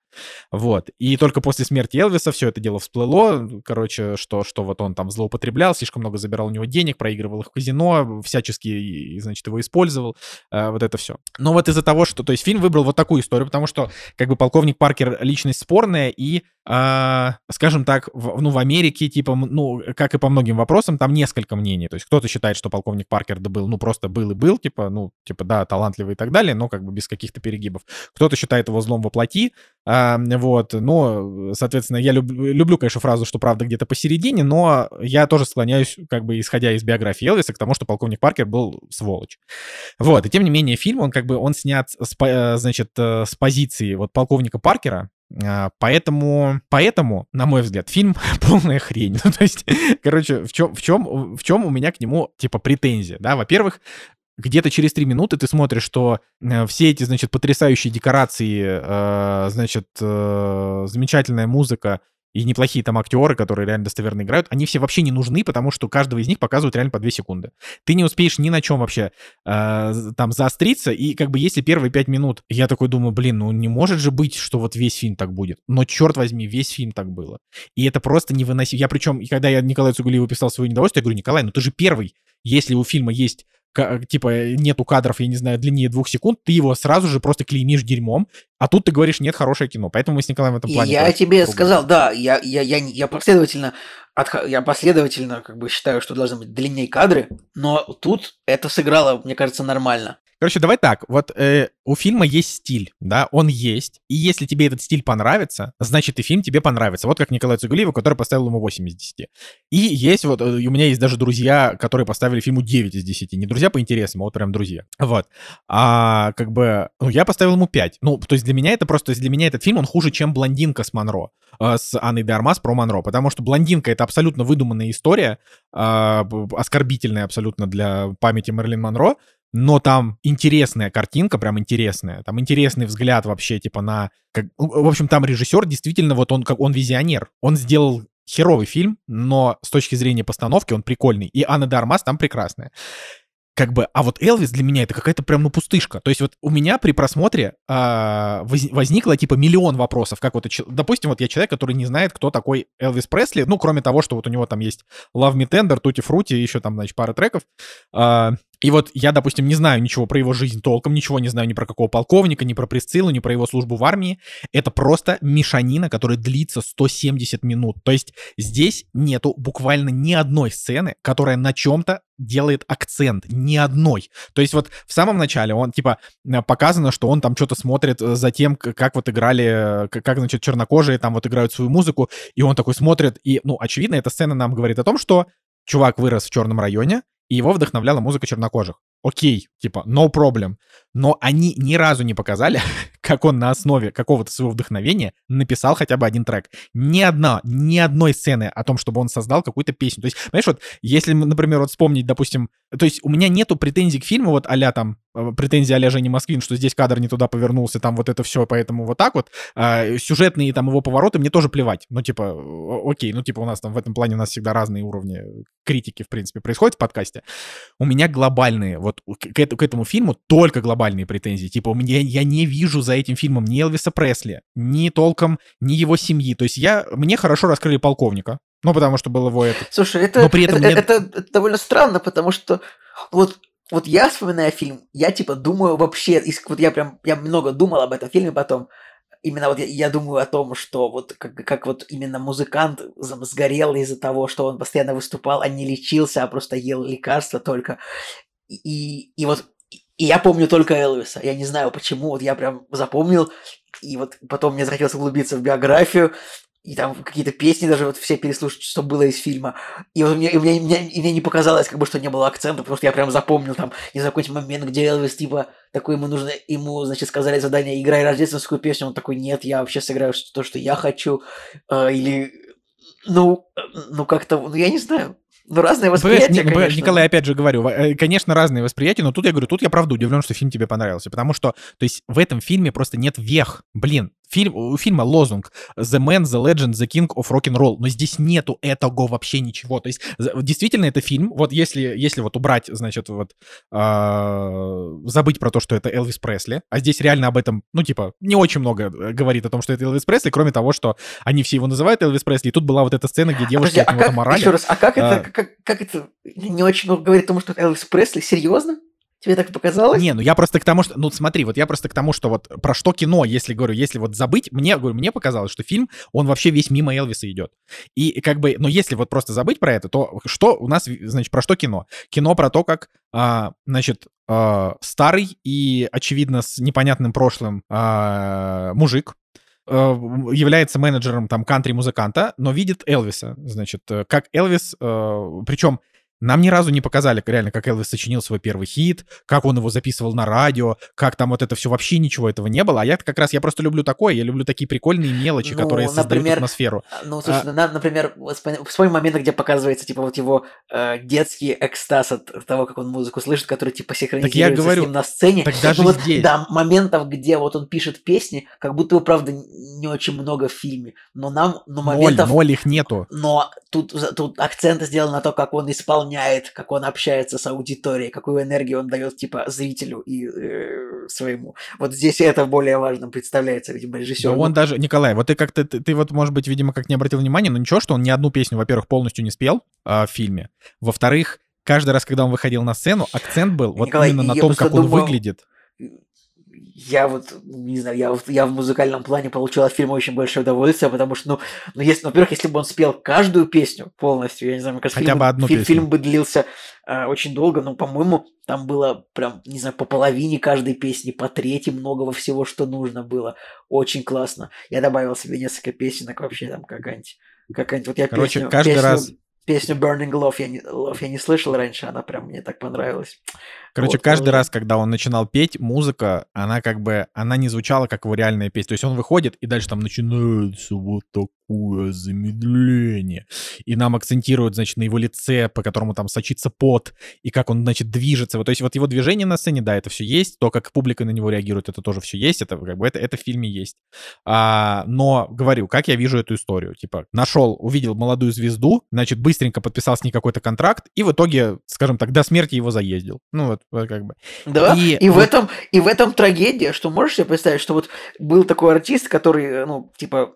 S1: Вот. И только после смерти Элвиса все это дело всплыло. Короче, что, что вот он там злоупотреблял, слишком много забирал у него денег, проигрывал их в казино, всячески, значит, его использовал. э, вот это все. Но вот из-за того, что... То есть фильм выбрал вот такую историю, потому что как бы полковник Паркер личность спорная, и, а, скажем так, в, ну, в Америке, типа, ну, как и по многим вопросам, там несколько мнений. То есть кто-то считает, что полковник Паркер был, ну, просто был и был, типа, ну, типа, да, талантливый и так далее, но как бы без каких-то перегибов. Кто-то считает его злом воплоти, а, вот, но, соответственно, я люб- люблю, конечно, фразу, что правда где-то посередине, но я тоже склоняюсь, как бы, исходя из биографии Элвиса, к тому, что полковник Паркер был сволочь. Вот, и тем не менее, фильм, он как бы, он снят, с, э, значит, э, с позиции вот полковника Паркера, а, Поэтому, поэтому, на мой взгляд, фильм [LAUGHS] полная хрень. Ну, то есть, [LAUGHS] короче, в чем, в чем, в чем у меня к нему, типа, претензия, да? Во-первых, где-то через три минуты ты смотришь, что э, все эти, значит, потрясающие декорации, э, значит, э, замечательная музыка и неплохие там актеры, которые реально достоверно играют, они все вообще не нужны, потому что каждого из них показывают реально по две секунды. Ты не успеешь ни на чем вообще э, там заостриться, и как бы если первые пять минут, я такой думаю, блин, ну не может же быть, что вот весь фильм так будет. Но черт возьми, весь фильм так было. И это просто невыносимо. Я причем, когда я Николаю Цугулиеву писал свое недовольство, я говорю, Николай, ну ты же первый. Если у фильма есть ка- типа нету кадров, я не знаю, длиннее двух секунд, ты его сразу же просто клеймишь дерьмом, а тут ты говоришь, нет, хорошее кино. Поэтому мы с Николаем в этом плане...
S2: я тебе
S1: ругаемся.
S2: сказал, да, я, я, я, я последовательно, я последовательно как бы считаю, что должны быть длиннее кадры, но тут это сыграло, мне кажется, нормально.
S1: Короче, давай так. Вот э, у фильма есть стиль, да, он есть. И если тебе этот стиль понравится, значит и фильм тебе понравится. Вот как Николай Цугулиев, который поставил ему 8 из 10. И есть вот, э, у меня есть даже друзья, которые поставили фильму 9 из 10. Не друзья по интересам, а вот прям друзья. Вот. А как бы, ну, я поставил ему 5. Ну, то есть для меня это просто, то есть для меня этот фильм, он хуже, чем «Блондинка» с Монро, э, с Анной де Армас про Монро. Потому что «Блондинка» — это абсолютно выдуманная история, б- оскорбительная абсолютно для памяти Мерлин Монро, но там интересная картинка, прям интересная. Там интересный взгляд вообще, типа, на... Как... В общем, там режиссер действительно, вот он как он визионер. Он сделал херовый фильм, но с точки зрения постановки он прикольный. И Анна де Армас там прекрасная. Как бы, а вот Элвис для меня это какая-то прям, ну, пустышка. То есть вот у меня при просмотре воз- возникло, типа, миллион вопросов. Как вот, допустим, вот я человек, который не знает, кто такой Элвис Пресли, ну, кроме того, что вот у него там есть Love Me Tender, Tutti Frutti, еще там, значит, пара треков. А, И вот я, допустим, не знаю ничего про его жизнь толком, ничего не знаю ни про какого полковника, ни про Присциллу, ни про его службу в армии. Это просто мешанина, которая длится 170 минут. То есть здесь нету буквально ни одной сцены, которая на чем-то делает акцент, ни одной. То есть вот в самом начале он, типа, э, показано, что он там что-то смотрит э, за тем, как вот играли, э, как, значит, чернокожие там вот играют свою музыку, и он такой смотрит, и, ну, очевидно, эта сцена нам говорит о том, что чувак вырос в черном районе, и его вдохновляла музыка чернокожих. Окей, типа, no problem. Но они ни разу не показали, [LAUGHS] как он на основе какого-то своего вдохновения написал хотя бы один трек. Ни одна, ни одной сцены о том, чтобы он создал какую-то песню. То есть, понимаешь, вот, если, например, вот вспомнить, допустим, то есть у меня нету претензий к фильму, вот а там, э, претензии а-ля Жени Москвин, что здесь кадр не туда повернулся, там вот это все, поэтому вот так вот. А, сюжетные там его повороты мне тоже плевать. Ну, типа, окей, ну, типа у нас там в этом плане у нас всегда разные уровни критики, в принципе, происходят в подкасте. У меня глобальные, вот к, к этому фильму только глобальные претензии. Типа, меня, я не вижу за этим фильмом ни Элвиса Пресли, ни толком, ни его семьи. То есть я, мне хорошо раскрыли полковника, ну, потому что был его это.
S2: Слушай, это, Но при этом это, мне... это, это довольно странно, потому что вот вот я вспоминаю фильм, я типа думаю вообще, вот я прям, я много думал об этом фильме потом, именно вот я, я думаю о том, что вот как, как вот именно музыкант сгорел из-за того, что он постоянно выступал, а не лечился, а просто ел лекарства только. И, и вот и я помню только Элвиса. Я не знаю почему, вот я прям запомнил. И вот потом мне захотелось углубиться в биографию, и там какие-то песни даже вот все переслушать, что было из фильма. И вот мне, и мне, мне, и мне не показалось, как бы, что не было акцента, потому что я прям запомнил там, не знаю, какой-нибудь момент, где Элвис, типа, такой ему нужно, ему, значит, сказали задание, играй рождественскую песню, он такой, нет, я вообще сыграю то, что я хочу. А, или, ну, ну как-то, ну я не знаю. Ну, разные восприятия,
S1: Б, конечно. Николай, опять же говорю, э, конечно, разные восприятия, но тут я говорю, тут я правда удивлен, что фильм тебе понравился, потому что, то есть, в этом фильме просто нет вех. Блин, Фильм, у фильма лозунг «The Man, the Legend, the King of Rock and Roll», но здесь нету этого вообще ничего. То есть действительно это фильм, вот если, если вот убрать, значит, вот э, забыть про то, что это Элвис Пресли, а здесь реально об этом, ну, типа, не очень много э, говорит о том, что это Элвис Пресли, кроме того, что они все его называют Элвис Пресли, и тут была вот эта сцена, где девушки Подожди, от
S2: него а как, морали. Еще раз, а как это, а, как, как это не очень много говорит о том, что это Элвис Пресли? Серьезно? Тебе так показалось?
S1: Не, ну я просто к тому, что... Ну смотри, вот я просто к тому, что вот про что кино, если говорю, если вот забыть, мне, говорю, мне показалось, что фильм, он вообще весь мимо Элвиса идет. И как бы, но если вот просто забыть про это, то что у нас, значит, про что кино? Кино про то, как, а, значит, а, старый и, очевидно, с непонятным прошлым а, мужик, а, является менеджером там кантри-музыканта, но видит Элвиса, значит, э, как Элвис, э, причем нам ни разу не показали, реально, как Элвис сочинил свой первый хит, как он его записывал на радио, как там вот это все, вообще ничего этого не было. А я как раз, я просто люблю такое, я люблю такие прикольные мелочи, ну, которые например, создают атмосферу.
S2: А, ну, слушай, а... на, например, вспомни момент, где показывается, типа, вот его э, детский экстаз от того, как он музыку слышит, который, типа, синхронизируется так я говорю, с ним на сцене.
S1: Так даже
S2: ну,
S1: вот, здесь.
S2: Да, моментов, где вот он пишет песни, как будто его, правда, не очень много в фильме, но нам, но моментов...
S1: Ноль, ноль их нету.
S2: Но тут, тут акцент сделан на то, как он исполняет, как он общается с аудиторией, какую энергию он дает, типа, зрителю и э, своему. Вот здесь это более важно представляется, видимо, режиссер.
S1: Да он даже, Николай, вот ты как-то, ты, ты вот, может быть, видимо, как не обратил внимания, но ничего, что он ни одну песню, во-первых, полностью не спел э, в фильме. Во-вторых, каждый раз, когда он выходил на сцену, акцент был вот Николай, именно на том, как он думал, выглядит
S2: я вот, не знаю, я, я в музыкальном плане получил от фильма очень большое удовольствие, потому что, ну, ну если, во-первых, если бы он спел каждую песню полностью, я не знаю, мне кажется,
S1: Хотя
S2: фильм,
S1: бы одну
S2: фильм,
S1: песню.
S2: фильм бы длился э, очень долго, но, по-моему, там было прям, не знаю, по половине каждой песни, по трети многого всего, что нужно было. Очень классно. Я добавил себе несколько песенок вообще там какая-нибудь. Какая-нибудь, вот я
S1: Короче,
S2: песню,
S1: каждый
S2: песню,
S1: раз
S2: песню Burning Love я, не, Love я не слышал раньше, она прям мне так понравилась.
S1: Короче, вот, каждый раз, когда он начинал петь, музыка, она как бы, она не звучала, как его реальная песня. То есть он выходит, и дальше там начинается вот такое замедление. И нам акцентируют, значит, на его лице, по которому там сочится пот, и как он, значит, движется. Вот, то есть вот его движение на сцене, да, это все есть. То, как публика на него реагирует, это тоже все есть. Это как бы, это, это в фильме есть. А, но, говорю, как я вижу эту историю? Типа, нашел, увидел молодую звезду, значит, быстренько подписал с ней какой-то контракт, и в итоге, скажем так, до смерти его заездил. Ну вот, как бы.
S2: Да, и, и, вот... в этом, и в этом трагедия, что можешь себе представить, что вот был такой артист, который, ну, типа,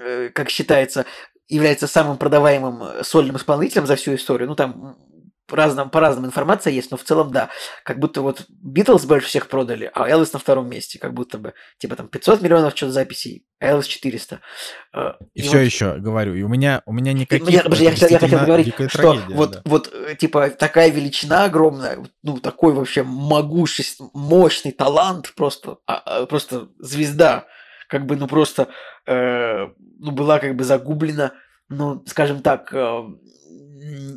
S2: э, как считается, является самым продаваемым э, сольным исполнителем за всю историю. Ну, там разным, по разным информация есть, но в целом да. Как будто вот Битлз больше всех продали, а Элвис на втором месте, как будто бы. Типа там 500 миллионов что-то записей, а Элвис 400.
S1: Э, и, и все вот... еще говорю, и у меня, у меня никаких...
S2: Я, я, я, я хотел говорить, что трагедия, вот, да. вот, э, типа, такая величина огромная, ну, такой вообще могущественный, мощный талант, просто, а, а, просто звезда, как бы, ну, просто, э, ну, была как бы загублена, ну, скажем так, э,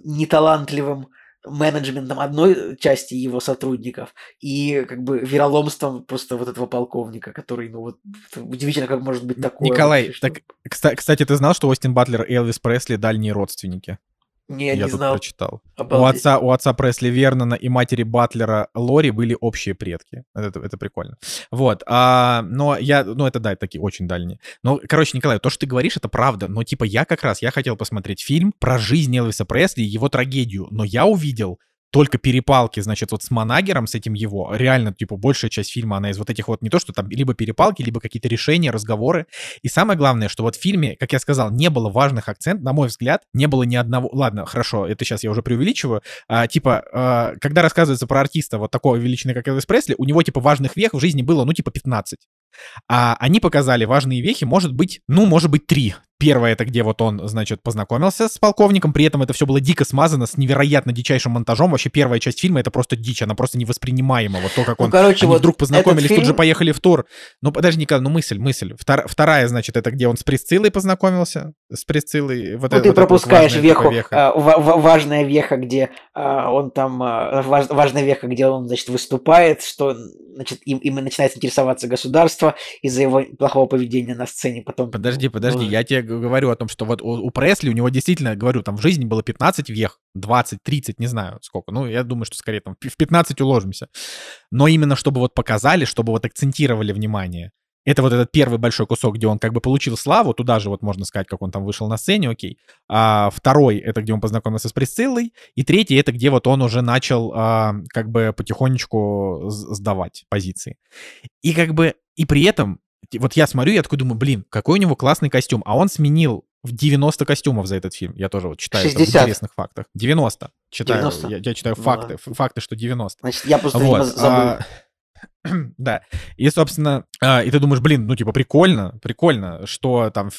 S2: неталантливым менеджментом одной части его сотрудников и как бы вероломством просто вот этого полковника, который, ну вот, удивительно, как может быть такое.
S1: Николай, вообще, так, кстати, ты знал, что Остин Батлер и Элвис Пресли дальние родственники?
S2: Не, я
S1: не
S2: тут знал.
S1: прочитал. У отца, у отца Пресли Вернона и матери Батлера Лори были общие предки. Это, это прикольно. Вот. А, но я... Ну, это, да, такие очень дальние. Но, короче, Николай, то, что ты говоришь, это правда. Но, типа, я как раз, я хотел посмотреть фильм про жизнь Элвиса Пресли и его трагедию. Но я увидел только перепалки, значит, вот с Манагером, с этим его, реально, типа, большая часть фильма, она из вот этих вот, не то, что там либо перепалки, либо какие-то решения, разговоры. И самое главное, что вот в фильме, как я сказал, не было важных акцентов, на мой взгляд, не было ни одного... Ладно, хорошо, это сейчас я уже преувеличиваю. А, типа, а, когда рассказывается про артиста вот такого величины, как Элвис Пресли, у него, типа, важных вех в жизни было, ну, типа, 15. А они показали важные вехи, может быть, ну, может быть, три. Первое это где вот он, значит, познакомился с полковником, при этом это все было дико смазано с невероятно дичайшим монтажом. Вообще первая часть фильма это просто дичь, она просто невоспринимаема. Вот то, как ну, он, ну, короче, они вот вдруг познакомились, фильм... тут же поехали в тур. Ну подожди, Николай, ну мысль, мысль. Втор... Вторая, значит, это где он с Присциллой познакомился, с Присциллой.
S2: Вот ну, это, ты вот пропускаешь вот веху, веха. А, важная веха, где а, он там, а, важ, важная веха, где он, значит, выступает, что, значит, им, им начинает интересоваться государство из-за его плохого поведения на сцене. Потом.
S1: Подожди, подожди, ну, я тебе говорю о том, что вот у, у Пресли, у него действительно, говорю, там в жизни было 15 вех, 20, 30, не знаю сколько. Ну, я думаю, что скорее там в 15 уложимся. Но именно чтобы вот показали, чтобы вот акцентировали внимание. Это вот этот первый большой кусок, где он как бы получил славу, туда же вот можно сказать, как он там вышел на сцене, окей. А второй — это где он познакомился с Присциллой. И третий — это где вот он уже начал а, как бы потихонечку сдавать позиции. И как бы, и при этом вот я смотрю, я такой думаю, блин, какой у него классный костюм. А он сменил в 90 костюмов за этот фильм. Я тоже вот читаю 60. в интересных фактах. 90. Читаю, 90? Я, я читаю ну, факты, да. факты, что 90.
S2: Значит, я просто вот. забыл. А, [CLEARS THROAT]
S1: да. И, собственно, а, и ты думаешь, блин, ну, типа, прикольно, прикольно, что там,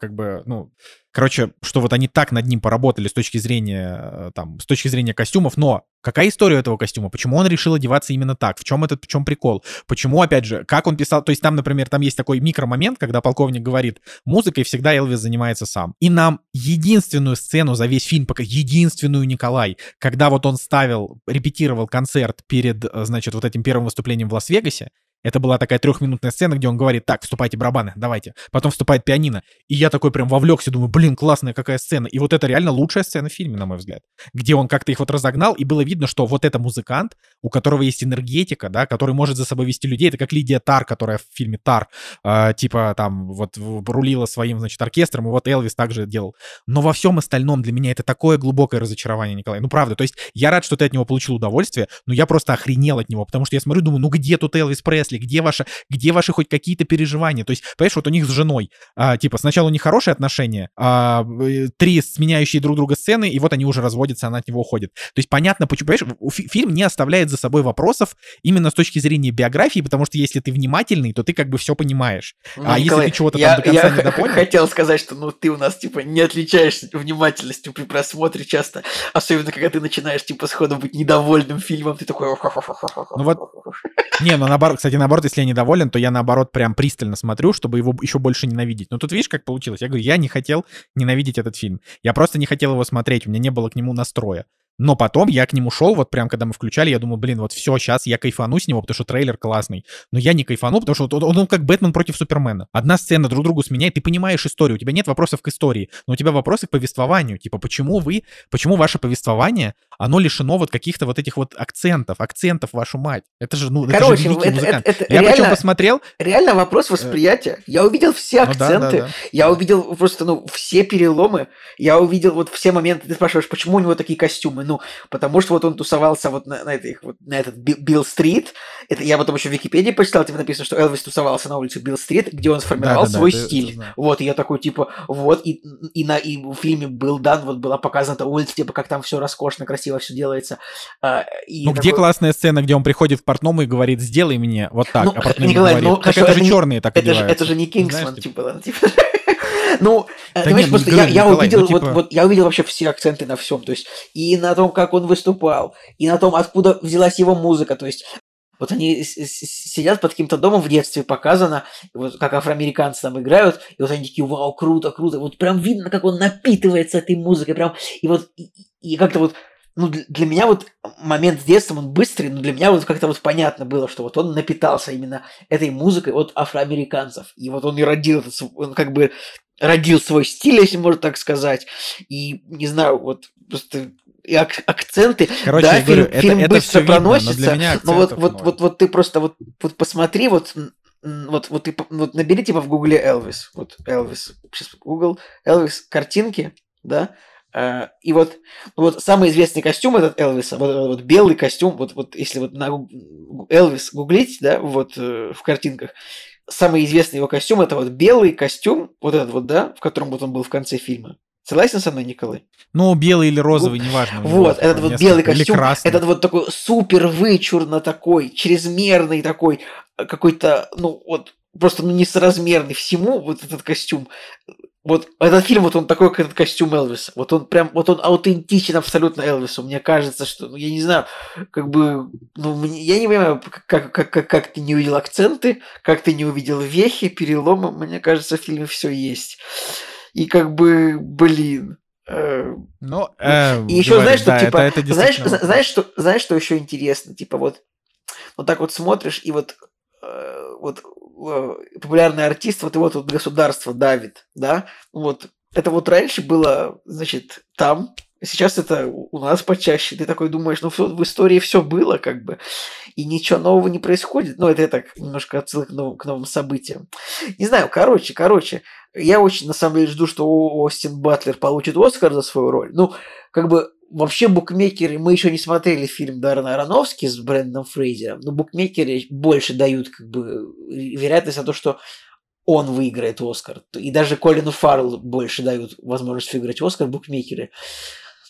S1: как бы, ну, Короче, что вот они так над ним поработали с точки зрения, э, там, с точки зрения костюмов, но какая история этого костюма? Почему он решил одеваться именно так? В чем этот, в чем прикол? Почему, опять же, как он писал? То есть там, например, там есть такой микромомент, когда полковник говорит, музыкой всегда Элвис занимается сам. И нам единственную сцену за весь фильм, пока единственную Николай, когда вот он ставил, репетировал концерт перед, э, значит, вот этим первым выступлением в Лас-Вегасе, это была такая трехминутная сцена, где он говорит, так, вступайте барабаны, давайте. Потом вступает пианино. И я такой прям вовлекся, думаю, блин, классная какая сцена. И вот это реально лучшая сцена в фильме, на мой взгляд. Где он как-то их вот разогнал, и было видно, что вот это музыкант, у которого есть энергетика, да, который может за собой вести людей. Это как Лидия Тар, которая в фильме Тар, э, типа там вот рулила своим, значит, оркестром, и вот Элвис также делал. Но во всем остальном для меня это такое глубокое разочарование, Николай. Ну, правда, то есть я рад, что ты от него получил удовольствие, но я просто охренел от него, потому что я смотрю, думаю, ну где тут Элвис Пресли? Мысли, где ваши, где ваши хоть какие-то переживания. То есть, понимаешь, вот у них с женой, а, типа, сначала у них хорошие отношения, а, э, три сменяющие друг друга сцены, и вот они уже разводятся, она от него уходит. То есть, понятно, почему, понимаешь, фильм не оставляет за собой вопросов именно с точки зрения биографии, потому что если ты внимательный, то ты как бы все понимаешь. Ну, а Николай, если ты чего-то там до конца я не допонял...
S2: хотел сказать, что ну ты у нас, типа, не отличаешься внимательностью при просмотре часто, особенно когда ты начинаешь, типа, сходу быть недовольным фильмом, ты такой...
S1: Ну вот... Не, ну наоборот, кстати, наоборот, если я недоволен, то я наоборот прям пристально смотрю, чтобы его еще больше ненавидеть. Но тут видишь, как получилось? Я говорю, я не хотел ненавидеть этот фильм. Я просто не хотел его смотреть, у меня не было к нему настроя. Но потом я к нему шел, вот прям когда мы включали, я думал, блин, вот все, сейчас я кайфану с него, потому что трейлер классный. Но я не кайфану, потому что он, он, он как Бэтмен против Супермена. Одна сцена друг другу сменяет, ты понимаешь историю, у тебя нет вопросов к истории, но у тебя вопросы к повествованию. Типа, почему вы, почему ваше повествование, оно лишено вот каких-то вот этих вот акцентов, акцентов, вашу мать. Это же, ну,
S2: Короче,
S1: это же
S2: это,
S1: музыкант.
S2: Это, это
S1: я
S2: реально,
S1: причем посмотрел...
S2: Реально вопрос восприятия. Я увидел все акценты, ну, да, да, да. я увидел просто, ну, все переломы, я увидел вот все моменты. Ты спрашиваешь, почему у него такие костюмы? Ну, потому что вот он тусовался вот на, на, этой, вот на этот Билл-стрит. Это я потом еще в Википедии почитал, типа написано, что Элвис тусовался на улице Билл-стрит, где он сформировал да, да, свой да, стиль. Это, это вот, и я такой, типа, вот, и, и, на, и в фильме был дан, вот была показана эта улица, типа, как там все роскошно, красиво красиво все делается. А, и
S1: ну
S2: такой...
S1: где классная сцена, где он приходит в портному и говорит, сделай мне вот так,
S2: Ну,
S1: а портной
S2: Николай,
S1: говорит,
S2: ну,
S1: так
S2: хорошо,
S1: это
S2: это
S1: же
S2: не-
S1: черные так
S2: это, же,
S1: одеваются».
S2: это же не Кингсман,
S1: Знаешь,
S2: типа, да, типа. [LAUGHS] Ну, э, ты
S1: нет, ну,
S2: просто я,
S1: говорю,
S2: я
S1: Николай,
S2: увидел,
S1: ну,
S2: вот,
S1: типа-
S2: вот я увидел вообще все акценты на всем, то есть и на том, как он выступал, и на том, откуда взялась его музыка, то есть вот они сидят под каким-то домом в детстве, показано, вот как афроамериканцы там играют, и вот они такие, вау, круто, круто, вот прям видно, как он напитывается этой музыкой, прям, и вот, и, и как-то вот, ну, для, меня вот момент с детством, он быстрый, но для меня вот как-то вот понятно было, что вот он напитался именно этой музыкой от афроамериканцев, и вот он и родил, он как бы родил свой стиль, если можно так сказать, и, не знаю, вот просто и ак- акценты,
S1: Короче,
S2: да,
S1: я говорю,
S2: фильм,
S1: это,
S2: фильм
S1: это
S2: быстро
S1: всё видно, но
S2: проносится, ну вот, вот, вот, вот ты просто вот, вот посмотри, вот, вот, вот ты вот набери типа в гугле Элвис, вот Элвис, сейчас Google, Элвис картинки, да, и вот, вот самый известный костюм этот Элвиса, вот, вот белый костюм, вот, вот если вот на Элвис гуглить, да, вот э, в картинках, самый известный его костюм это вот белый костюм, вот этот вот, да, в котором вот он был в конце фильма. Согласен со мной, Николай?
S1: Ну, белый или розовый, неважно.
S2: Вот, этот вот белый костюм,
S1: красный.
S2: этот вот такой супер вычурно такой, чрезмерный такой, э, какой-то, ну вот, просто ну, несоразмерный всему вот этот костюм. Вот этот фильм, вот он такой, как этот костюм Элвиса. Вот он прям, вот он аутентичен абсолютно Элвису. Мне кажется, что, ну, я не знаю, как бы, ну, мне- я не понимаю, как, как, как, как ты не увидел акценты, как ты не увидел вехи, переломы. Мне кажется, в фильме все есть. И как бы, блин, э,
S1: Ну, э,
S2: и еще
S1: говорю,
S2: знаешь, что
S1: да,
S2: типа,
S1: это, это
S2: знаешь, знаешь, что, знаешь, что еще интересно, типа вот, вот так вот смотришь и вот, э, вот популярный артист, вот его тут государство давит, да, вот это вот раньше было, значит, там, сейчас это у нас почаще. Ты такой думаешь, ну в истории все было, как бы, и ничего нового не происходит. Ну, это я так немножко отсылка к новым, к новым событиям. Не знаю, короче, короче, я очень на самом деле жду, что Остин Батлер получит Оскар за свою роль. Ну, как бы вообще букмекеры, мы еще не смотрели фильм Даррена Аронофски с Брэндоном Фрейзером, но букмекеры больше дают как бы вероятность на то, что он выиграет Оскар. И даже Колину Фарреллу больше дают возможность выиграть Оскар букмекеры.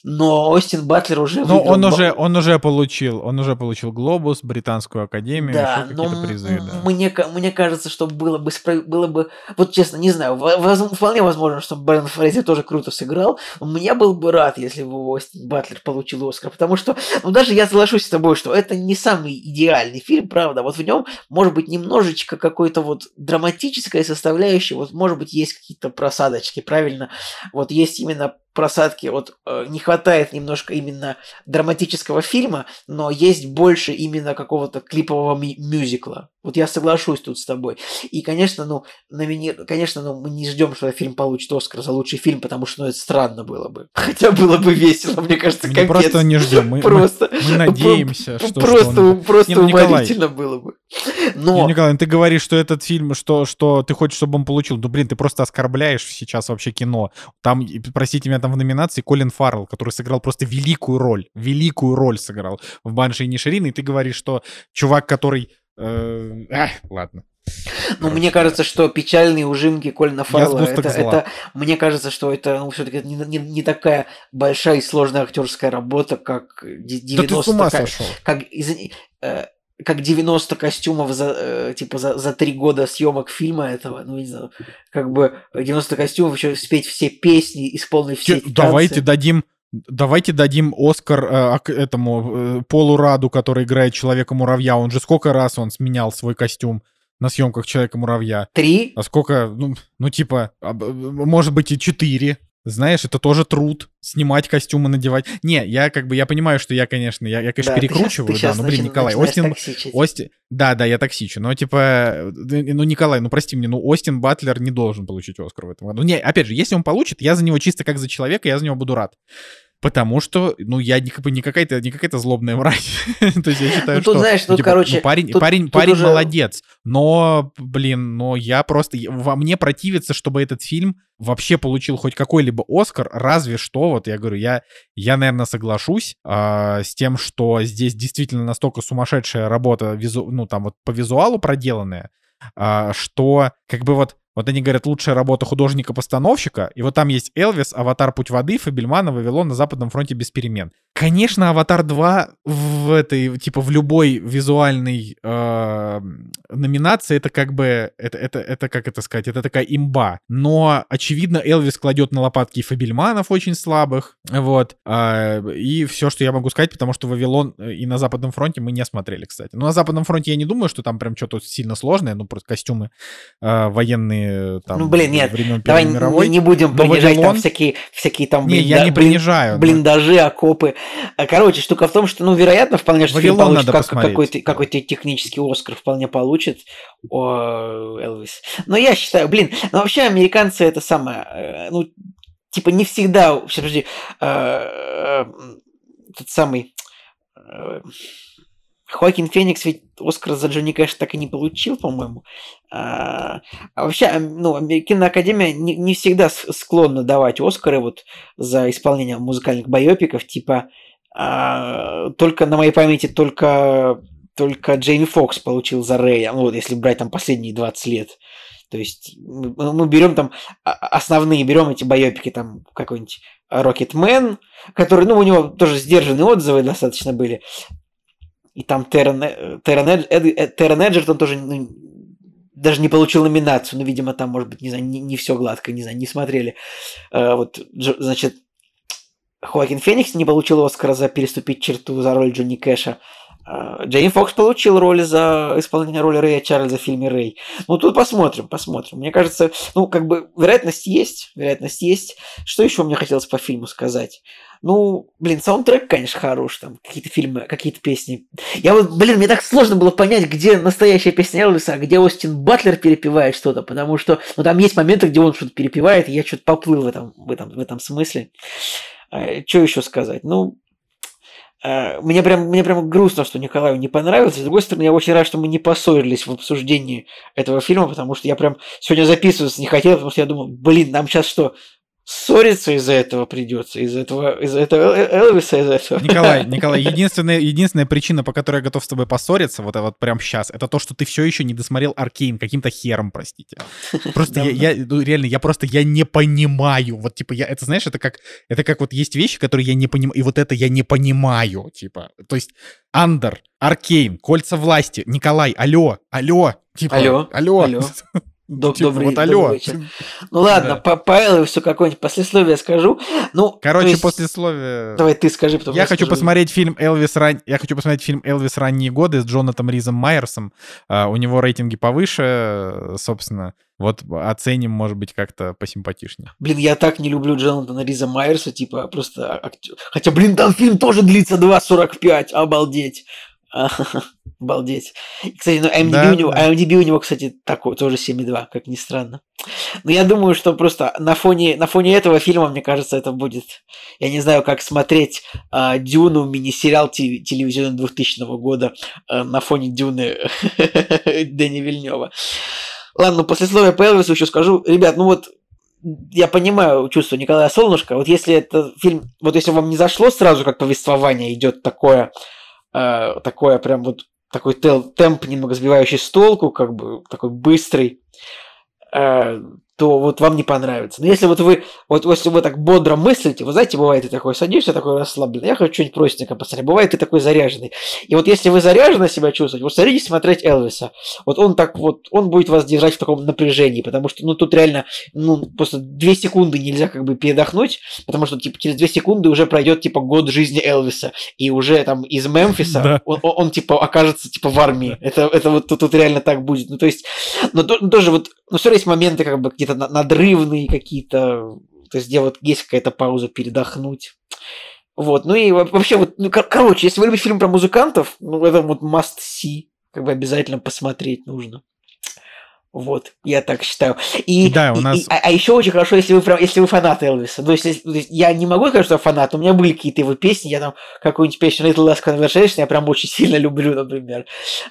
S2: Но Остин Батлер уже выиграл
S1: он уже, он уже получил, он уже получил Глобус, Британскую Академию,
S2: Да,
S1: еще
S2: но
S1: какие-то призы, да.
S2: мне, мне кажется, что было бы, было бы, вот честно, не знаю, во- воз- вполне возможно, что Брэн Фрейзер тоже круто сыграл, но я был бы рад, если бы Остин Батлер получил Оскар, потому что, ну, даже я соглашусь с тобой, что это не самый идеальный фильм, правда, вот в нем может быть немножечко какой-то вот драматическая составляющая, вот может быть есть какие-то просадочки, правильно, вот есть именно просадки, вот э, не хватает немножко именно драматического фильма, но есть больше именно какого-то клипового мюзикла. Вот я соглашусь тут с тобой. И, конечно, ну, номини... конечно, ну, мы не ждем, что фильм получит Оскар за лучший фильм, потому что ну, это странно было бы. Хотя было бы весело, мне кажется,
S1: Мы
S2: капец.
S1: просто не ждем, мы, мы-
S2: Просто,
S1: мы надеемся,
S2: про-
S1: что,
S2: просто,
S1: что он-
S2: просто
S1: Не, ну,
S2: уморительно было бы. Но
S1: Не, Николай, ну ты говоришь, что этот фильм, что, что ты хочешь, чтобы он получил. Ну, блин, ты просто оскорбляешь сейчас вообще кино. Там, простите меня, там в номинации Колин Фаррелл, который сыграл просто великую роль. Великую роль сыграл в «Банши и Ниширин», и ты говоришь, что чувак, который... э, ах, ладно.
S2: Ну, мне кажется, что печальные ужимки Колина Фаррелла, это,
S1: зла.
S2: это, мне кажется, что это, ну, все-таки не, не, не такая большая и сложная актерская работа, как де- 90
S1: Да ты с ума сошел.
S2: как, извини, э, как 90 костюмов за, э, типа, за, за три года съемок фильма этого, ну, не знаю, как бы 90 костюмов, еще спеть все песни, исполнить все эти
S1: Давайте
S2: танцы.
S1: дадим... Давайте дадим Оскар э, ак- этому э, Полу Раду, который играет Человека-муравья. Он же сколько раз он сменял свой костюм на съемках Человека-муравья.
S2: Три?
S1: А сколько, ну, ну типа, а, б- может быть и четыре. Знаешь, это тоже труд. Снимать костюмы, надевать. Не, я как бы, я понимаю, что я, конечно, я, я конечно,
S2: Да, ты щас-
S1: перекручиваю,
S2: ты
S1: да, ну, блин, Николай, Остин,
S2: токсичить.
S1: Ости... Да, да, я токсичу, но типа, э, ну, Николай, ну, прости мне, ну, Остин Батлер не должен получить Оскар в этом году. Не, опять же, если он получит, я за него чисто как за человека, я за него буду рад. Потому что, ну, я не, не какая-то, не какая-то злобная мразь. [LAUGHS] То есть я считаю,
S2: Ну, тут,
S1: что...
S2: знаешь,
S1: ну,
S2: тут,
S1: типа,
S2: короче,
S1: ну, парень,
S2: тут-
S1: парень,
S2: тут
S1: парень
S2: уже-
S1: молодец. Но, блин, но я просто... Во мне противится, чтобы этот фильм вообще получил хоть какой-либо Оскар, разве что, вот я говорю, я, я наверное, соглашусь а, с тем, что здесь действительно настолько сумасшедшая работа, визу, ну, там вот по визуалу проделанная, а, что как бы вот Вот они говорят, лучшая работа художника-постановщика. И вот там есть Элвис, Аватар Путь воды, Фабельмана, Вавилон на Западном фронте без перемен. Конечно, Аватар 2 в этой, типа, в любой визуальной э, номинации это как бы, это, это, это, как это сказать, это такая имба. Но, очевидно, Элвис кладет на лопатки Фабельманов очень слабых, вот. Э, и все, что я могу сказать, потому что Вавилон и на Западном фронте мы не смотрели, кстати. Но на Западном фронте я не думаю, что там прям что-то сильно сложное, ну, просто костюмы э, военные там.
S2: Ну, блин, нет, давай мировой. не будем принижать Вавилон... там всякие, всякие там...
S1: Не, блинда... я не принижаю.
S2: Блиндажи, но... окопы. А, короче, штука в том, что, ну, вероятно, вполне, что фильм получит как, какой-то, какой-то технический Оскар вполне получит о Элвис. Но я считаю, блин, ну вообще американцы это самое, э, ну, типа не всегда, сейчас, подожди, э, э, тот самый Хоакин Феникс ведь Оскар за Джонни Кэш так и не получил, по-моему. А, а вообще, ну, киноакадемия не, не всегда склонна давать Оскары вот за исполнение музыкальных байопиков, типа а, только на моей памяти только только Джейми Фокс получил за Рэя, ну вот если брать там последние 20 лет. То есть мы, мы берем там а, основные, берем эти байопики, там какой-нибудь Рокетмен, который, ну, у него тоже сдержанные отзывы достаточно были. И там Террен, Террен, Эд, Террен Эджертон тоже ну, даже не получил номинацию. Ну, видимо, там, может быть, не знаю, не, не все гладко, не знаю, не смотрели. А, вот, значит, Хоакин Феникс не получил Оскара за переступить черту за роль Джонни Кэша. А, Джейн Фокс получил роли за исполнение роли Рэя Чарльза в фильме «Рэй». Ну, тут посмотрим, посмотрим. Мне кажется, ну, как бы, вероятность есть, вероятность есть. Что еще мне хотелось по фильму сказать? Ну, блин, саундтрек, конечно, хорош, там какие-то фильмы, какие-то песни. Я вот, блин, мне так сложно было понять, где настоящая песня Элвиса, а где Остин Батлер перепевает что-то, потому что, ну, там есть моменты, где он что-то перепевает, и я что-то поплыл в этом, в этом, в этом смысле. А, что еще сказать? Ну, а, мне прям, мне прям грустно, что Николаю не понравилось. С другой стороны, я очень рад, что мы не поссорились в обсуждении этого фильма, потому что я прям сегодня записываться не хотел, потому что я думал, блин, нам сейчас что, ссориться из-за этого придется, из-за этого, из-за этого Элвиса, из-за этого.
S1: Николай, [LAUGHS] Николай, единственная, единственная причина, по которой я готов с тобой поссориться, вот, вот прям сейчас, это то, что ты все еще не досмотрел Аркейн каким-то хером, простите. Просто я, я, ну, реально, я просто, я не понимаю, вот, типа, я, это, знаешь, это как, это как вот есть вещи, которые я не понимаю, и вот это я не понимаю, типа, то есть, Андер, Аркейн, Кольца власти, Николай, алло, алло, типа, алло, алло. алло. [LAUGHS]
S2: Доб- типа, добрый, вот алло. добрый вечер. [LAUGHS] Ну ладно, да. по, Элвису какое-нибудь послесловие скажу. Ну,
S1: Короче, есть... послесловие...
S2: Давай ты скажи,
S1: потом я, я хочу скажу. посмотреть фильм Элвис ран... Я хочу посмотреть фильм Элвис ранние годы с Джонатом Ризом Майерсом. Uh, у него рейтинги повыше, собственно. Вот оценим, может быть, как-то посимпатичнее.
S2: Блин, я так не люблю Джонатана Риза Майерса, типа, просто актер. Хотя, блин, там фильм тоже длится 2.45, обалдеть. [LAUGHS] Обалдеть. кстати, ну, IMDb, да, у него, да. IMDb у него, кстати, такой, тоже 7,2, как ни странно. Но я думаю, что просто на фоне, на фоне этого фильма, мне кажется, это будет... Я не знаю, как смотреть э, Дюну, мини-сериал телевизионный 2000 года э, на фоне Дюны [LAUGHS] Дэни Вильнева. Ладно, ну, послесловие по Элвису еще скажу. Ребят, ну вот я понимаю чувство Николая Солнышко. Вот если это фильм, вот если вам не зашло сразу, как повествование идет такое, э, такое прям вот такой темп немного сбивающий с толку, как бы такой быстрый. Э, то вот вам не понравится. Но если вот вы, вот если вы так бодро мыслите, вы знаете, бывает ты такой садишься, такой расслабленный, я хочу что-нибудь простенькое посмотреть, бывает ты такой заряженный. И вот если вы заряженно себя чувствуете, вот садитесь смотреть Элвиса, вот он так вот, он будет вас держать в таком напряжении, потому что, ну, тут реально, ну, просто две секунды нельзя как бы передохнуть, потому что, типа, через две секунды уже пройдет, типа, год жизни Элвиса, и уже там из Мемфиса да. он, он, он, типа, окажется, типа, в армии. Это, это вот тут, тут реально так будет. Ну, то есть, но тоже вот, ну, все есть моменты, как бы, где какие-то надрывные какие-то, то есть где вот есть какая-то пауза передохнуть. Вот, ну и вообще вот, ну, кор- короче, если вы любите фильм про музыкантов, ну это вот must see, как бы обязательно посмотреть нужно. Вот, я так считаю. И,
S1: да, у нас...
S2: и, а, а еще очень хорошо, если вы, если вы фанат Элвиса. То есть, если, я не могу сказать, что я фанат, у меня были какие-то его песни, я там какую-нибудь песню Little Last Conversation я прям очень сильно люблю, например.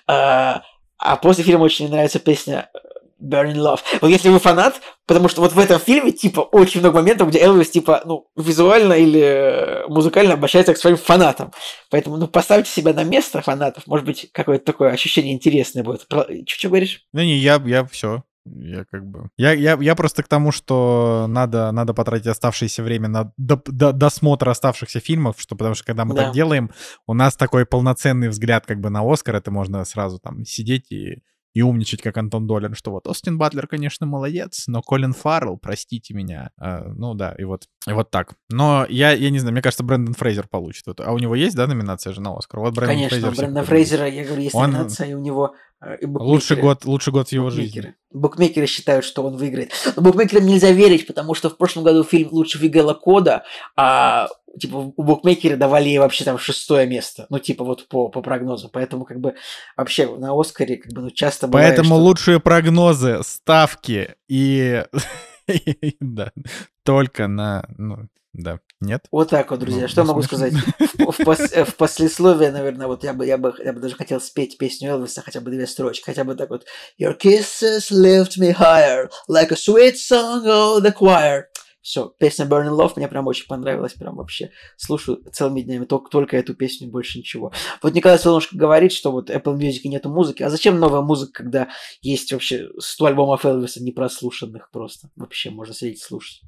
S2: А, а после фильма очень нравится песня Burning Love. Вот если вы фанат, потому что вот в этом фильме, типа, очень много моментов, где Элвис, типа, ну, визуально или э, музыкально обращается к своим фанатам. Поэтому, ну, поставьте себя на место фанатов. Может быть, какое-то такое ощущение интересное будет. Что говоришь?
S1: Ну, не, я, я все. Я как бы... Я, я, я просто к тому, что надо, надо потратить оставшееся время на до, до, досмотр оставшихся фильмов, что потому что когда мы
S2: Да.
S1: так делаем, у нас такой полноценный взгляд как бы на Оскар, это можно сразу там сидеть и, и умничать, как Антон Долин, что вот Остин Батлер, конечно, молодец, но Колин Фаррелл, простите меня. А, ну да, и вот, и вот так. Но я, я не знаю, мне кажется, Брэндон Фрейзер получит. А у него есть, да, номинация же на Оскар? Вот Брэндон
S2: Конечно,
S1: Фрейзер
S2: у Брэндона. Фрейзера, я говорю, есть
S1: Он-
S2: номинация, и у него э, и
S1: Лучший
S2: букмекеры-
S1: год, лучший год его жизни.
S2: букмекеры. Букмекеры считают, что он выиграет. Но букмекерам нельзя верить, потому что в прошлом году фильм лучше выиграла Кода, а типа у букмекеры давали ей вообще там шестое место. Ну, типа вот по, по прогнозу. Поэтому как бы вообще на Оскаре как бы ну, часто бывает,
S1: Поэтому
S2: что-
S1: лучшие прогнозы, ставки и... [LAUGHS] Да, только на... Ну, да, нет?
S2: Вот так вот, друзья.
S1: Ну,
S2: что
S1: ну,
S2: могу
S1: смешно.
S2: сказать? В, в пос- э, в послесловие, наверное, вот я бы, я, бы, я бы даже хотел спеть песню Элвиса, хотя бы две строчки, хотя бы так вот. Your kisses lift me higher, like a sweet song of the choir. Все, песня Burning Love мне прям очень понравилась, прям вообще слушаю целыми днями только, только эту песню, больше ничего. Вот Николай Солнышко говорит, что вот Apple Music нету музыки. А зачем новая музыка, когда есть вообще 100 альбомов Элвиса непрослушанных просто? Вообще можно сидеть и слушать.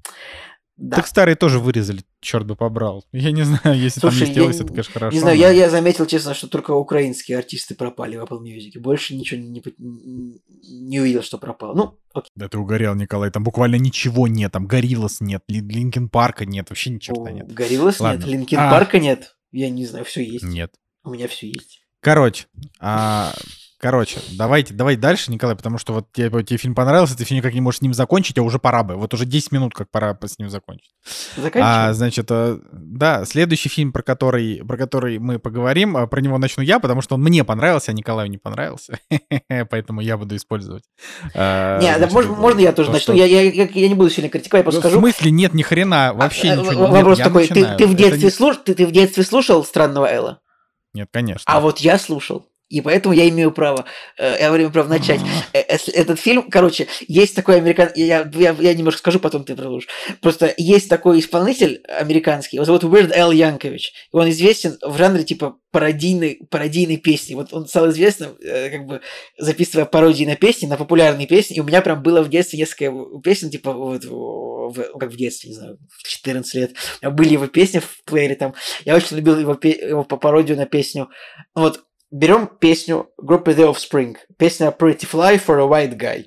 S2: Да.
S1: Так старые тоже вырезали, черт бы побрал. Я не знаю, если
S2: Слушай,
S1: там
S2: я не-
S1: это, конечно, хорошо.
S2: Не знаю,
S1: но-
S2: я, я заметил, честно, что только украинские артисты пропали в Apple Music. Больше ничего не, не, не увидел, что пропало. Ну, окей.
S1: Да ты угорел, Николай, там буквально ничего нет, там Gorillaz нет, Ли- Linkin Park а нет, вообще ни черта нет. Gorillaz
S2: нет, Linkin
S1: А.
S2: Парка нет. Я не знаю, все есть.
S1: Нет.
S2: У меня все есть.
S1: Короче, а, короче, давайте, давай дальше, Николай, потому что вот тебе, тебе фильм понравился, ты все никак не можешь с ним закончить, а уже пора бы. Вот уже 10 минут, как пора с ним закончить. А,
S2: Заканчиваем.
S1: значит, э, да, следующий фильм, про который, про который мы поговорим, э, про него начну я, потому что он мне понравился, а Николаю не понравился. [LAUGHS] Поэтому я буду использовать. э,
S2: не, да, можно, можно я тоже
S1: то,
S2: начну? Я, я, я, не буду сильно критиковать, я просто
S1: В
S2: скажу.
S1: смысле нет ни хрена, вообще
S2: А,
S1: ничего.
S2: э,
S1: нет,
S2: Вопрос такой, ты, в детстве
S1: не-
S2: слуш- ты, ты в детстве слушал «Странного Элла»?
S1: Нет, конечно.
S2: А вот я слушал. И поэтому я имею право, э, я имею право начать. Э, э, Этот фильм, короче, есть такой американ... Я, я, я немножко скажу, потом ты продолжишь. Просто есть такой исполнитель американский, его зовут Al Yankovic. И он известен в жанре типа пародийной, пародийной песни. Вот он стал известным, как бы записывая пародии на песни, на популярные песни. И у меня прям было в детстве несколько песен, типа, вот, в- ну, как в детстве, не знаю, в 14 лет. Были его песни в плеере там. Я очень любил его, его по- пародию на песню. Вот, берем песню группы The Offspring. Песня Pretty Fly for a White Guy.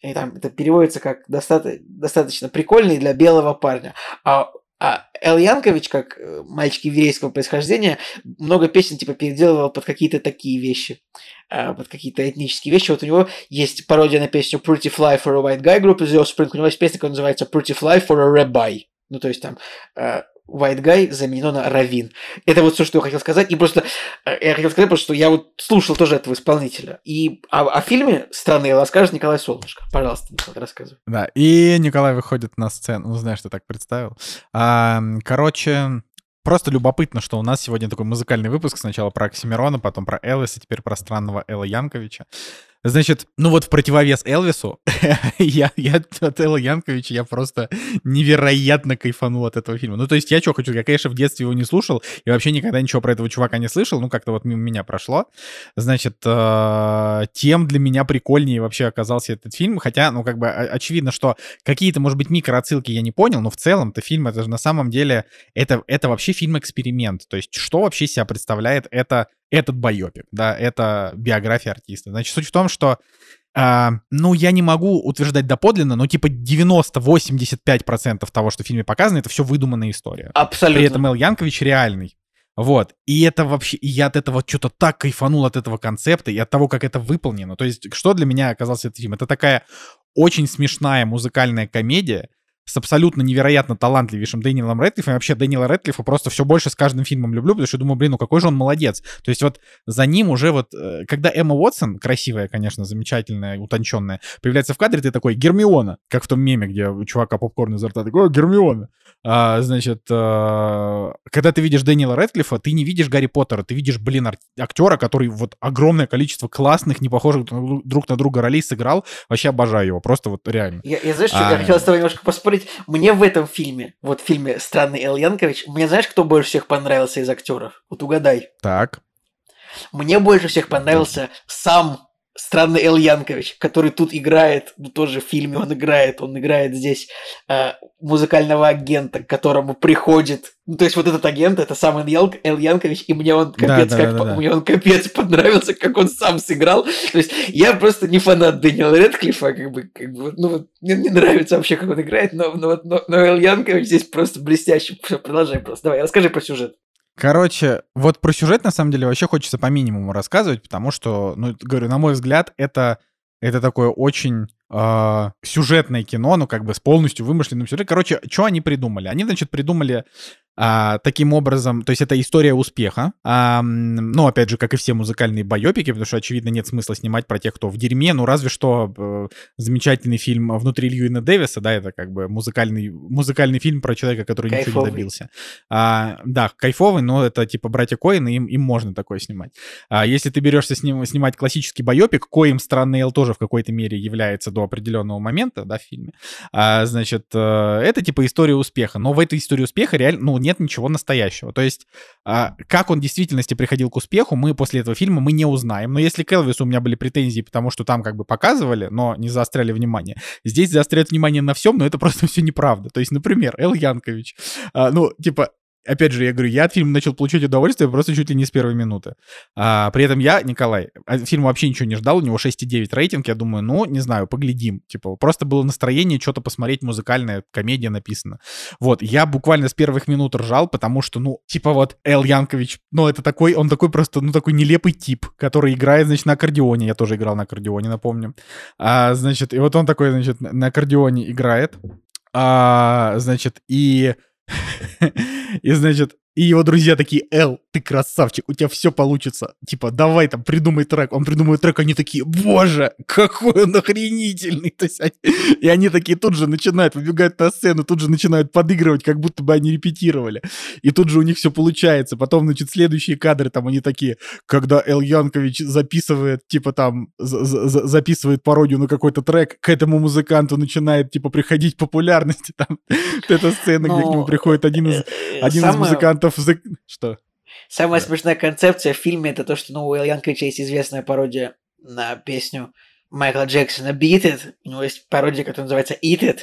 S2: И там это переводится как достаточно, достаточно прикольный для белого парня. А, а Эл Янкович, как э, мальчик еврейского происхождения, много песен типа переделывал под какие-то такие вещи. а, под какие-то этнические вещи. Вот у него есть пародия на песню Pretty Fly for a White Guy группы The Offspring. У него есть песня, которая называется Pretty Fly for a Rabbi. Ну, то есть там э, White Guy заменено на Равин. Это вот все, что я хотел сказать. И просто э, я хотел сказать, просто, что я вот слушал тоже этого исполнителя. И о, о фильме «Страны Элла» скажет Николай Солнышко. Пожалуйста, Николай, рассказывай.
S1: Да, и Николай выходит на сцену. Ну, знаешь, ты так представил. А, короче, просто любопытно, что у нас сегодня такой музыкальный выпуск. Сначала про Оксимирона, потом про Элвиса, теперь про странного Элла Янковича. Значит, ну вот в противовес Элвису, [LAUGHS] я, я от Элла Янковича, я просто невероятно кайфанул от этого фильма. Ну, то есть я что хочу, я, конечно, в детстве его не слушал, и вообще никогда ничего про этого чувака не слышал, ну, как-то вот мимо меня прошло. Значит, э, тем для меня прикольнее вообще оказался этот фильм, хотя, ну, как бы очевидно, что какие-то, может быть, микроотсылки я не понял, но в целом-то фильм, это же на самом деле, это, это вообще фильм-эксперимент. То есть что вообще себя представляет это, этот байопик, да, это биография артиста. Значит, суть в том, что а, ну, я не могу утверждать доподлинно, но типа 90-85% того, что в фильме показано, это все выдуманная история.
S2: Абсолютно.
S1: При этом Эл Янкович реальный. Вот. И это вообще... И я от этого что-то так кайфанул от этого концепта и от того, как это выполнено. То есть, что для меня оказался этот фильм? Это такая очень смешная музыкальная комедия с абсолютно невероятно талантливейшим Дэниелом Рэдклиффом. И вообще Дэниела Рэдклиффа просто все больше с каждым фильмом люблю, потому что думаю, блин, ну какой же он молодец. То есть вот за ним уже вот, э, когда Эмма Уотсон, красивая, конечно, замечательная, утонченная, появляется в кадре, ты такой, Гермиона, как в том меме, где у чувака попкорн изо рта, такой, «О, Гермиона. А, значит, э, когда ты видишь Дэниела Рэдклиффа, ты не видишь Гарри Поттера, ты видишь, блин, актера, который вот огромное количество классных, не похожих друг на друга ролей сыграл. Вообще обожаю его, просто вот реально.
S2: Я, я знаешь, что
S1: А.
S2: я хотел с тобой немножко поспорить. Мне в этом фильме, вот в фильме «Странный Эл Янкович», мне знаешь, кто больше всех понравился из актеров? Вот угадай.
S1: Так.
S2: Мне больше всех понравился сам странный Эл Янкович, который тут играет, ну, тоже в фильме он играет, он играет здесь э, музыкального агента, к которому приходит, ну, то есть вот этот агент, это сам Эл, Янкович, и мне он капец, да, да, как, да, да, мне он капец понравился, как он сам сыграл, то есть я просто не фанат Дэниела Редклифа, как бы, как бы ну, мне не нравится вообще, как он играет, но, но, но, но Эл Янкович здесь просто блестящий, продолжай просто, давай, расскажи про сюжет.
S1: Короче, вот про сюжет на самом деле вообще хочется по минимуму рассказывать, потому что, ну, говорю, на мой взгляд, это, это такое очень э, сюжетное кино, ну, как бы с полностью вымышленным сюжетом. Короче, что они придумали? Они, значит, придумали а, таким образом, то есть это история успеха. А, ну, опять же, как и все музыкальные байопики, потому что, очевидно, нет смысла снимать про тех, кто в дерьме. Ну, разве что э, замечательный фильм «Внутри Льюина Дэвиса», да, это как бы музыкальный, музыкальный фильм про человека, который кайфовый. ничего не добился. А, да, кайфовый, но это типа «Братья Коины», им, им можно такое снимать. А если ты берешься с ним, снимать классический байопик, коим «Странный Эл» тоже в какой-то мере является до определенного момента, да, в фильме, а, значит, э, это типа история успеха. Но в этой истории успеха реально, ну, нет ничего настоящего. То есть, а, как он в действительности приходил к успеху, мы после этого фильма мы не узнаем. Но если к Элвису у меня были претензии, потому что там как бы показывали, но не заостряли внимание, здесь заостряют внимание на всем, но это просто [LAUGHS] все неправда. То есть, например, Эл Янкович, а, ну, типа, опять же, я говорю, я от фильма начал получать удовольствие просто чуть ли не с первой минуты. А, при этом я, Николай, от фильма вообще ничего не ждал, у него 6,9 рейтинг, я думаю, ну, не знаю, поглядим. Типа, просто было настроение что-то посмотреть, музыкальная комедия написана. Вот, я буквально с первых минут ржал, потому что, ну, типа вот Эл Янкович, ну, это такой, он такой просто, ну, такой нелепый тип, который играет, значит, на аккордеоне, я тоже играл на аккордеоне, напомню. А, значит, и вот он такой, значит, на аккордеоне играет, а, значит, и [LAUGHS] И, значит, и его друзья такие, Эл, ты красавчик, у тебя все получится. Типа, давай там, придумай трек. Он придумывает трек, они такие, боже, какой он охренительный. То есть они, и они такие тут же начинают, выбегают на сцену, тут же начинают подыгрывать, как будто бы они репетировали. И тут же у них все получается. Потом, значит, следующие кадры, там они такие, когда Эл Янкович записывает, типа там, записывает пародию на какой-то трек, к этому музыканту начинает, типа, приходить популярность. [LAUGHS] Там, эта сцена, где к нему приходит один из, э, один из музыкантов вариантов... Что?
S2: Самая да. смешная концепция в фильме это то, что ну, у Эл Янковича есть известная пародия на песню Майкла Джексона Beat It. У него есть пародия, которая называется Eat It.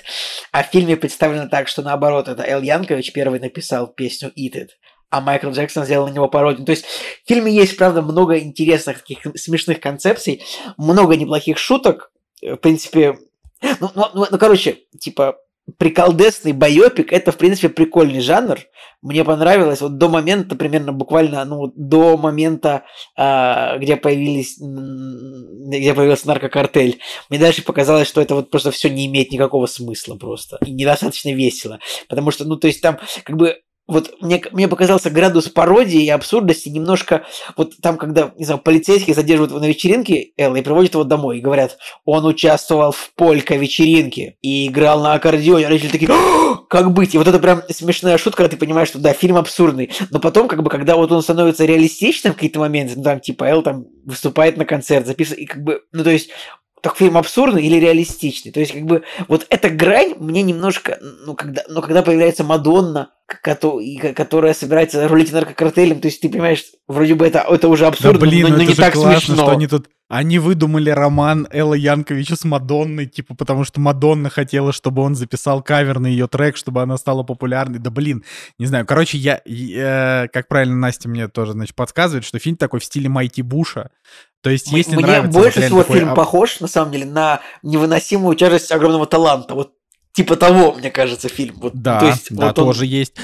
S2: А в фильме представлено так, что наоборот, это Эл Янкович первый написал песню Eat It а Майкл Джексон сделал на него пародию. То есть в фильме есть, правда, много интересных таких смешных концепций, много неплохих шуток. В принципе, ну, ну, ну, ну короче, типа, приколдесный байопик, это, в принципе, прикольный жанр. Мне понравилось вот до момента, примерно буквально, ну, до момента, э, где появились, где появился наркокартель. Мне дальше показалось, что это вот просто все не имеет никакого смысла просто. И недостаточно весело. Потому что, ну, то есть там, как бы, вот мне, мне показался градус пародии и абсурдности немножко, вот там, когда, не знаю, полицейские задерживают его на вечеринке Элла и приводят его домой и говорят, он участвовал в полька-вечеринке и играл на аккордеоне. Родители такие, как быть? И вот это прям смешная шутка, когда ты понимаешь, что да, фильм абсурдный. Но потом, как бы, когда вот он становится реалистичным в какие-то моменты, ну там, типа, Эл там выступает на концерт, записывает, и как бы, ну то есть так фильм абсурдный или реалистичный. То есть, как бы, вот эта грань мне немножко, ну, когда, но когда появляется Мадонна, которая собирается рулить наркокартелем, то есть ты понимаешь, вроде бы это, это уже абсурдно, да, блин, но, но ну не так классно, смешно.
S1: Что они тут они выдумали роман Элла Янковича с Мадонной, типа, потому что Мадонна хотела, чтобы он записал кавер на ее трек, чтобы она стала популярной. Да блин, не знаю. Короче, я, я как правильно Настя мне тоже, значит, подсказывает, что фильм такой в стиле Майти Буша. То есть, если
S2: Мне
S1: нравится,
S2: больше всего такой... фильм похож, на самом деле, на невыносимую тяжесть огромного таланта. Вот типа того, мне кажется, фильм. Вот,
S1: да, то есть, да, вот тоже он... есть.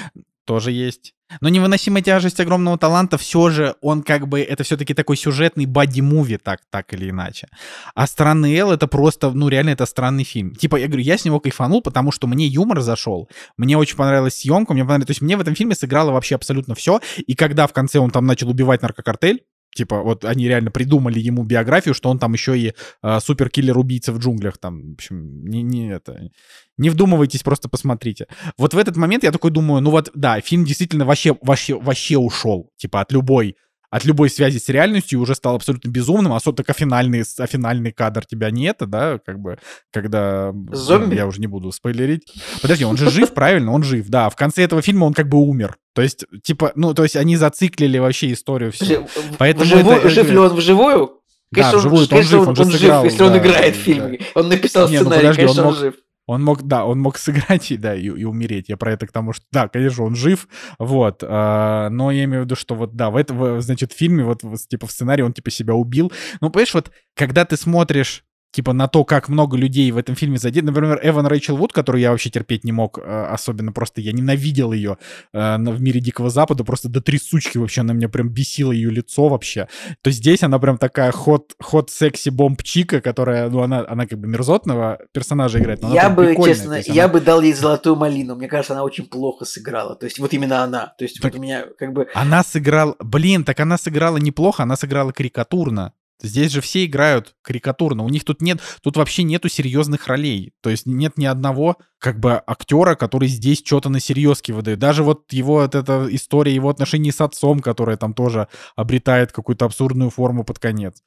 S1: Тоже есть. Но невыносимая тяжесть огромного таланта все же, он как бы, это все-таки такой сюжетный боди-муви, так, так или иначе. А «Странный Эл» это просто, ну реально это странный фильм. Типа, я говорю, я с него кайфанул, потому что мне юмор зашел, мне очень понравилась съемка, мне понравилось, то есть мне в этом фильме сыграло вообще абсолютно все, и когда в конце он там начал убивать наркокартель, Типа, вот они реально придумали ему биографию, что он там еще и э, суперкиллер-убийца в джунглях. Там, в общем, не, не это. Не вдумывайтесь, просто посмотрите. Вот в этот момент я такой думаю, ну вот, да, фильм действительно вообще, вообще, вообще ушел. Типа, от любой от любой связи с реальностью уже стал абсолютно безумным, особенно только финальный, а финальный кадр тебя не это, да, как бы, когда...
S2: Зомби?
S1: Я уже не буду спойлерить. Подожди, он же жив, правильно? Он жив, да. В конце этого фильма он как бы умер. То есть, типа, ну, то есть они зациклили вообще историю всю.
S2: Поэтому Вживу... это... Жив ли он вживую? Конечно,
S1: да,
S2: он,
S1: вживую он
S2: конечно,
S1: жив,
S2: он,
S1: он
S2: он
S1: сыграл.
S2: жив, если он
S1: да,
S2: играет в
S1: да.
S2: фильме. Он написал
S1: Не, ну
S2: сценарий,
S1: подожди,
S2: конечно,
S1: он
S2: он,
S1: мог-
S2: жив.
S1: Он мог, да, он мог сыграть и, да, и, и умереть. Я про это к тому, что, да, конечно, он жив, вот, а, но я имею в виду, что вот, да, в этом, значит, в фильме, вот, вот, типа, в сценарии он, типа, себя убил. Ну, понимаешь, вот, когда ты смотришь, типа, на то, как много людей в этом фильме задет, например, Эван Рэйчел Вуд, которую я вообще терпеть не мог, э, особенно просто, я ненавидел ее э, в мире Дикого Запада, просто до трясучки вообще, она меня прям бесила ее лицо вообще, то здесь она прям такая ход, ход секси бомб чика, которая, ну, она, она как бы мерзотного персонажа играет,
S2: Я бы, честно,
S1: есть
S2: я
S1: она-
S2: бы дал ей золотую малину. Мне кажется, она очень плохо сыграла. То есть вот именно она. То есть
S1: Так-
S2: вот у меня как бы...
S1: Она сыграла... Блин, так она сыграла неплохо, она сыграла карикатурно. Здесь же все играют карикатурно. У них тут нет... Тут вообще нету серьезных ролей. То есть нет ни одного как бы актера, который здесь что-то на серьезке выдает. Даже вот его вот эта история его отношений с отцом, которая там тоже обретает какую-то абсурдную форму под конец.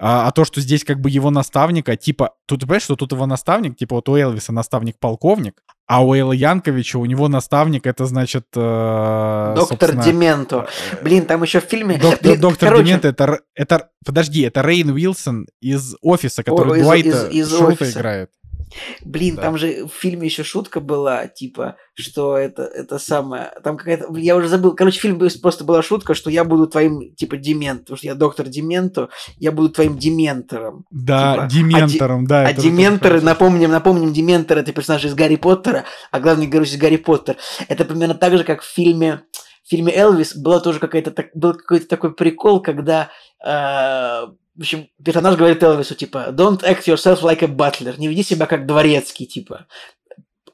S1: А, а то, что здесь как бы его наставника, типа, тут, понимаешь, что тут его наставник, типа вот у Элвиса наставник полковник, а у Элла Янковича у него наставник, это значит... э,
S2: Доктор
S1: собственно,
S2: Дементо. Блин, там еще в фильме...
S1: Док-
S2: Блин,
S1: доктор
S2: короче,
S1: Демент это, это, подожди, это Рейн Уилсон из офиса, который
S2: О, из-
S1: Дуайта
S2: из- из
S1: Шрута
S2: «Офиса».
S1: играет.
S2: Блин,
S1: Да.
S2: там же в фильме еще шутка была, типа, что это, это самое... Там какая-то... Я уже забыл. Короче, фильм просто была шутка, что я буду твоим, типа, демент. Потому что я доктор Дементо, я буду твоим дементором.
S1: Да,
S2: Типа,
S1: Дементором, да.
S2: а
S1: же тоже
S2: Дементоры, напомним, напомним, Дементор это персонаж из Гарри Поттера, а главный герой из Гарри Поттер. Это примерно так же, как в фильме, в фильме Элвис была тоже какая-то так, был какой-то такой прикол, когда э, в общем, персонаж говорит Элвису, типа, don't act yourself like a butler, не веди себя как дворецкий, типа.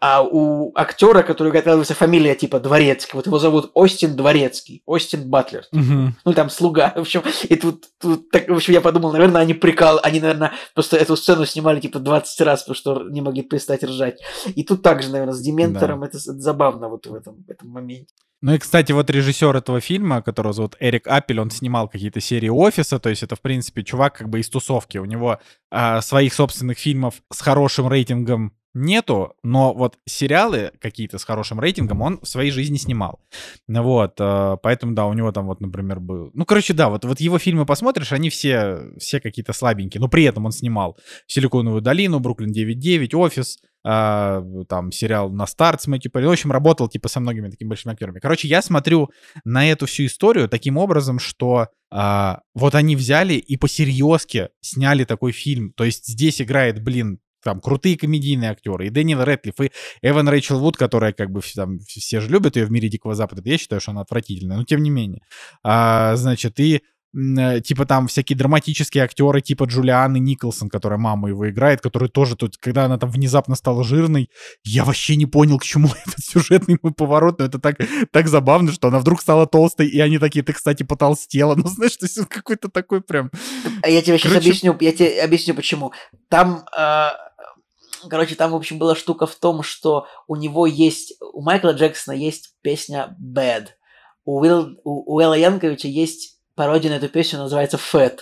S2: А у актера, который Элвиса, фамилия типа Дворецкий. Вот его зовут Остин Дворецкий. Остин Батлер.
S1: Мгм.
S2: Ну, там слуга. В общем, и тут, тут так, в общем, я подумал, наверное, они прикал, они, наверное, просто эту сцену снимали типа 20 раз, потому что не могли перестать ржать. И тут также, наверное, с Дементором это, с- это забавно вот в этом, в этом моменте.
S1: Ну и, кстати, вот режиссер этого фильма, которого зовут Эрик Аппель, он снимал какие-то серии «Офиса», то есть это, в принципе, чувак как бы из тусовки. У него а, своих собственных фильмов с хорошим рейтингом нету, но вот сериалы какие-то с хорошим рейтингом он в своей жизни снимал. Вот, а, поэтому, да, у него там вот, например, был... Ну, короче, да, вот, вот его фильмы посмотришь, они все, все какие-то слабенькие, но при этом он снимал «Силиконовую долину», «Бруклин 9.9», «Офис», а, там сериал на старт с Мэтью Перри. В общем, работал типа со многими такими большими актерами. Короче, я смотрю на эту всю историю таким образом, что а, вот они взяли и по-серьезки сняли такой фильм. То есть здесь играет, блин, там крутые комедийные актеры, и Дэниел Рэдклифф, и Эван Рэйчел Вуд, которая как бы все- там все же любят ее в мире Дикого Запада. Я считаю, что она отвратительная, но тем не менее. А, значит, и э, типа там всякие драматические актеры типа Джулианы Николсон, которая мама его играет, которая тоже тут, когда она там внезапно стала жирной, я вообще не понял, к чему [LAUGHS] этот сюжетный мой поворот, но это так, так забавно, что она вдруг стала толстой, и они такие, ты, кстати, потолстела. [LAUGHS] Ну, знаешь, то есть какой-то такой прям...
S2: А я тебе сейчас
S1: Короче-
S2: объясню, я тебе объясню почему. Там, э, короче, там, в общем, была штука в том, что у него есть, у Майкла Джексона есть песня Bad. У, Уилл, Янковича есть пародия на эту песню, называется Fat.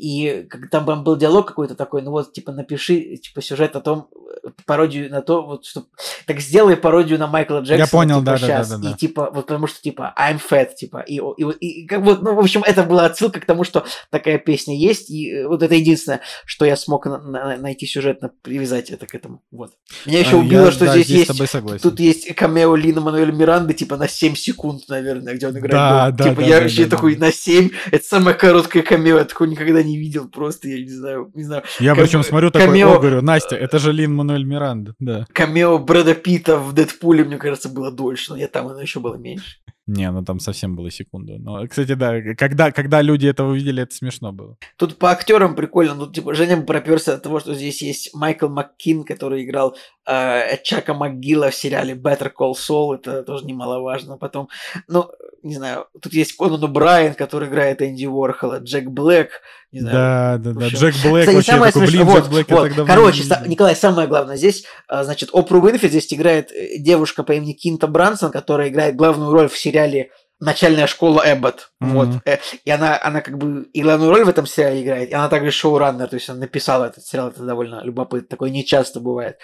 S2: И там был диалог какой-то такой, ну вот, типа, напиши, типа, сюжет о том, э, пародию на то, вот, что... Так сделай пародию на Майкла Джексона,
S1: понял,
S2: типа,
S1: да, да, да, да, да.
S2: И, типа, вот потому что, типа, I'm fat, типа, и, и, и, и как вот, ну, в общем, это была отсылка к тому, что такая песня есть, и э, вот это единственное, что я смог на- на- найти сюжетно, привязать это к этому, вот. Меня еще
S1: А,
S2: убило,
S1: я,
S2: что
S1: да,
S2: здесь,
S1: здесь с
S2: есть,
S1: тобой согласен.
S2: тут есть камео Лина Мануэля Миранды, типа, на 7 секунд, наверное, где он играет
S1: Да,
S2: дома.
S1: да,
S2: Типа,
S1: да,
S2: я
S1: да,
S2: вообще
S1: да,
S2: такой,
S1: да.
S2: на 7, это самое короткое камео, я такого никогда не видел, просто, я не знаю, не знаю.
S1: Я
S2: кам-
S1: причем смотрю такой,
S2: камео-
S1: о, говорю, Настя, это же Лин Мануэль Миранда, да.
S2: Камео Брэда Питта в Дэдпуле, мне кажется, было дольше, но я там оно еще было меньше.
S1: Не, ну там совсем было секунду. Но, кстати, да, когда, когда люди это увидели, это смешно было.
S2: Тут по актерам прикольно. Ну, типа, Женя проперся от того, что здесь есть Майкл Маккин, который играл э, Чака МакГилла в сериале Better Call Saul. Это тоже немаловажно. Потом, ну, не знаю, тут есть Конан О'Брайен, который играет Энди Уорхола, Джек Блэк. Не знаю,
S1: Да, да, да. Джек Блэк
S2: Кстати,
S1: вообще
S2: самое
S1: такой, блин,
S2: смешное,
S1: Джек
S2: вот,
S1: Блэк я
S2: вот.
S1: давно
S2: Короче, са-. Николай, самое главное здесь, а, значит, Опру Уинфрид здесь играет э, девушка по имени Кинта Брансон, которая играет главную роль в сериале «Начальная школа Эббот».
S1: Мгм.
S2: Вот. Э, И она, она как бы и главную роль в этом сериале играет, и она также шоураннер, то есть она написала этот сериал, это довольно любопытно, такое не часто бывает.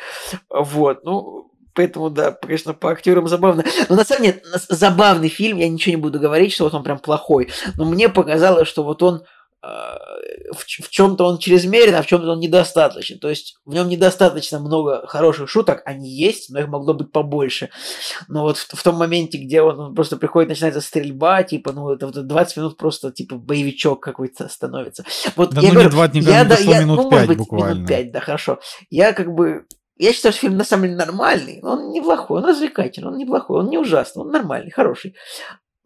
S2: Вот, ну, Поэтому, да, конечно, по актерам забавно. Но на самом деле, забавный фильм, я ничего не буду говорить, что вот он прям плохой. Но мне показалось, что вот он в, в чем-то он чрезмерен, а в чем-то он недостаточен. То есть в нем недостаточно много хороших шуток, они есть, но их могло быть побольше. Но вот в, в том моменте, где он, он просто приходит, начинается стрельба, типа, ну, это вот 20 минут просто, типа, боевичок какой-то становится. Вот
S1: Да
S2: я
S1: ну
S2: говорю,
S1: не 20, не
S2: я, да, я,
S1: минут
S2: ну,
S1: 5
S2: может быть,
S1: буквально.
S2: минут 5, да, хорошо. Я как бы я считаю, что фильм на самом деле нормальный. Он неплохой, он развлекательный, он неплохой, он не ужасный, он нормальный, хороший.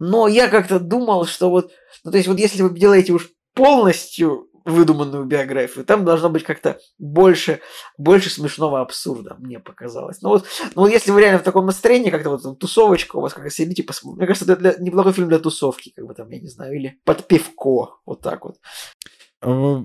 S2: Но я как-то думал, что вот, ну то есть вот если вы делаете уж полностью выдуманную биографию, там должно быть как-то больше, больше смешного абсурда, мне показалось. Ну вот, ну вот если вы реально в таком настроении, как-то вот там тусовочка у вас, как сидите, посмотрите. Мне кажется, это для, неплохой фильм для тусовки, как бы там, я не знаю, или под пивко, вот так вот.
S1: Э,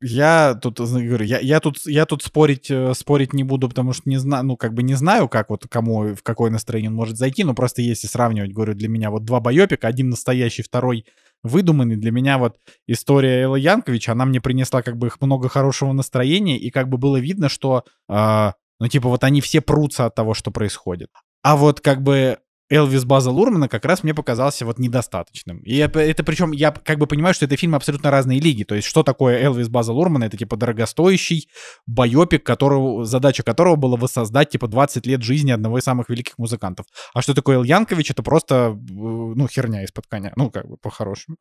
S1: Я тут говорю, я, я тут я тут спорить э, спорить не буду, потому что не знаю, ну как бы не знаю, как вот кому в какое настроение он может зайти, но просто если сравнивать, говорю, для меня вот два байопика, один настоящий, второй выдуманный. Для меня вот история Элла Янковича, она мне принесла как бы их много хорошего настроения, и как бы было видно, что, э, ну типа вот они все прутся от того, что происходит. А вот как бы Элвис База Лурмана как раз мне показался вот недостаточным. И это, это причем я как бы понимаю, что это фильмы абсолютно разные лиги. То есть что такое Элвис База Лурмана? Это типа дорогостоящий байопик, которого, задача которого была воссоздать типа 20 лет жизни одного из самых великих музыкантов. А что такое Эл Янкович? Это просто, э, ну, херня из-под коня. Ну, как бы по-хорошему.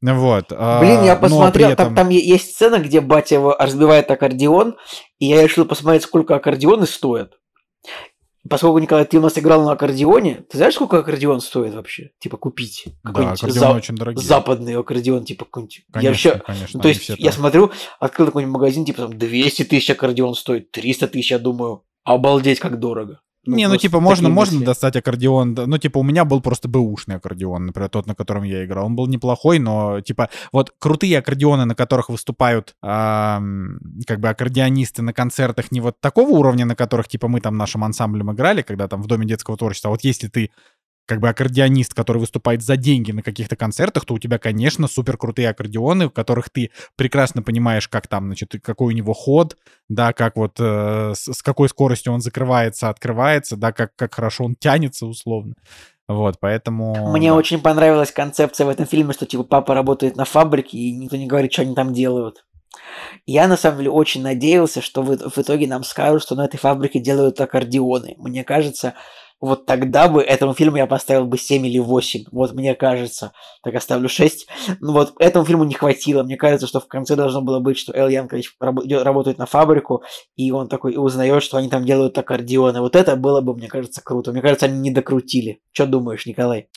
S1: Вот.
S2: Блин, я
S1: А,
S2: посмотрел, там,
S1: этом-
S2: там е- есть сцена, где батя его разбивает аккордеон, и я решил посмотреть, сколько аккордеоны стоят. Поскольку, Николай, ты у нас играл на аккордеоне, ты знаешь, сколько аккордеон стоит вообще? Типа купить?
S1: Да,
S2: Какой-нибудь
S1: аккордеоны
S2: за-
S1: очень дорогие.
S2: западный аккордеон, типа какой-нибудь. я
S1: Конечно,
S2: вообще...
S1: конечно.
S2: Ну, то есть я смотрю, открыл какой-нибудь магазин, типа там 200 тысяч аккордеон стоит, 300 тысяч, я думаю, обалдеть, как дорого.
S1: Не, ну типа можно, можно
S2: мысли.
S1: достать аккордеон. Ну, типа, у меня был просто бэушный аккордеон, например, тот, на котором я играл. Он был неплохой, но типа вот крутые аккордеоны, на которых выступают ам, как бы аккордеонисты на концертах не вот такого уровня, на которых типа мы там нашим ансамблем играли, когда там в Доме детского творчества. А вот если ты как бы аккордеонист, который выступает за деньги на каких-то концертах, то у тебя, конечно, супер крутые аккордеоны, в которых ты прекрасно понимаешь, как там, значит, какой у него ход, да, как вот э, с, с какой скоростью он закрывается, открывается, да, как, как хорошо он тянется условно. Вот, поэтому...
S2: Мне
S1: да.
S2: очень понравилась концепция в этом фильме, что типа папа работает на фабрике, и никто не говорит, что они там делают. Я на самом деле очень надеялся, что в, в итоге нам скажут, что на этой фабрике делают аккордеоны. Мне кажется, вот тогда бы этому фильму я поставил бы 7 или 8. Вот мне кажется. Так оставлю 6. Ну вот этому фильму не хватило. Мне кажется, что в конце должно было быть, что Эл Янкович раб- работает на фабрику, и он такой и узнает, что они там делают аккордеоны. Вот это было бы, мне кажется, круто. Мне кажется, они не докрутили. Что думаешь, Николай?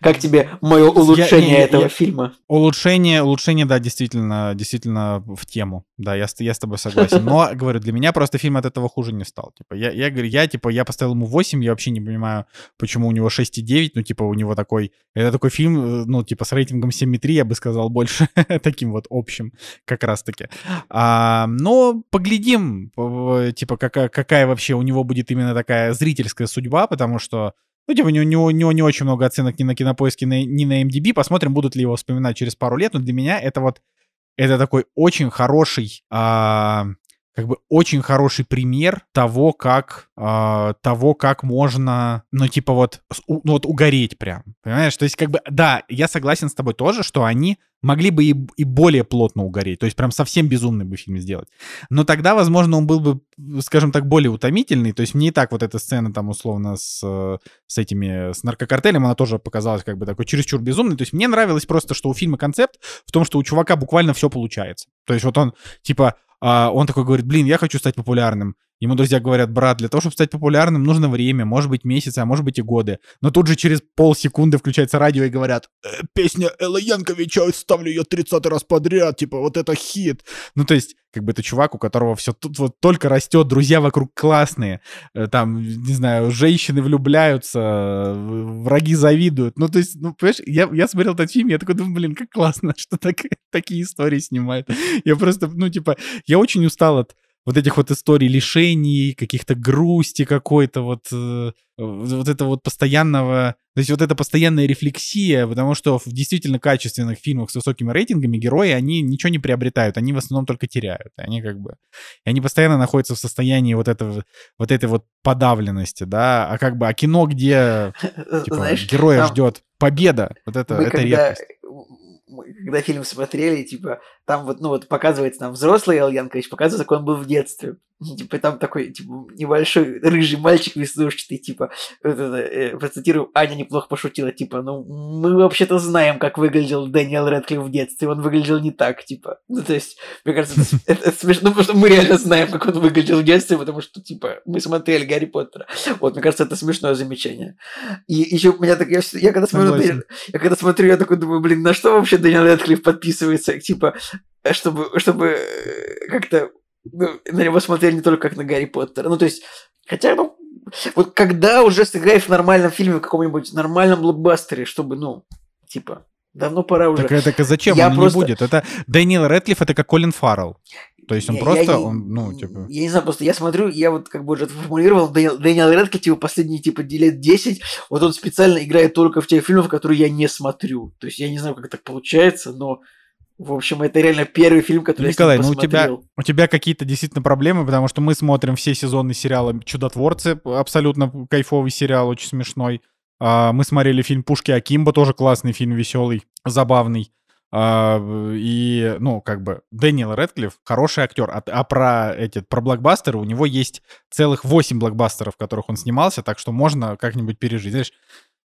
S2: Как тебе мое улучшение
S1: не, я-
S2: этого
S1: я-
S2: фильма?
S1: Улучшение, улучшение, да, действительно, действительно в тему. Да, я, с- я с тобой согласен. Но, [LAUGHS] говорю, для меня просто фильм от этого хуже не стал. Типа, я, я говорю, я, типа, я поставил ему 8, я вообще не понимаю, почему у него 6,9, ну, типа, у него такой, это такой фильм, э, ну, типа, с рейтингом 7,3, я бы сказал, больше [LAUGHS] таким вот общим, как раз-таки. А, но поглядим, п- типа, какая, какая вообще у него будет именно такая зрительская судьба, потому что ну, типа, у него, у него- не очень много оценок ни на кинопоиске, ни на MDB. Посмотрим, будут ли его вспоминать через пару лет. Но для меня это вот это такой очень хороший, а, как бы очень хороший пример того, как а, того, как можно, ну типа вот, ну, вот угореть прям, понимаешь? То есть как бы, да, я согласен с тобой тоже, что они могли бы и, и более плотно угореть, то есть прям совсем безумный бы фильм сделать. Но тогда, возможно, он был бы, скажем так, более утомительный. То есть мне и так вот эта сцена там условно с, э, с этими, с наркокартелем, она тоже показалась как бы такой чересчур безумной. То есть мне нравилось просто, что у фильма концепт в том, что у чувака буквально все получается. То есть вот он, типа, он такой говорит, блин, я хочу стать популярным. Ему друзья говорят, брат, для того, чтобы стать популярным, нужно время, может быть месяцы, а может быть и годы. Но тут же через полсекунды включается радио и говорят, «Э, песня Элла Янковича, ставлю ее 30 раз подряд, типа, вот это хит. Ну, то есть, как бы это чувак, у которого все тут вот только растет, друзья вокруг классные, э, там, не знаю, женщины влюбляются, враги завидуют. Ну, то есть, ну, понимаешь, я, я смотрел этот фильм, я такой думаю, блин, как классно, [LAUGHS] что так, такие истории снимают. Я просто, ну, типа, я очень устал от вот этих вот историй лишений, каких-то грусти какой-то, вот, э, вот это вот постоянного, то есть вот эта постоянная рефлексия, потому что в действительно качественных фильмах с высокими рейтингами герои, они ничего не приобретают, они в основном только теряют, они как бы, и они постоянно находятся в состоянии вот этого, вот этой вот подавленности, да, а как бы, а кино, где, типа,
S2: Знаешь,
S1: героя
S2: там
S1: ждет победа, вот это, это
S2: когда,
S1: редкость.
S2: мы- когда фильм смотрели, типа, там вот, ну вот показывается там взрослый Эл Янкович, показывается, как он был в детстве. Типа там такой, типа, небольшой рыжий мальчик веснушчатый, типа, э, процитирую, Аня неплохо пошутила, типа, ну, мы вообще-то знаем, как выглядел Дэниел Рэдклифф в детстве, он выглядел не так, типа. Ну, то есть, мне кажется, это, это смешно, потому что мы реально знаем, как он выглядел в детстве, потому что, типа, мы смотрели Гарри Поттера. Вот, мне кажется, это смешное замечание. И еще у меня так, я, я когда смотрю, я когда смотрю, я такой думаю, блин, на что вообще Дэниел Рэдклифф подписывается, типа, [LAUGHS] чтобы, чтобы э, как-то ну, на него смотрели не только как на Гарри Поттера. Ну, то есть, хотя, ну, вот когда уже сыграешь в нормальном фильме, в каком-нибудь нормальном блокбастере, чтобы, ну, типа, давно пора уже.
S1: Так это зачем? Я он просто... не будет. Это Дэниел Рэдклифф, это как Колин Фаррелл. То есть он я, просто, я, он, ну, типа...
S2: Я не знаю, просто я смотрю, я вот как бы уже формулировал, Дэниел, Дэниел Рэдклифф, типа, последние, типа, лет 10, вот он специально играет только в тех фильмах, которые я не смотрю. То есть я не знаю, как так получается, но в общем, это реально первый фильм, который
S1: Николай,
S2: я
S1: ну у тебя, у тебя какие-то действительно проблемы, потому что мы смотрим все сезоны сериала «Чудотворцы», абсолютно кайфовый сериал, очень смешной. А, мы смотрели фильм «Пушки Акимба», тоже классный фильм, веселый, забавный. А, и, ну, как бы, Дэниел Рэдклифф хороший актер. А, а про эти, про блокбастеры у него есть целых 8 блокбастеров, в которых он снимался, так что можно как-нибудь пережить. Знаешь,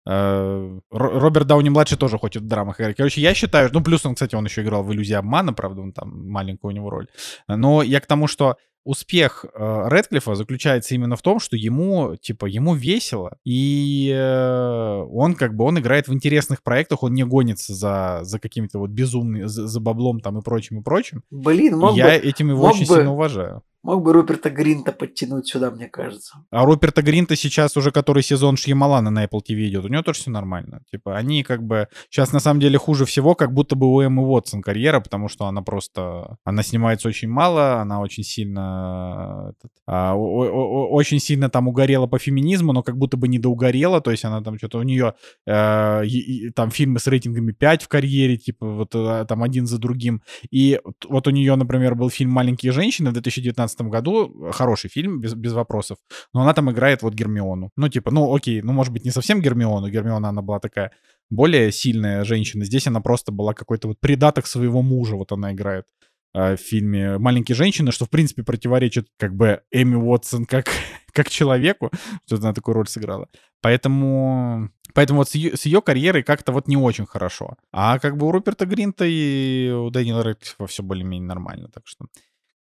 S1: Роберт Дауни-младший тоже хочет в драмах играть. Короче, я считаю, ну, плюс он, кстати, он еще играл в «Иллюзии обмана», правда, он там маленькая у него роль. Но я к тому, что успех э, Редклифа заключается именно в том, что ему, типа, ему весело, и э, он как бы, он играет в интересных проектах, он не гонится за, за какими-то вот безумными, за, за баблом там и прочим, и прочим.
S2: Блин, мог
S1: я
S2: бы,
S1: этим его очень бы, сильно уважаю.
S2: Мог бы Руперта Гринта подтянуть сюда, мне кажется.
S1: А Руперта Гринта сейчас уже который сезон Шьямалана на Apple TV идет. У него тоже все нормально. Типа, они как бы... Сейчас на самом деле хуже всего, как будто бы у Эммы Уотсон карьера, потому что она просто... Она снимается очень мало, она очень сильно... А, очень сильно там угорела по феминизму, но как будто бы не доугорела. То есть она там что-то... У нее э, и, там фильмы с рейтингами 5 в карьере, типа вот э, там один за другим. И вот у нее, например, был фильм «Маленькие женщины» в 2019 2015 году. Хороший фильм, без, без вопросов. Но она там играет вот Гермиону. Ну, типа, ну, окей, ну, может быть, не совсем Гермиону. Гермиона, она была такая более сильная женщина. Здесь она просто была какой-то вот придаток своего мужа, вот она играет э, в фильме «Маленькие женщины», что, в принципе, противоречит как бы Эми Уотсон как, [LAUGHS] как человеку, что она такую роль сыграла. Поэтому, поэтому вот с ее, с ее карьерой как-то вот не очень хорошо. А как бы у Руперта Гринта и у Дэниела Рэдклиффа все более-менее нормально, так что...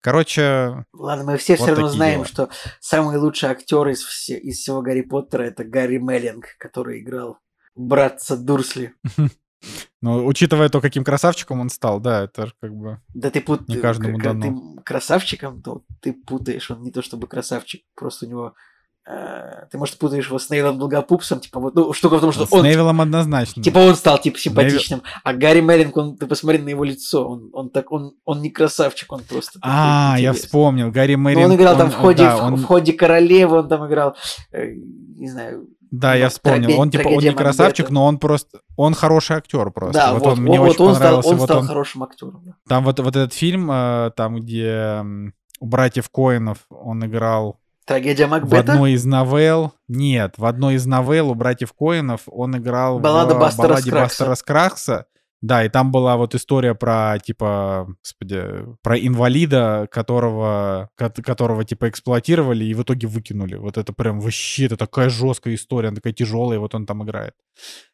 S1: Короче...
S2: Ладно, мы все вот все равно знаем, дела. что самый лучший актер из, все, из всего Гарри Поттера это Гарри Меллинг, который играл братца Дурсли. [LAUGHS]
S1: Ну, учитывая то, каким красавчиком он стал, да, это как бы
S2: да ты пут... не каждому дано. Ты красавчиком, то ты путаешь, он не то чтобы красавчик, просто у него ты, может, путаешь его с Нейлом Долгопупсом, типа вот, ну, штука в том, что
S1: с он... С Нейлом однозначно.
S2: Типа он стал, типа, симпатичным, Невил... а Гарри Меллинг, он, ты посмотри на его лицо, он, он так, он, он не красавчик, он просто...
S1: А, я вспомнил, Гарри Меллинг...
S2: Ну, он играл там в ходе, да, он... в, ходе королевы, он там играл, э, не знаю...
S1: Да, я вспомнил. Трагедия, он типа он не красавчик, но он просто он хороший актер просто.
S2: Да, вот, вот он мне вот, очень он понравился. Стал, он вот стал он... хорошим актером. Да.
S1: Там вот вот этот фильм, э, там где у братьев Коинов он играл
S2: Трагедия Макбета?
S1: В одной из новелл... Нет, в одной из новелл у братьев Коинов он играл
S2: Баллада
S1: в
S2: Бастера
S1: балладе Бастера Скракса. Да, и там была вот история про, типа, господи, про инвалида, которого, которого, типа, эксплуатировали и в итоге выкинули. Вот это прям вообще, это такая жесткая история, она такая тяжелая, вот он там играет.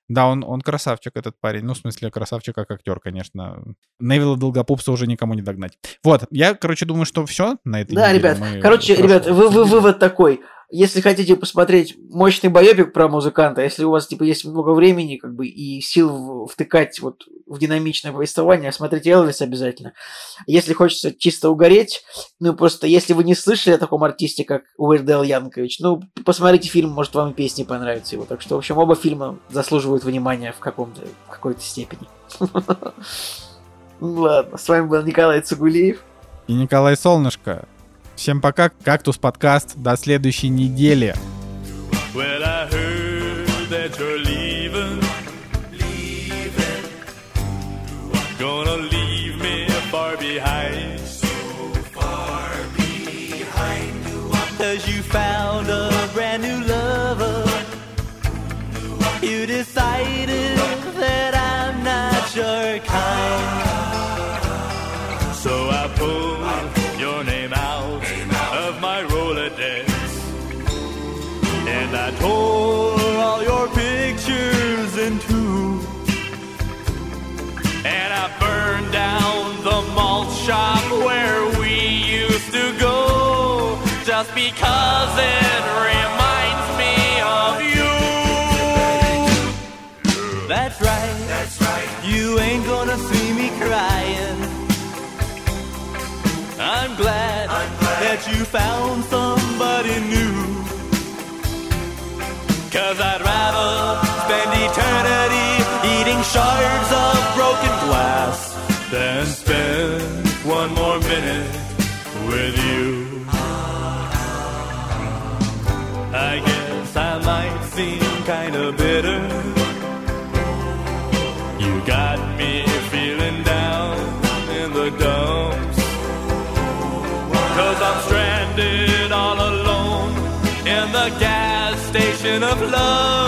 S1: Да, он, он красавчик, этот парень. Ну, в смысле, красавчик как актер, конечно. Невилла Долгопупса уже никому не догнать. Вот, я, короче, думаю, что все на этой
S2: Да, ребят, короче, ребят, вы, вы, вывод такой если хотите посмотреть мощный боепик про музыканта, если у вас типа есть много времени, как бы и сил втыкать вот в динамичное повествование, смотрите Элвис обязательно. Если хочется чисто угореть, ну просто если вы не слышали о таком артисте, как Уэрдел Янкович, ну посмотрите фильм, может вам песни понравятся его. Так что, в общем, оба фильма заслуживают внимания в каком-то какой-то степени. [LAUGHS] Ладно, с вами был Николай Цугулиев.
S1: И Николай Солнышко. Всем пока, Кактус подкаст. До следующей недели. Well, I heard that you're leaving, leaving. Gonna leave
S4: glad, I'm glad that you found somebody new. Cause I'd rather spend eternity eating shards of broken glass than spend one more minute with you. I guess I might seem kinda bitter. Love.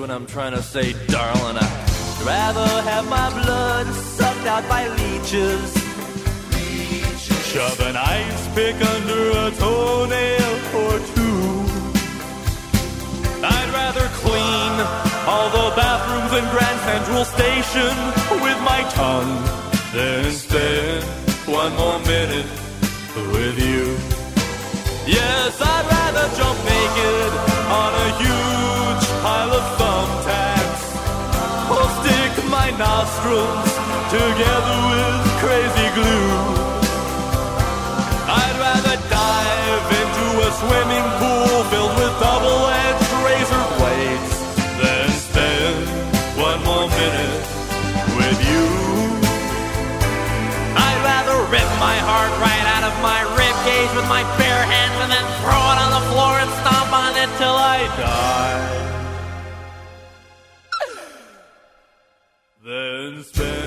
S4: What I'm trying to say, darling? I'd rather have my blood sucked out by leeches. Shove an ice pick under a toenail or two. I'd rather clean all the bathrooms in Grand Central Station with my tongue than spend one more minute with you. Yes, I'd rather jump naked on a huge pile of thumbtacks or stick my nostrils together with crazy glue. I'd rather dive into a swimming pool filled with double-edged razor blades than spend one more minute with you. I'd rather rip my heart right out of my rib cage with my bare hands and then throw it on the floor and stomp on it till I die. spend